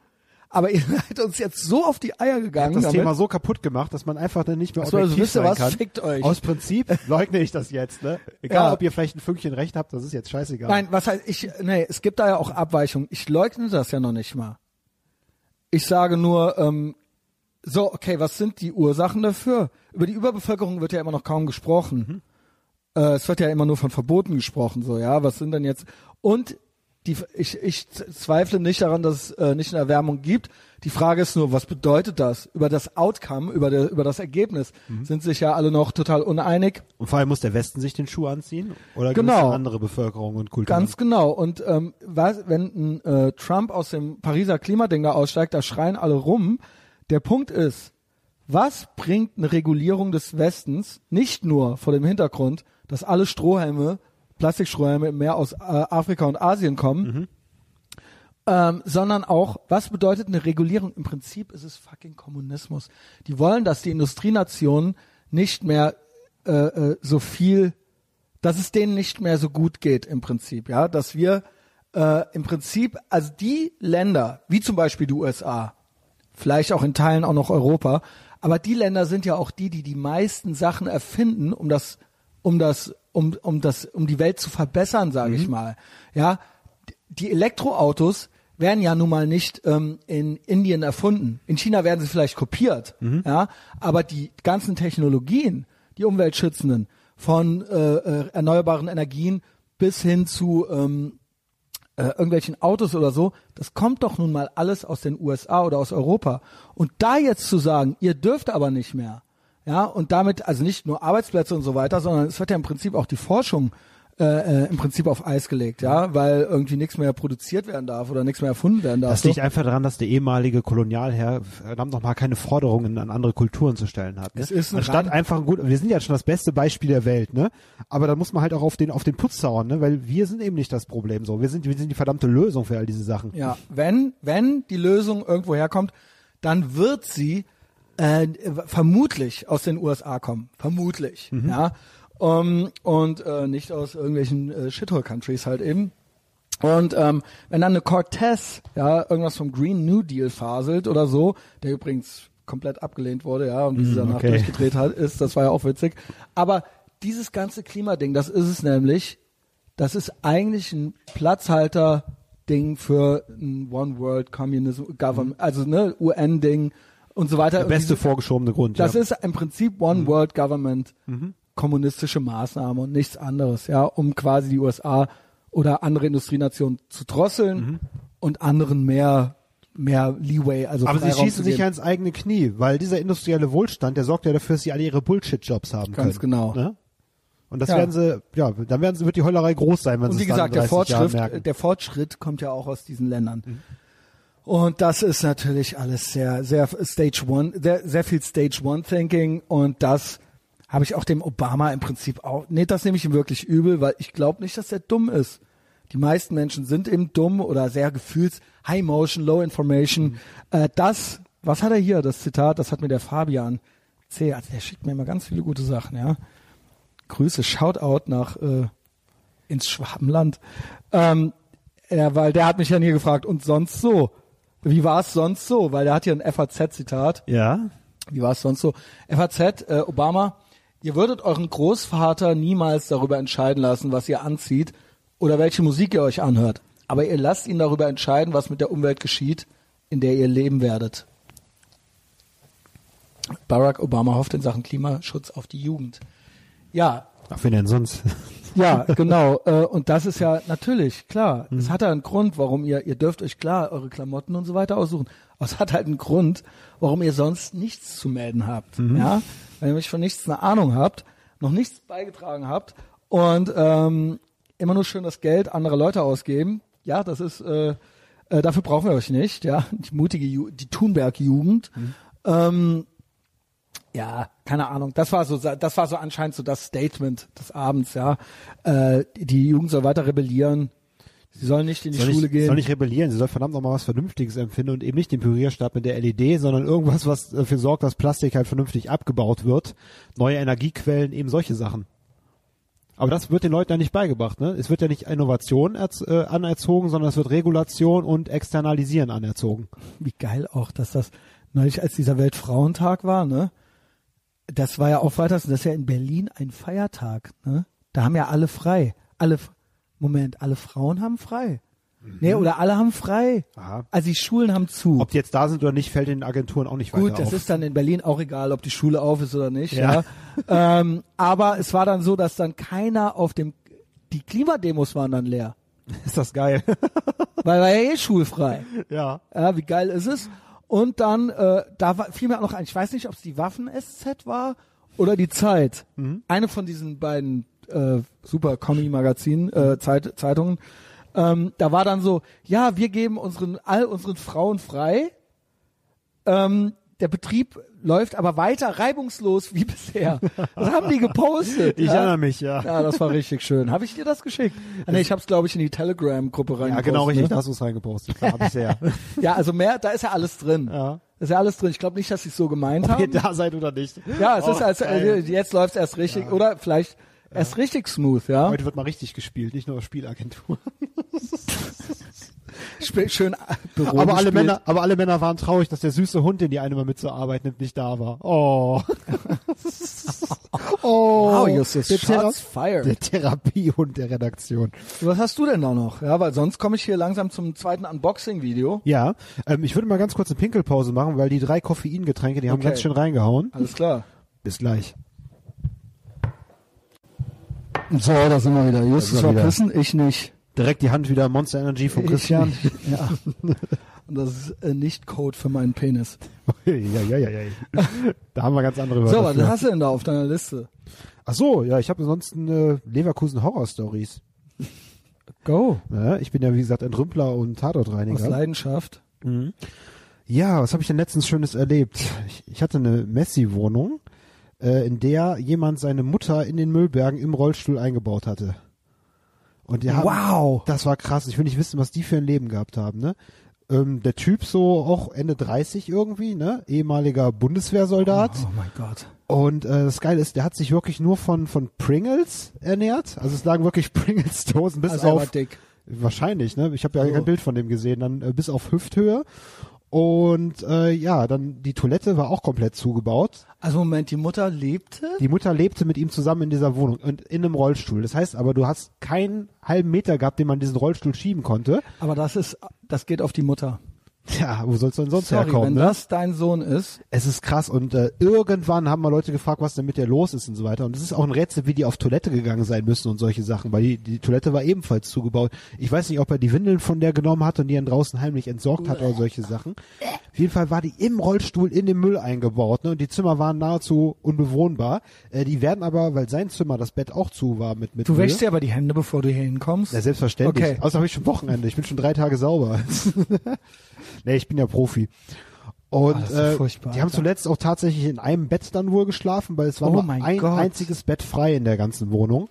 Aber ihr (laughs) seid uns jetzt so auf die Eier gegangen. das damit. Thema so kaputt gemacht, dass man einfach dann nicht mehr Achso, also objektiv wisst ihr was? kann. Fickt euch. Aus Prinzip (laughs) leugne ich das jetzt, ne? Egal, Ja. ob ihr vielleicht ein Fünkchen recht habt, das ist jetzt scheißegal. Nein, was heißt, ich, nee, es gibt da ja auch Abweichungen. Ich leugne das ja noch nicht mal. Ich sage nur, ähm, So, okay, was sind die Ursachen dafür? Über die Überbevölkerung wird ja immer noch kaum gesprochen. Äh, es wird ja immer nur von Verboten gesprochen, so, ja. Was sind denn jetzt? Und die, ich, ich zweifle nicht daran, dass es äh, nicht eine Erwärmung gibt. Die Frage ist nur, was bedeutet das? Über das Outcome, über, der, über das Ergebnis sind sich ja alle noch total uneinig. Und vor allem muss der Westen sich den Schuh anziehen? Oder Genau. gibt es andere Bevölkerung und Kulturen? Ganz genau. Und ähm, was, wenn ein äh, Trump aus dem Pariser Klimading da aussteigt, da schreien alle rum. Der Punkt ist, was bringt eine Regulierung des Westens nicht nur vor dem Hintergrund, dass alle Strohhelme, Plastikstrohhelme mehr aus äh, Afrika und Asien kommen, ähm, sondern auch, was bedeutet eine Regulierung? Im Prinzip ist es fucking Kommunismus. Die wollen, dass die Industrienationen nicht mehr äh, äh, so viel, dass es denen nicht mehr so gut geht im Prinzip, ja, dass wir äh, im Prinzip, also die Länder, wie zum Beispiel die USA, vielleicht auch in Teilen auch noch Europa, aber die Länder sind ja auch die, die die meisten Sachen erfinden, um das, um das, um, um das, um die Welt zu verbessern, sage ich mal. Ja, die Elektroautos werden ja nun mal nicht ähm, in Indien erfunden. In China werden sie vielleicht kopiert, ja, aber die ganzen Technologien, die umweltschützenden, von äh, äh, erneuerbaren Energien bis hin zu ähm, äh, irgendwelchen Autos oder so, das kommt doch nun mal alles aus den USA oder aus Europa. Und da jetzt zu sagen, ihr dürft aber nicht mehr, ja, und damit also nicht nur Arbeitsplätze und so weiter, sondern es wird ja im Prinzip auch die Forschung äh, äh, im Prinzip auf Eis gelegt, ja, weil irgendwie nichts mehr produziert werden darf oder nichts mehr erfunden werden darf. Das liegt einfach daran, dass der ehemalige Kolonialherr verdammt noch mal keine Forderungen an andere Kulturen zu stellen hat. Ne? Es ist ein Anstatt einfach ein gut, wir sind ja schon das beste Beispiel der Welt, ne? Aber da muss man halt auch auf den auf den Putz hauen, ne? Weil wir sind eben nicht das Problem so. Wir sind wir sind die verdammte Lösung für all diese Sachen. Ja, wenn, wenn die Lösung irgendwo herkommt, dann wird sie äh, vermutlich aus den USA kommen. Vermutlich. Ja. Um, und äh, nicht aus irgendwelchen äh, Shithole-Countries halt eben. Und ähm, wenn dann eine Cortez, ja, irgendwas vom Green New Deal faselt oder so, der übrigens komplett abgelehnt wurde, ja, und wie sie danach okay. durchgedreht hat, ist, das war ja auch witzig. Aber dieses ganze Klimading, das ist es nämlich, das ist eigentlich ein Platzhalter-Ding für ein One World Communism Government, also ne, UN-Ding und so weiter. Der beste vorgeschobene Grund. Das ja. ist im Prinzip One World Government, kommunistische Maßnahme und nichts anderes, ja, um quasi die USA oder andere Industrienationen zu drosseln und anderen mehr mehr Leeway, also Aber sie schießen sich ja ins eigene Knie, weil dieser industrielle Wohlstand, der sorgt ja dafür, dass sie alle ihre Bullshit-Jobs haben Ganz können. genau. Ne? Und das Ja. werden sie, ja, dann werden sie, wird die Heulerei groß sein, wenn Und sie wie es dann gesagt, der in 30 Jahren Fortschritt, der Fortschritt kommt ja auch aus diesen Ländern. Und das ist natürlich alles sehr, sehr Stage One, sehr, sehr viel Stage One Thinking und das habe ich auch dem Obama im Prinzip auch, nee, das nehme ich ihm wirklich übel, weil ich glaube nicht, dass er dumm ist. Die meisten Menschen sind eben dumm oder sehr gefühls, High Motion, Low Information. Äh, das, was hat er hier, das Zitat, das hat mir der Fabian C., also der schickt mir immer ganz viele gute Sachen, ja. Grüße, Shoutout nach äh, ins Schwabenland. Ähm, ja, weil der hat mich ja nie gefragt, und sonst so? Wie war es sonst so? Weil der hat hier ein FAZ-Zitat. ja, Wie war es sonst so? FAZ, äh, Obama, ihr würdet euren Großvater niemals darüber entscheiden lassen, was ihr anzieht oder welche Musik ihr euch anhört. Aber ihr lasst ihn darüber entscheiden, was mit der Umwelt geschieht, in der ihr leben werdet. Barack Obama hofft in Sachen Klimaschutz auf die Jugend. Ja, ach, wen denn sonst? Ja, (laughs) genau. Äh, und das ist ja natürlich klar. Es hat ja einen Grund, warum ihr, ihr dürft euch klar eure Klamotten und so weiter aussuchen. Aber es hat halt einen Grund, warum ihr sonst nichts zu melden habt. Ja, weil ihr nämlich von nichts eine Ahnung habt, noch nichts beigetragen habt und ähm, immer nur schön das Geld anderer Leute ausgeben. Ja, das ist, äh, äh, dafür brauchen wir euch nicht. Ja, die mutige, Ju die Thunberg-Jugend. Ähm, ja, keine Ahnung. Das war so, das war so anscheinend so das Statement des Abends, ja. Äh, die Jugend soll weiter rebellieren. Sie sollen nicht in die soll Schule nicht, gehen. soll nicht rebellieren, sie soll verdammt noch mal was Vernünftiges empfinden und eben nicht den Pürierstab mit der LED, sondern irgendwas, was dafür sorgt, dass Plastik halt vernünftig abgebaut wird. Neue Energiequellen, eben solche Sachen. Aber das wird den Leuten ja nicht beigebracht, ne? Es wird ja nicht Innovation erz äh, anerzogen, sondern es wird Regulation und Externalisieren anerzogen. Wie geil auch, dass das neulich als dieser Weltfrauentag war, ne? Das war ja auch weiter, das ist ja in Berlin ein Feiertag, ne? Da haben ja alle frei. Alle, Moment, alle Frauen haben frei. Nee, oder alle haben frei. Aha. Also die Schulen haben zu. Ob die jetzt da sind oder nicht, fällt den Agenturen auch nicht Gut, weiter das auf. ist dann in Berlin auch egal, ob die Schule auf ist oder nicht. Ja. Ja. ähm, aber es war dann so, dass dann keiner auf dem, die Klimademos waren dann leer. (laughs) ist das geil. Weil war ja eh schulfrei. ja. Ja, wie geil ist es? Und dann, äh, da war, fiel mir auch noch ein, ich weiß nicht, ob es die Waffen-SZ war oder die Zeit. Eine von diesen beiden äh, super Comedy-Magazinen, äh, Zeit, Zeitungen. Ähm, da war dann so, ja, wir geben unseren, all unseren Frauen frei. Ähm, der Betrieb läuft aber weiter reibungslos wie bisher. Das haben die gepostet. Ich ja? erinnere mich, ja. Ja, das war richtig schön. Habe ich dir das geschickt? Ah, nee, ich habe es, glaube ich, in die Telegram-Gruppe rein. Ja, genau richtig, Ne? da hast du es reingepostet. Da hab ich ja. (laughs) Ja, also mehr, da ist ja alles drin. Ja. Ist ja alles drin. Ich glaube nicht, dass sie es so gemeint Ob ihr haben. da seid oder nicht. Ja, es Oh, ist also, geil. äh, jetzt läuft es erst richtig oder vielleicht erst richtig smooth, ja. Heute wird mal richtig gespielt, nicht nur Spielagentur. (laughs) Sp schön äh, Büro Aber alle. Männer, aber alle Männer waren traurig, dass der süße Hund, den die eine mal mit zur Arbeit nimmt, nicht da war. Oh. (laughs) oh. Wow, Justus, der, Thera shots fired. der Therapiehund der Redaktion. Was hast du denn da noch? Ja, weil sonst komme ich hier langsam zum zweiten Unboxing-Video. Ja, ähm, ich würde mal ganz kurz eine Pinkelpause machen, weil die drei Koffeingetränke, die haben Okay. ganz schön reingehauen. Alles klar. Bis gleich. So, da sind wir wieder. Justus wieder. verpissen, ich nicht. Direkt die Hand wieder Monster Energy von Christian. Ich. (laughs) Ja. Und das ist äh, nicht Code für meinen Penis. (laughs) ja, ja, ja, ja. Da haben wir ganz andere So, Wörter was für. hast du denn da auf deiner Liste? Ach so, ja, ich habe ansonsten äh, Leverkusen Horror Stories. Go. Ja, ich bin ja wie gesagt ein Rümpler und Aus Tatortreiniger. Leidenschaft. Ja, was habe ich denn letztens Schönes erlebt? Ich, ich hatte eine Messi-Wohnung, äh, in der jemand seine Mutter in den Müllbergen im Rollstuhl eingebaut hatte. Und die haben, Wow. das war krass. Ich will nicht wissen, was die für ein Leben gehabt haben, ne? Ähm, der Typ so auch Ende 30 irgendwie, ne? Ehemaliger Bundeswehrsoldat. Oh mein Gott. Und äh, das Geile ist, der hat sich wirklich nur von von Pringles ernährt. Also es lagen wirklich (laughs) Pringles-Dosen bis Also war auf dick. Wahrscheinlich, ne? Ich habe ja So. kein Bild von dem gesehen, dann äh, bis auf Hüfthöhe. Und äh, ja, dann die Toilette war auch komplett zugebaut. Also Moment, die Mutter lebte? Die Mutter lebte mit ihm zusammen in dieser Wohnung und in einem Rollstuhl. Das heißt aber, du hast keinen halben Meter gehabt, den man diesen Rollstuhl schieben konnte. Aber das ist, das geht auf die Mutter. Ja, wo soll's denn sonst Sorry, herkommen? wenn Ne? das dein Sohn ist. Es ist krass und äh, irgendwann haben mal Leute gefragt, was denn mit der los ist und so weiter. Und es ist auch ein Rätsel, wie die auf Toilette gegangen sein müssen und solche Sachen, weil die, die Toilette war ebenfalls zugebaut. Ich weiß nicht, ob er die Windeln von der genommen hat und die dann draußen heimlich entsorgt hat oder solche Sachen. Auf jeden Fall war die im Rollstuhl in den Müll eingebaut ne? und die Zimmer waren nahezu unbewohnbar. Äh, die werden aber, weil sein Zimmer, das Bett auch zu war mit, mit Du wäschst dir aber die Hände, bevor du hier hinkommst. Ja, selbstverständlich. Okay. Außer habe ich schon Wochenende. Ich bin schon drei Tage sauber. (laughs) nee, ich bin ja Profi. Und Ah, äh, die haben zuletzt auch tatsächlich in einem Bett dann wohl geschlafen, weil es war Oh nur mein ein Gott. einziges Bett frei in der ganzen Wohnung.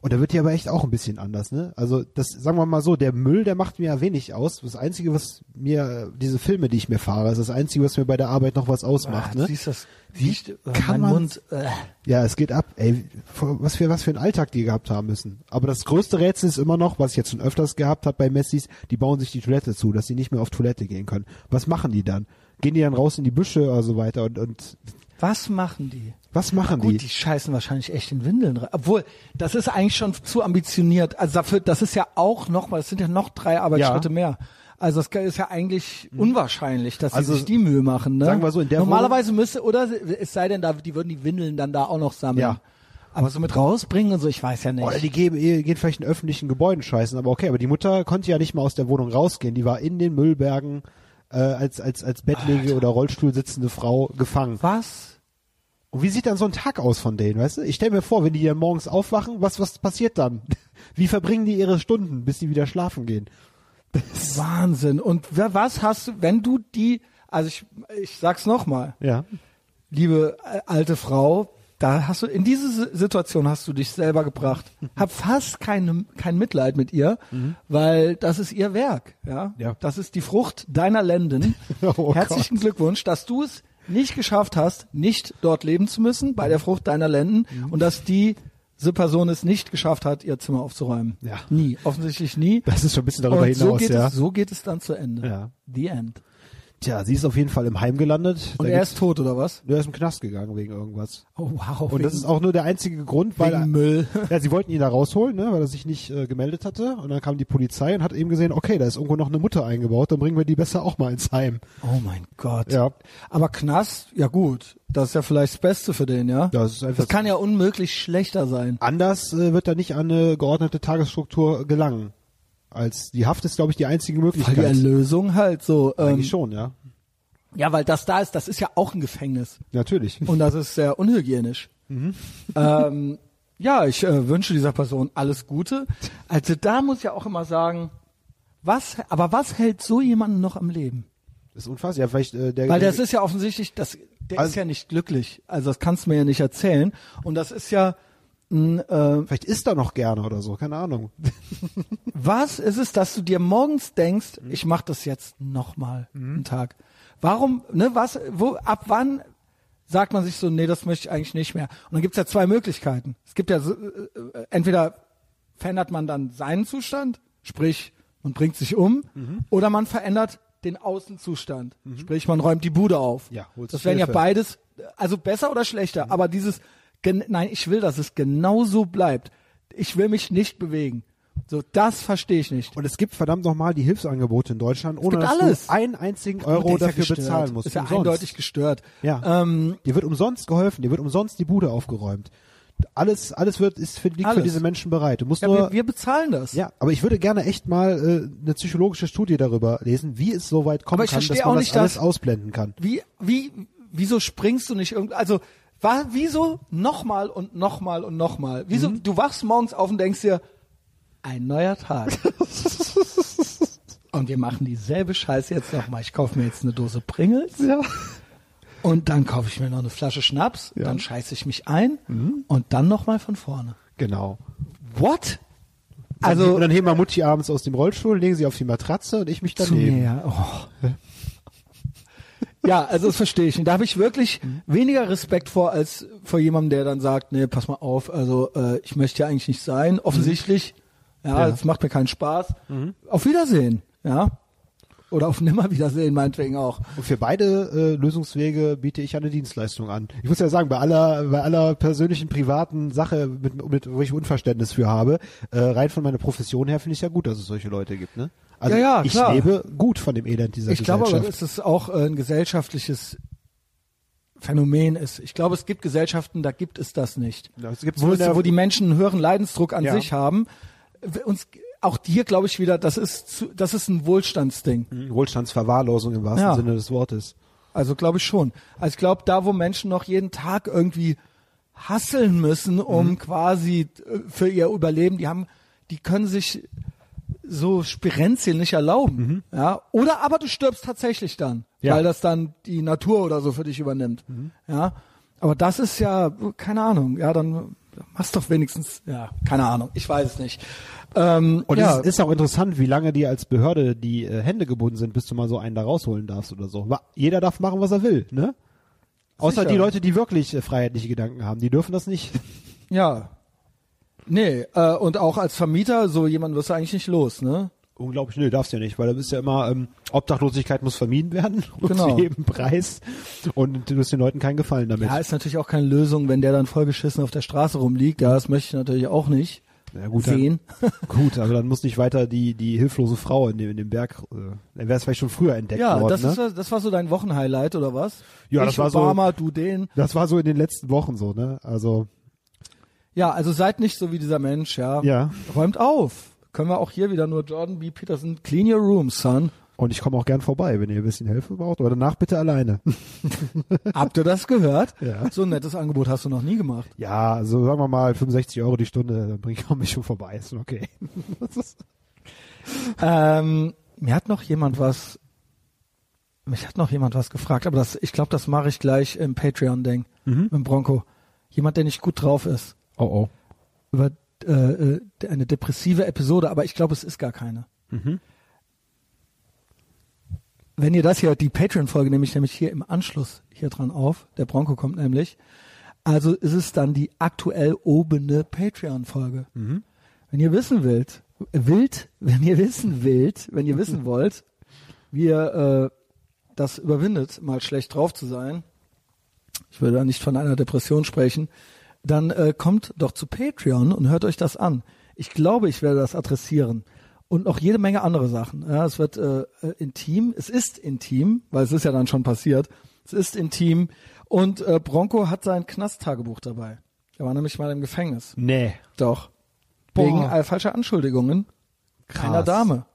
Und da wird die aber echt auch ein bisschen anders, ne? Also das, sagen wir mal so, der Müll, der macht mir ja wenig aus. Das Einzige, was mir, diese Filme, die ich mir fahre, ist das Einzige, was mir bei der Arbeit noch was ausmacht, Ah, ne? Siehst das? Wie äh, kann man- Mund. Äh. Ja, es geht ab. Ey, was für was für einen Alltag die gehabt haben müssen. Aber das größte Rätsel ist immer noch, was ich jetzt schon öfters gehabt habe bei Messis, die bauen sich die Toilette zu, dass sie nicht mehr auf Toilette gehen können. Was machen die dann? Gehen die dann raus in die Büsche oder so weiter und und Was machen die? Was machen Gut, die? die scheißen wahrscheinlich echt in Windeln rein. Obwohl, das ist eigentlich schon zu ambitioniert. Also dafür, das ist ja auch noch mal, es sind ja noch drei Arbeitsschritte Ja. mehr. Also das ist ja eigentlich unwahrscheinlich, dass sie Also, sich die Mühe machen. Ne? sagen wir so, in der Normalerweise müsste, oder es sei denn, da, die würden die Windeln dann da auch noch sammeln. Ja. Aber so mit rausbringen und so, ich weiß ja nicht. Oder die gehen, gehen vielleicht in öffentlichen Gebäuden scheißen, aber okay, aber die Mutter konnte ja nicht mal aus der Wohnung rausgehen, die war in den Müllbergen äh, als als als Bettläge oder Rollstuhl sitzende Frau gefangen. Was? Und wie sieht dann so ein Tag aus von denen, weißt du? Ich stell mir vor, wenn die dann morgens aufwachen, was was passiert dann? (laughs) Wie verbringen die ihre Stunden, bis sie wieder schlafen gehen? (laughs) Wahnsinn. Und wer, was hast du, wenn du die, also ich, ich sag's nochmal, Ja. liebe äh, alte Frau, da hast du, in diese Si- Situation hast du dich selber gebracht. (laughs) Hab fast keine, kein Mitleid mit ihr, weil das ist ihr Werk, ja? Ja. Das ist die Frucht deiner Lenden. Oh Herzlichen Glückwunsch, dass du es nicht geschafft hast, nicht dort leben zu müssen, bei der Frucht deiner Lenden, und dass die diese Person es nicht geschafft hat, ihr Zimmer aufzuräumen. Ja. Nie. Offensichtlich nie. Das ist schon ein bisschen darüber Und so hinaus, geht ja. es, so geht es dann zu Ende. Ja. The end. Tja, sie ist auf jeden Fall im Heim gelandet. Und Da er ist tot oder was? er ist im Knast gegangen wegen irgendwas. Oh wow. Und das ist auch nur der einzige Grund, weil wegen Müll. ja, sie wollten ihn da rausholen, ne, weil er sich nicht äh, gemeldet hatte. Und dann kam die Polizei und hat eben gesehen, okay, da ist irgendwo noch eine Mutter eingebaut, dann bringen wir die besser auch mal ins Heim. Oh mein Gott. Ja. Aber Knast, ja gut, das ist ja vielleicht das Beste für den, ja? Das ist einfach Das kann ja unmöglich schlechter sein. anders äh, wird er nicht an eine geordnete Tagesstruktur gelangen. Als die Haft ist, glaube ich, die einzige Weil die Möglichkeit. Erlösung halt so. Ähm, Eigentlich schon, ja. ja, weil das da ist, das ist ja auch ein Gefängnis. Natürlich. Und das ist sehr unhygienisch. Ähm, ja, ich äh, wünsche dieser Person alles Gute. Also da muss ich ja auch immer sagen, was, aber was hält so jemanden noch am Leben? Das ist unfassbar. Ja, vielleicht äh, der, Weil das ist ja offensichtlich, das, der Also- ist ja nicht glücklich. Also das kannst du mir ja nicht erzählen. Und das ist ja, äh, vielleicht isst er noch gerne oder so, keine Ahnung. (laughs) was ist es, dass du dir morgens denkst, Mhm. ich mache das jetzt nochmal einen Tag? Warum, ne, was, wo, ab wann sagt man sich so, nee, das möchte ich eigentlich nicht mehr? Und dann gibt's ja zwei Möglichkeiten. Es gibt ja, so, äh, äh, entweder verändert man dann seinen Zustand, sprich, man bringt sich um, Mhm. oder man verändert den Außenzustand, sprich, man räumt die Bude auf. Ja, das wären ja beides, also besser oder schlechter, aber dieses, gen nein, ich will, dass es genau so bleibt. Ich will mich nicht bewegen. So, das verstehe ich nicht. Und es gibt verdammt nochmal die Hilfsangebote in Deutschland, ohne dass alles. du einen einzigen Euro ja dafür gestört. bezahlen musst. Ist ja Umsonst. eindeutig gestört. Ja. Ähm, Dir wird umsonst geholfen, dir wird umsonst die Bude aufgeräumt. Alles, alles wird, ist für, liegt für Alles. diese Menschen bereit. Du musst ja, nur, wir, wir bezahlen das. ja, aber ich würde gerne echt mal äh, eine psychologische Studie darüber lesen, wie es so weit kommen kann, dass man auch das nicht, alles dass- ausblenden kann. Wie, wie, wieso springst du nicht irgendwie, also, war, wieso nochmal und nochmal und nochmal? Wieso, Mhm. du wachst morgens auf und denkst dir, ein neuer Tag. (laughs) und wir machen dieselbe Scheiße jetzt nochmal. Ich kaufe mir jetzt eine Dose Pringles. Ja. Und dann kaufe ich mir noch eine Flasche Schnaps, Ja. Mhm. dann scheiße ich mich ein und dann nochmal von vorne. Genau. What? Also, und dann heben wir Mutti abends aus dem Rollstuhl, legen sie auf die Matratze und ich mich zu daneben. mir, ja. Oh. (laughs) Ja, also das verstehe ich. Und da habe ich wirklich weniger Respekt vor als vor jemandem, der dann sagt, nee, pass mal auf, also äh, ich möchte ja eigentlich nicht sein, offensichtlich. Ja, Ja. das macht mir keinen Spaß. Auf Wiedersehen, ja. Oder auf Nimmerwiedersehen meinetwegen auch. Und für beide äh, Lösungswege biete ich eine Dienstleistung an. Ich muss ja sagen, bei aller, bei aller persönlichen, privaten Sache, mit, mit, wo ich Unverständnis für habe, äh, rein von meiner Profession her finde ich ja gut, dass es solche Leute gibt. Ne? Also Ja, ja, ich klar. lebe gut von dem Elend dieser Ich glaube aber, Gesellschaft. dass es auch äh, ein gesellschaftliches Phänomen ist. Ich glaube, es gibt Gesellschaften, da gibt es das nicht. Ja, es gibt's wo, es, wo die Menschen einen höheren Leidensdruck an Ja. sich haben. Uns, auch hier glaube ich wieder, das ist, zu, das ist ein Wohlstandsding. Mhm, Wohlstandsverwahrlosung im wahrsten Ja. Sinne des Wortes. Also glaube ich schon. Also ich glaube, da, wo Menschen noch jeden Tag irgendwie hasseln müssen, um Mhm. quasi äh, für ihr Überleben, die haben, die können sich so Spirenzien nicht erlauben. Ja. Oder aber du stirbst tatsächlich dann, Mhm. Ja. Mhm. weil das dann die Natur oder so für dich übernimmt. Ja. Aber das ist ja, keine Ahnung, ja, dann machst doch wenigstens, ja, keine Ahnung, ich weiß es nicht. Ähm, Und ja, es ist auch interessant, wie lange dir als Behörde die äh, Hände gebunden sind, bis du mal so einen da rausholen darfst oder so. Jeder darf machen, was er will, ne? Außer Sicher. die Leute, die wirklich äh, freiheitliche Gedanken haben, die dürfen das nicht. ja. Nee, äh, und auch als Vermieter, so jemand wirst du eigentlich nicht los, ne? Unglaublich, nö, darfst ja nicht, weil da bist ja immer, ähm, Obdachlosigkeit muss vermieden werden, (laughs) um Genau. zu jedem Preis. Und du tust den Leuten keinen Gefallen damit. Ja, ist natürlich auch keine Lösung, wenn der dann vollgeschissen auf der Straße rumliegt. Ja, das möchte ich natürlich auch nicht Ja, gut, sehen. Dann, (laughs) gut, aber dann muss nicht weiter die, die hilflose Frau in dem, in dem Berg, äh, dann wäre es vielleicht schon früher entdeckt Ja, worden. das, ne? ist, das war so dein Wochenhighlight, oder was? Ja, ich das war so- Obama, du den. das war so in den letzten Wochen so, ne? Also, Ja, also seid nicht so wie dieser Mensch, ja. ja. Räumt auf. Können wir auch hier wieder nur Jordan B. Peterson, clean your room, son. Und ich komme auch gern vorbei, wenn ihr ein bisschen Hilfe braucht. Oder danach bitte alleine. (laughs) Habt ihr das gehört? Ja. So ein nettes Angebot hast du noch nie gemacht. Ja, also sagen wir mal 65 Euro die Stunde, dann bringe ich mich schon vorbei. Ist okay. (laughs) Ähm, mir hat noch jemand was, mich hat noch jemand was gefragt, aber das, ich glaube, das mache ich gleich im Patreon-Ding Mhm. mit Bronco. Jemand, der nicht gut drauf ist. Oh oh. Über äh, äh, eine depressive Episode, aber ich glaube, es ist gar keine. Mhm. Wenn ihr das hier, die Patreon-Folge nehme ich nämlich hier im Anschluss hier dran auf. Der Bronco kommt nämlich. Also ist es dann die aktuell obene Patreon-Folge. Mhm. Wenn ihr wissen wollt, wild, wenn ihr wissen wollt, wenn ihr wissen wollt, wie ihr äh, das überwindet, mal schlecht drauf zu sein, ich würde da nicht von einer Depression sprechen, dann äh, kommt doch zu Patreon und hört euch das an. Ich glaube, ich werde das adressieren. Und noch jede Menge andere Sachen. Ja, es wird äh, äh, intim, es ist intim, weil es ist ja dann schon passiert. Es ist intim. Und äh, Bronco hat sein Knasttagebuch dabei. Er war nämlich mal im Gefängnis. Nee. Doch. Boah. Wegen äh, falscher Anschuldigungen keiner Krass. Dame.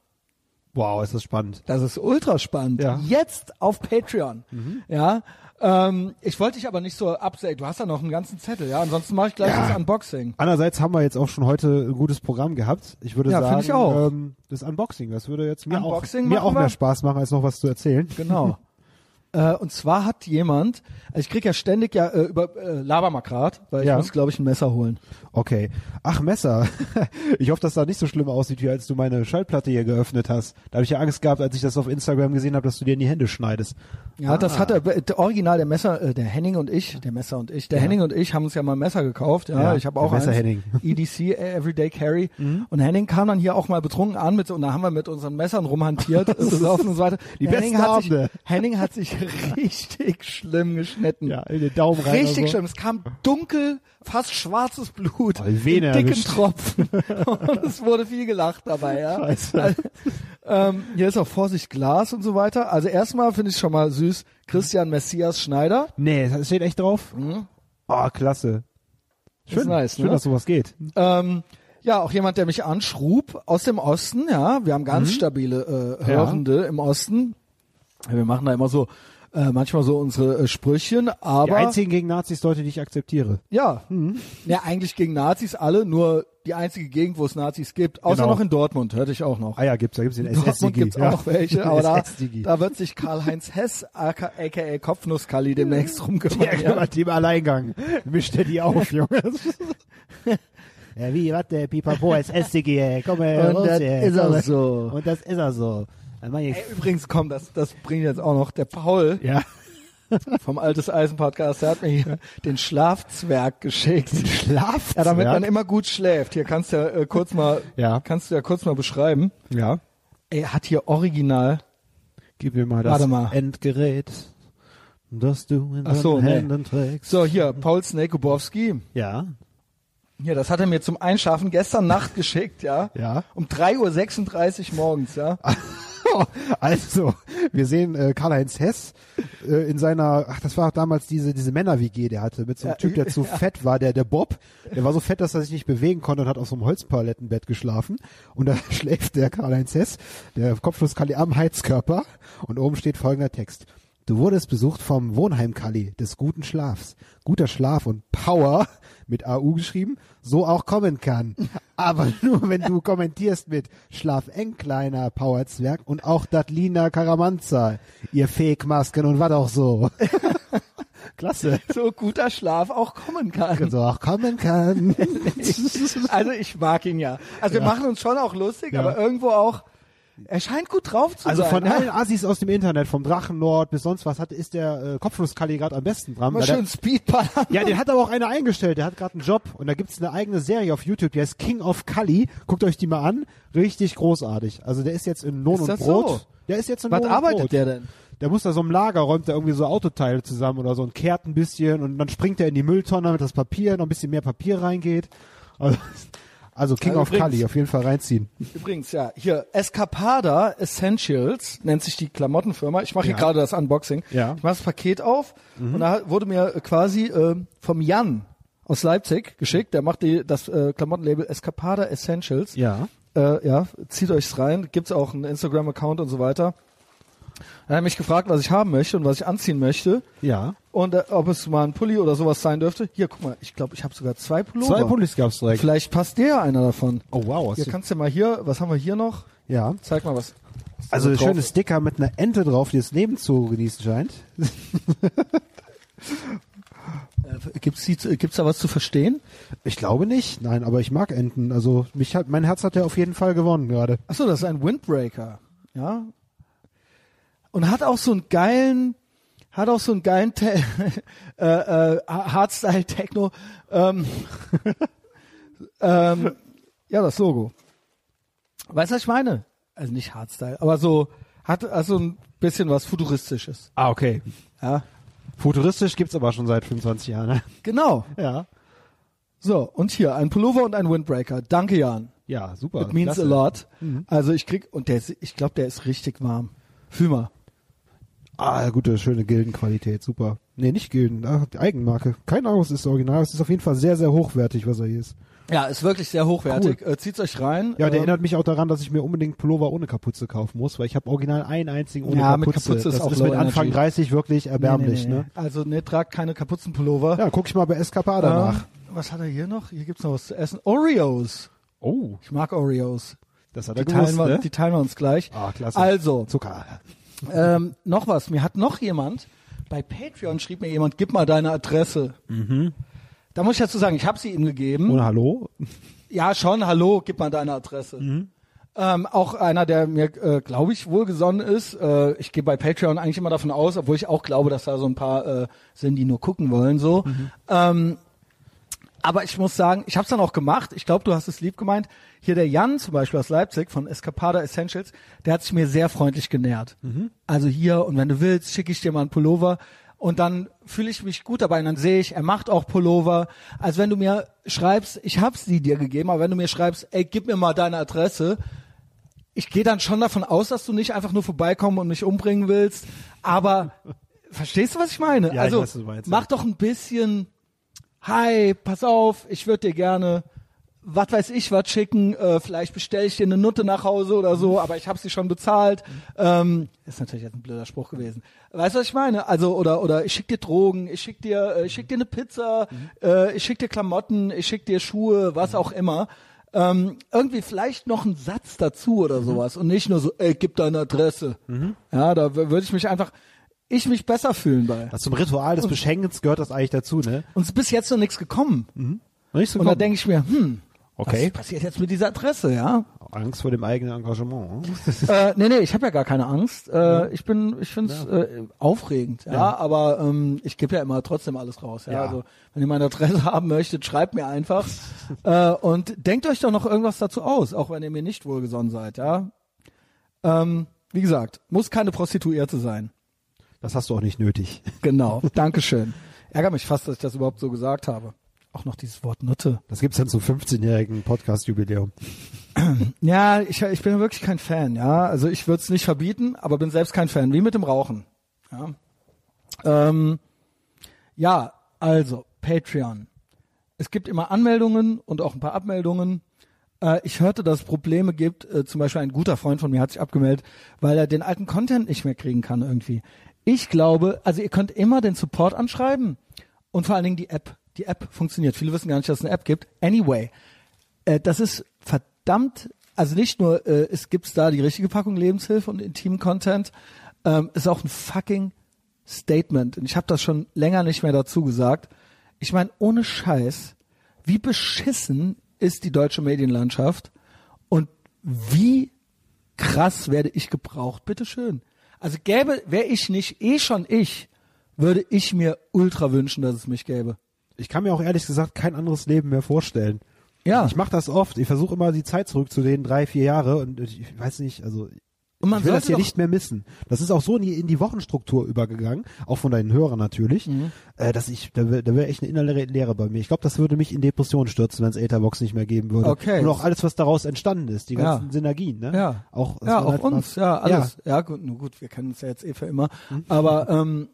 Wow, ist das spannend. Das ist ultra spannend. Ja. Jetzt auf Patreon. Ja. Ähm, ich wollte dich aber nicht so absehen. Du hast ja noch einen ganzen Zettel, ja. Ansonsten mache ich gleich Ja. das Unboxing. Andererseits haben wir jetzt auch schon heute ein gutes Programm gehabt. Ich würde Ja, sagen, ich auch. Ähm, das Unboxing, das würde jetzt mir Unboxing auch, mir auch wir? mehr Spaß machen, als noch was zu erzählen. Genau. (laughs) äh, und zwar hat jemand, also ich krieg ja ständig ja äh, über äh, Laber mal grad, weil Ja. ich muss, glaube ich, ein Messer holen. Okay. Ach, Messer. (laughs) Ich hoffe, dass das nicht so schlimm aussieht, wie als du meine Schallplatte hier geöffnet hast. Da habe ich ja Angst gehabt, als ich das auf Instagram gesehen habe, dass du dir in die Hände schneidest. Ja, das hat er, der Original, der Messer, äh, der Henning und ich, der Messer und ich, der Henning und ich haben uns ja mal ein Messer gekauft, ja, Ja, ich habe der auch Messer eins, Henning. (laughs) EDC, äh, Everyday Carry Mhm. und Henning kam dann hier auch mal betrunken an mit, und da haben wir mit unseren Messern rumhantiert, (laughs) und so weiter. Die Henning besten hat sich. Henning hat sich (laughs) richtig schlimm geschnitten. Ja, in den Daumen rein. Richtig so. schlimm. Es kam dunkel, fast schwarzes Blut, Oh, in dicken erwischt. Tropfen. (laughs) Und es wurde viel gelacht dabei, ja. Scheiße. Ähm, hier ist auch Vorsicht Glas und so weiter. Also erstmal finde ich schon mal süß. Christian Messias Schneider. Nee, das steht echt drauf. Oh, klasse. Schön, nice, schön ne? dass sowas geht. Ähm, ja, auch jemand, der mich anschrub aus dem Osten. Ja, wir haben ganz stabile äh, Hörende im Osten. Wir machen da immer so äh, manchmal so unsere äh, Sprüchen, Die aber einzigen gegen Nazis Leute, die ich akzeptiere. ja, ja, eigentlich gegen Nazis alle, nur die einzige Gegend, wo es Nazis gibt, außer Genau. noch in Dortmund, hörte ich auch noch. Ah ja, gibt's, da gibt's den (laughs) In Dortmund gibt's auch noch welche, (laughs) aber da, da wird sich Karl-Heinz Hess, aka, aka Kopfnusskalli, demnächst rumkümmern. Ja. die im Alleingang. Mischt er die auf, (laughs) Junge. ja, wie, warte, Pipapo, SS-Digi, ey, komm her, Und raus, das ey, ist auch so. Und das ist er so. Ich, Ey, übrigens, komm, das, das bringt jetzt auch noch der Paul ja. (laughs) vom Altes Eisen Podcast, der hat mir hier den Schlafzwerg geschickt. Schlaf. Ja, damit man immer gut schläft. Hier kannst du ja äh, kurz mal, Ja. kannst du ja kurz mal beschreiben. Ja. Er hat hier original. Gib mir mal das mal. Endgerät, das du in Ach so, deinen nee. Händen trägst. So, hier, Paul Snakubowski. Ja. Hier, das hat er mir zum Einschlafen gestern Nacht geschickt, ja. Ja. Um 3.36 Uhr morgens, ja. (laughs) (laughs) Also, wir sehen äh, Karl-Heinz Hess äh, in seiner, ach, das war damals diese diese Männer-WG, der hatte, mit so einem Ja, Typ, der zu (laughs) fett war, der der Bob, der war so fett, dass er sich nicht bewegen konnte und hat auf so einem Holzpalettenbett geschlafen. Und da (laughs) schläft der Karl-Heinz Hess, der Kopfschluss-Kalli am Heizkörper und oben steht folgender Text. Du wurdest besucht vom Wohnheim-Kalli des guten Schlafs. Guter Schlaf und Power, mit AU geschrieben, so auch kommen kann. (laughs) Aber nur wenn du kommentierst mit Schlaf eng, kleiner Powerzwerg und auch Datlina Karamanza, ihr Fake-Masken und was auch so. (laughs) Klasse. So guter Schlaf auch kommen kann. So auch kommen kann. (laughs) Also ich mag ihn ja. Also wir Ja. machen uns schon auch lustig, Ja. aber irgendwo auch, er scheint gut drauf zu Also sein. von ja. allen Assis aus dem Internet, vom Drachenlord bis sonst was, hat, ist der äh, Kopfschlusskalli gerade am besten dran. Mal schön Speedballern. Ja, den hat aber auch einer eingestellt. Der hat gerade einen Job und da gibt's eine eigene Serie auf YouTube, die heißt King of Kali. Guckt euch die mal an. Richtig großartig. Also der ist jetzt in Lohn Ist und Brot. so? Der ist jetzt in Was Lohn und arbeitet Brot. der denn? Der muss da so im Lager, räumt er irgendwie so Autoteile zusammen oder so und kehrt ein bisschen und dann springt er in die Mülltonne, damit das Papier, noch ein bisschen mehr Papier reingeht. Also, also King Also of übrigens- Kali, auf jeden Fall reinziehen. Übrigens, ja, hier, Escapada Essentials nennt sich die Klamottenfirma. Ich mache hier Ja. gerade das Unboxing. Ja. Mhm. Ich mache das Paket auf und da wurde mir äh, quasi äh, vom Jan aus Leipzig geschickt. Der macht die, das äh, Klamottenlabel Escapada Essentials. Ja. Äh, ja, zieht euch's rein. Gibt's auch einen Instagram-Account und so weiter. Er hat mich gefragt, was ich haben möchte und was ich anziehen möchte. Ja. Und äh, ob es mal ein Pulli oder sowas sein dürfte. Hier, guck mal, ich glaube, ich habe sogar zwei Pullover. Zwei Pullis gab's direkt. Vielleicht passt dir ja einer davon. Oh wow. Hier kannst du mal hier, was haben wir hier noch? ja. Zeig mal was. Also so ein schönes Sticker mit einer Ente drauf, die das Leben zu genießen scheint. (laughs) Äh, Gibt's, die, gibt's da was zu verstehen? Ich glaube nicht. Nein, aber ich mag Enten. Also mich hat, mein Herz hat ja auf jeden Fall gewonnen gerade. Achso, das ist ein Windbreaker. Ja. Und hat auch so einen geilen, hat auch so einen geilen Te (laughs) äh, äh, Hardstyle Techno. Ähm, (laughs) ähm, ja, das Logo. Weißt du, was ich meine? Also nicht Hardstyle, aber so hat also ein bisschen was Futuristisches. Ah, okay. Ja, Futuristisch gibt's aber schon seit 25 Jahren. Ne? genau. Ja. So, und hier ein Pullover und ein Windbreaker. Danke, Jan. Ja, super. It means Klasse. a lot. Also ich krieg, und der ist, ich glaube, der ist richtig warm. Fühl mal. Ah, gute, schöne Gildenqualität, super. Nee, nicht Gilden, die Eigenmarke. Keine Ahnung, es ist original, es ist auf jeden Fall sehr, sehr hochwertig, was er hier ist. Ja, ist wirklich sehr hochwertig. Äh, zieht's euch rein. Ja, der Ähm, erinnert mich auch daran, dass ich mir unbedingt Pullover ohne Kapuze kaufen muss, weil ich habe original einen einzigen ohne Ja, mit Kapuze. Kapuze ist das auch ist mit Anfang Energy. 30 wirklich erbärmlich, nee, nee, nee. ne? Also ne, tragt keine Kapuzenpullover. Ja, guck ich mal bei Escapada nach. Ähm, was hat er hier noch? Hier gibt's noch was zu essen. Oreos. Oh, Ich mag Oreos. das hat er Die teilen, gewusst, wir, ne? die teilen wir uns gleich. Ah, klasse. Also, Zucker. Ähm, noch was. Mir hat noch jemand, bei Patreon schrieb mir jemand, gib mal deine Adresse. Da muss ich dazu sagen, ich habe sie ihm gegeben. Ohne Hallo? Ja, schon, hallo, gib mal deine Adresse. Ähm, auch einer, der mir, äh, glaube ich, wohlgesonnen ist. Äh, ich gehe bei Patreon eigentlich immer davon aus, obwohl ich auch glaube, dass da so ein paar äh, sind, die nur gucken wollen. so. Ähm, aber ich muss sagen, ich habe es dann auch gemacht. Ich glaube, du hast es lieb gemeint. Hier der Jan zum Beispiel aus Leipzig von Escapada Essentials, der hat sich mir sehr freundlich genährt. Also hier und wenn du willst, schicke ich dir mal einen Pullover und dann fühle ich mich gut dabei und dann sehe ich, er macht auch Pullover. Also wenn du mir schreibst, ich habe sie dir gegeben, aber wenn du mir schreibst, ey, gib mir mal deine Adresse, ich gehe dann schon davon aus, dass du nicht einfach nur vorbeikommen und mich umbringen willst, aber verstehst du, was ich meine? Ja, ich also weiß, was meinst, mach doch ein bisschen hi, pass auf, ich würde dir gerne, was weiß ich, was schicken, äh, vielleicht bestelle ich dir eine Nutte nach Hause oder so, aber ich habe sie schon bezahlt. Ähm, ist natürlich jetzt ein blöder Spruch gewesen. Weißt du, was ich meine? Also, oder, oder ich schick dir Drogen, ich schick dir, äh, ich schick dir eine Pizza, äh, ich schick dir Klamotten, ich schick dir Schuhe, was auch immer. Ähm, irgendwie vielleicht noch ein Satz dazu oder sowas und nicht nur so, ey, gib deine Adresse. Ja, da würde ich mich einfach, ich mich besser fühlen bei. Das zum Ritual des Beschenkens gehört das eigentlich dazu, ne? Uns ist bis jetzt noch nichts gekommen. Nicht so Und da denke ich mir, hm, Okay. was passiert jetzt mit dieser Adresse, ja? Angst vor dem eigenen Engagement. hm? (laughs) äh, nee, nee, ich habe ja gar keine Angst. Äh, Ich bin, ich finde es äh, aufregend, ja, Ja. aber ähm, ich gebe ja immer trotzdem alles raus. Ja? Ja. Also wenn ihr meine Adresse (laughs) haben möchtet, schreibt mir einfach (laughs) äh, und denkt euch doch noch irgendwas dazu aus, auch wenn ihr mir nicht wohlgesonnen seid, ja. Ähm, wie gesagt, muss keine Prostituierte sein. Das hast du auch nicht nötig. (laughs) Genau, Dankeschön. Ärger mich fast, dass ich das überhaupt so gesagt habe. Auch noch dieses Wort Nutte. Das gibt's dann zum 15-jährigen Podcast-Jubiläum. (clears throat) Ja, ich, ich bin wirklich kein Fan, ja. Also ich würde es nicht verbieten, aber bin selbst kein Fan, wie mit dem Rauchen. Ja, ähm, ja also Patreon. Es gibt immer Anmeldungen und auch ein paar Abmeldungen. Äh, ich hörte, dass es Probleme gibt. Äh, zum Beispiel ein guter Freund von mir hat sich abgemeldet, weil er den alten Content nicht mehr kriegen kann irgendwie. Ich glaube, also ihr könnt immer den Support anschreiben und vor allen Dingen die App. Die App funktioniert. Viele wissen gar nicht, dass es eine App gibt. Anyway, äh, das ist verdammt, also nicht nur äh, es gibt's da die richtige Packung Lebenshilfe und Intim-Content, ähm, ist auch ein fucking Statement. Und ich habe das schon länger nicht mehr dazu gesagt. Ich meine, ohne Scheiß, wie beschissen ist die deutsche Medienlandschaft und wie krass werde ich gebraucht, bitteschön. Also gäbe, wäre ich nicht eh schon ich, würde ich mir ultra wünschen, dass es mich gäbe. Ich kann mir auch ehrlich gesagt kein anderes Leben mehr vorstellen. Ja. Ich mache das oft. Ich versuche immer die Zeit zurückzulehnen, drei, vier Jahre und ich weiß nicht, also Und man ich will das hier nicht mehr missen. Das ist auch so in die, in die Wochenstruktur übergegangen, auch von deinen Hörern natürlich, Mhm. äh, dass ich, da wäre wär echt eine innere Leere bei mir. Ich glaube, das würde mich in Depressionen stürzen, wenn es Etherbox nicht mehr geben würde. Okay. Und auch alles, was daraus entstanden ist, die Ja. ganzen Synergien, ne? Ja. Auch, ja, auch halt mal- uns, ja, alles. Ja, gut, nur gut, wir kennen uns ja jetzt eh für immer. Aber ähm,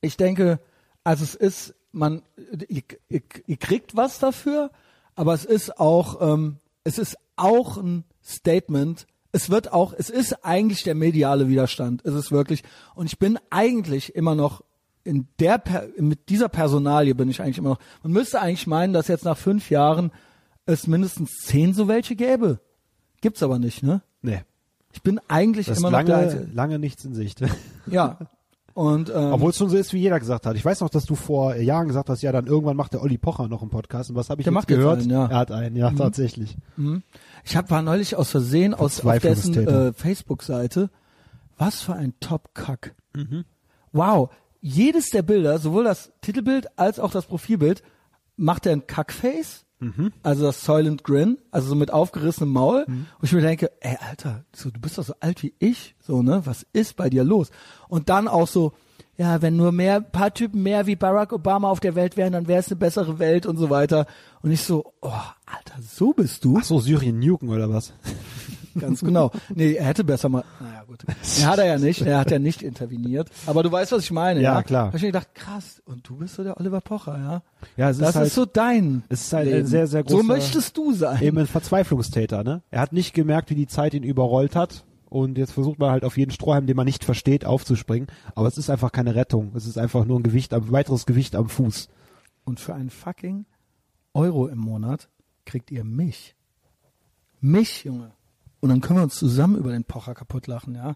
ich denke, also es ist, man, ihr, ihr, ihr kriegt was dafür, aber es ist auch, ähm, es ist auch ein Statement. Es wird auch, es ist eigentlich der mediale Widerstand. Es ist wirklich. Und ich bin eigentlich immer noch in der, Per- mit dieser Personalie bin ich eigentlich immer noch. Man müsste eigentlich meinen, dass jetzt nach fünf Jahren es mindestens zehn so welche gäbe. Gibt's aber nicht, ne? Nee. Ich bin eigentlich Das immer noch der lange, Einzige. lange nichts in Sicht. Ja. (laughs) Und ähm, Obwohl es schon so ist, wie jeder gesagt hat. Ich weiß noch, dass du vor Jahren gesagt hast, ja, dann irgendwann macht der Olli Pocher noch einen Podcast. Und was habe ich Der jetzt macht jetzt gehört? einen, ja. Mhm. Er hat einen, ja, tatsächlich. ich hab, war neulich aus Versehen aus auf dessen äh, Facebook-Seite. Was für ein Top-Kack. Mhm. Wow. Jedes der Bilder, sowohl das Titelbild als auch das Profilbild, macht er ein Kackface Also das Soylent Grin, also so mit aufgerissenem Maul, wo ich mir denke, ey, Alter, so, du bist doch so alt wie ich, so, ne? Was ist bei dir los? Und dann auch so, ja, wenn nur mehr, paar Typen mehr wie Barack Obama auf der Welt wären, dann wäre es eine bessere Welt und so weiter. Und ich so, oh, Alter, so bist du? Ach so, Syrien nuken oder was? (laughs) Ganz genau. Nee, er hätte besser mal. Naja, gut. Er hat er ja nicht. Er hat ja nicht interveniert. Aber du weißt, was ich meine. Ja, Ja, klar. Hab ich mir gedacht, krass. Und du bist so der Oliver Pocher, ja? Ja, es Das ist halt ist so dein. es ist halt ein Leben. sehr, sehr So großer- möchtest du sein. eben ein Verzweiflungstäter, ne? Er hat nicht gemerkt, wie die Zeit ihn überrollt hat. Und jetzt versucht man halt auf jeden Strohhalm, den man nicht versteht, aufzuspringen. Aber es ist einfach keine Rettung. Es ist einfach nur ein Gewicht, ein weiteres Gewicht am Fuß. Und für einen fucking Euro im Monat kriegt ihr mich. Mich, Junge. Und dann können wir uns zusammen über den Pocher kaputt lachen, ja.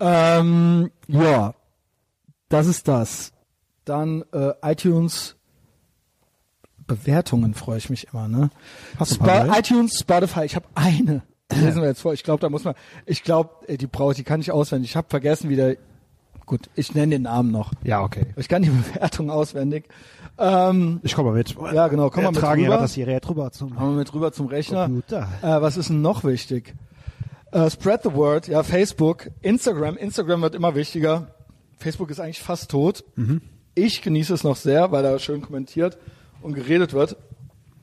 Ähm, ja, das ist das. Dann äh, iTunes Bewertungen freue ich mich immer, ne? Hast du Spo neue? iTunes, Spotify, ich habe eine. (clears throat) Lesen wir jetzt vor. Ich glaube, da muss man, ich glaube, die brauche ich, die kann ich auswendig. Ich habe vergessen, wie der, gut, ich nenne den Namen noch. Ja, okay. Ich kann die (laughs) Bewertung auswendig. Ähm, Ich komme mal mit. Ja, genau, komm mal Wir mit tragen rüber. das Gerät rüber zum Machen wir mit rüber zum Rechner. Computer. Äh, was ist denn noch wichtig? Äh, spread the word, ja, Facebook, Instagram. Instagram wird immer wichtiger. Facebook ist eigentlich fast tot. Mhm. Ich genieße es noch sehr, weil da schön kommentiert und geredet wird.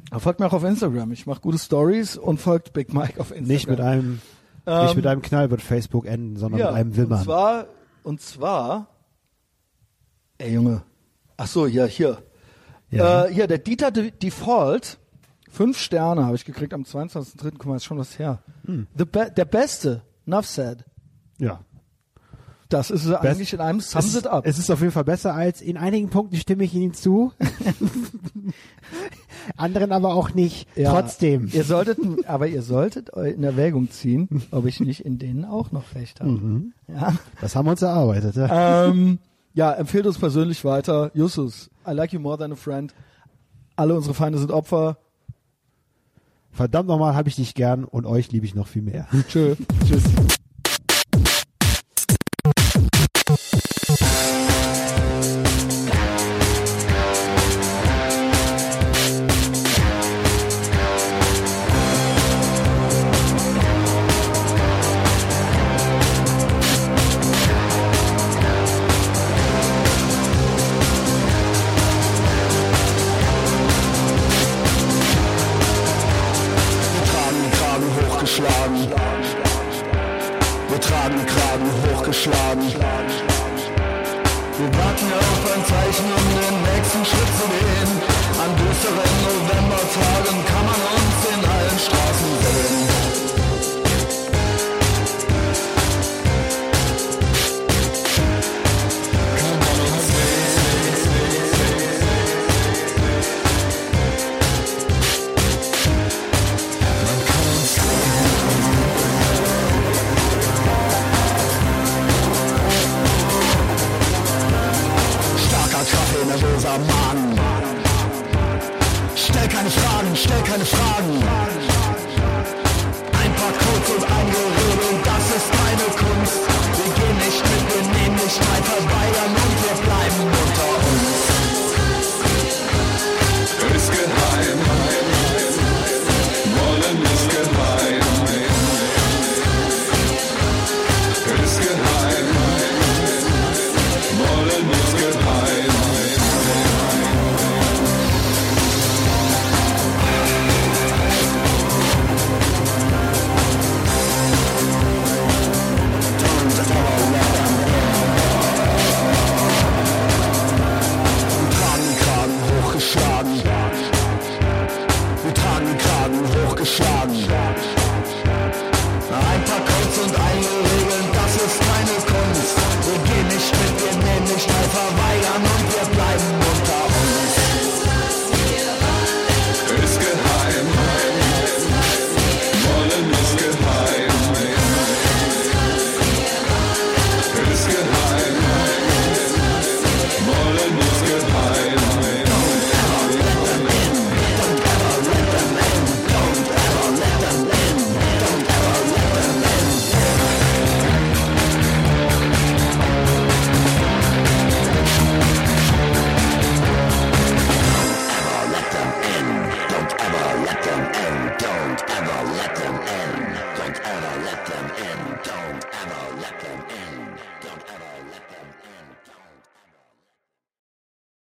Aber folgt mir auch auf Instagram. Ich mache gute Stories und folgt Big Mike auf Instagram. Nicht mit einem, Ähm, nicht mit einem Knall wird Facebook enden, sondern ja, mit einem Und Wimmern. zwar, und zwar, ey Junge, ach so, ja, hier. Ja. Äh, hier, der Dieter De Default, fünf Sterne habe ich gekriegt am 22.3. Guck mal, ist schon was her. Hm. The be der Beste, enough said. ja. Das ist es eigentlich in einem Sums es, it up. es ist auf jeden Fall besser als in einigen Punkten stimme ich Ihnen zu. (laughs) Anderen aber auch nicht. Ja, Trotzdem. Ihr solltet, aber ihr solltet in Erwägung ziehen, ob ich nicht in denen auch noch recht habe. Mhm. Ja. Das haben wir uns erarbeitet. Ja. ähm, ja, empfehlt uns persönlich weiter. Justus, I like you more than a friend. Alle unsere Feinde sind Opfer. Verdammt nochmal habe ich dich gern und euch liebe ich noch viel mehr. Tschö. (laughs) Tschüss.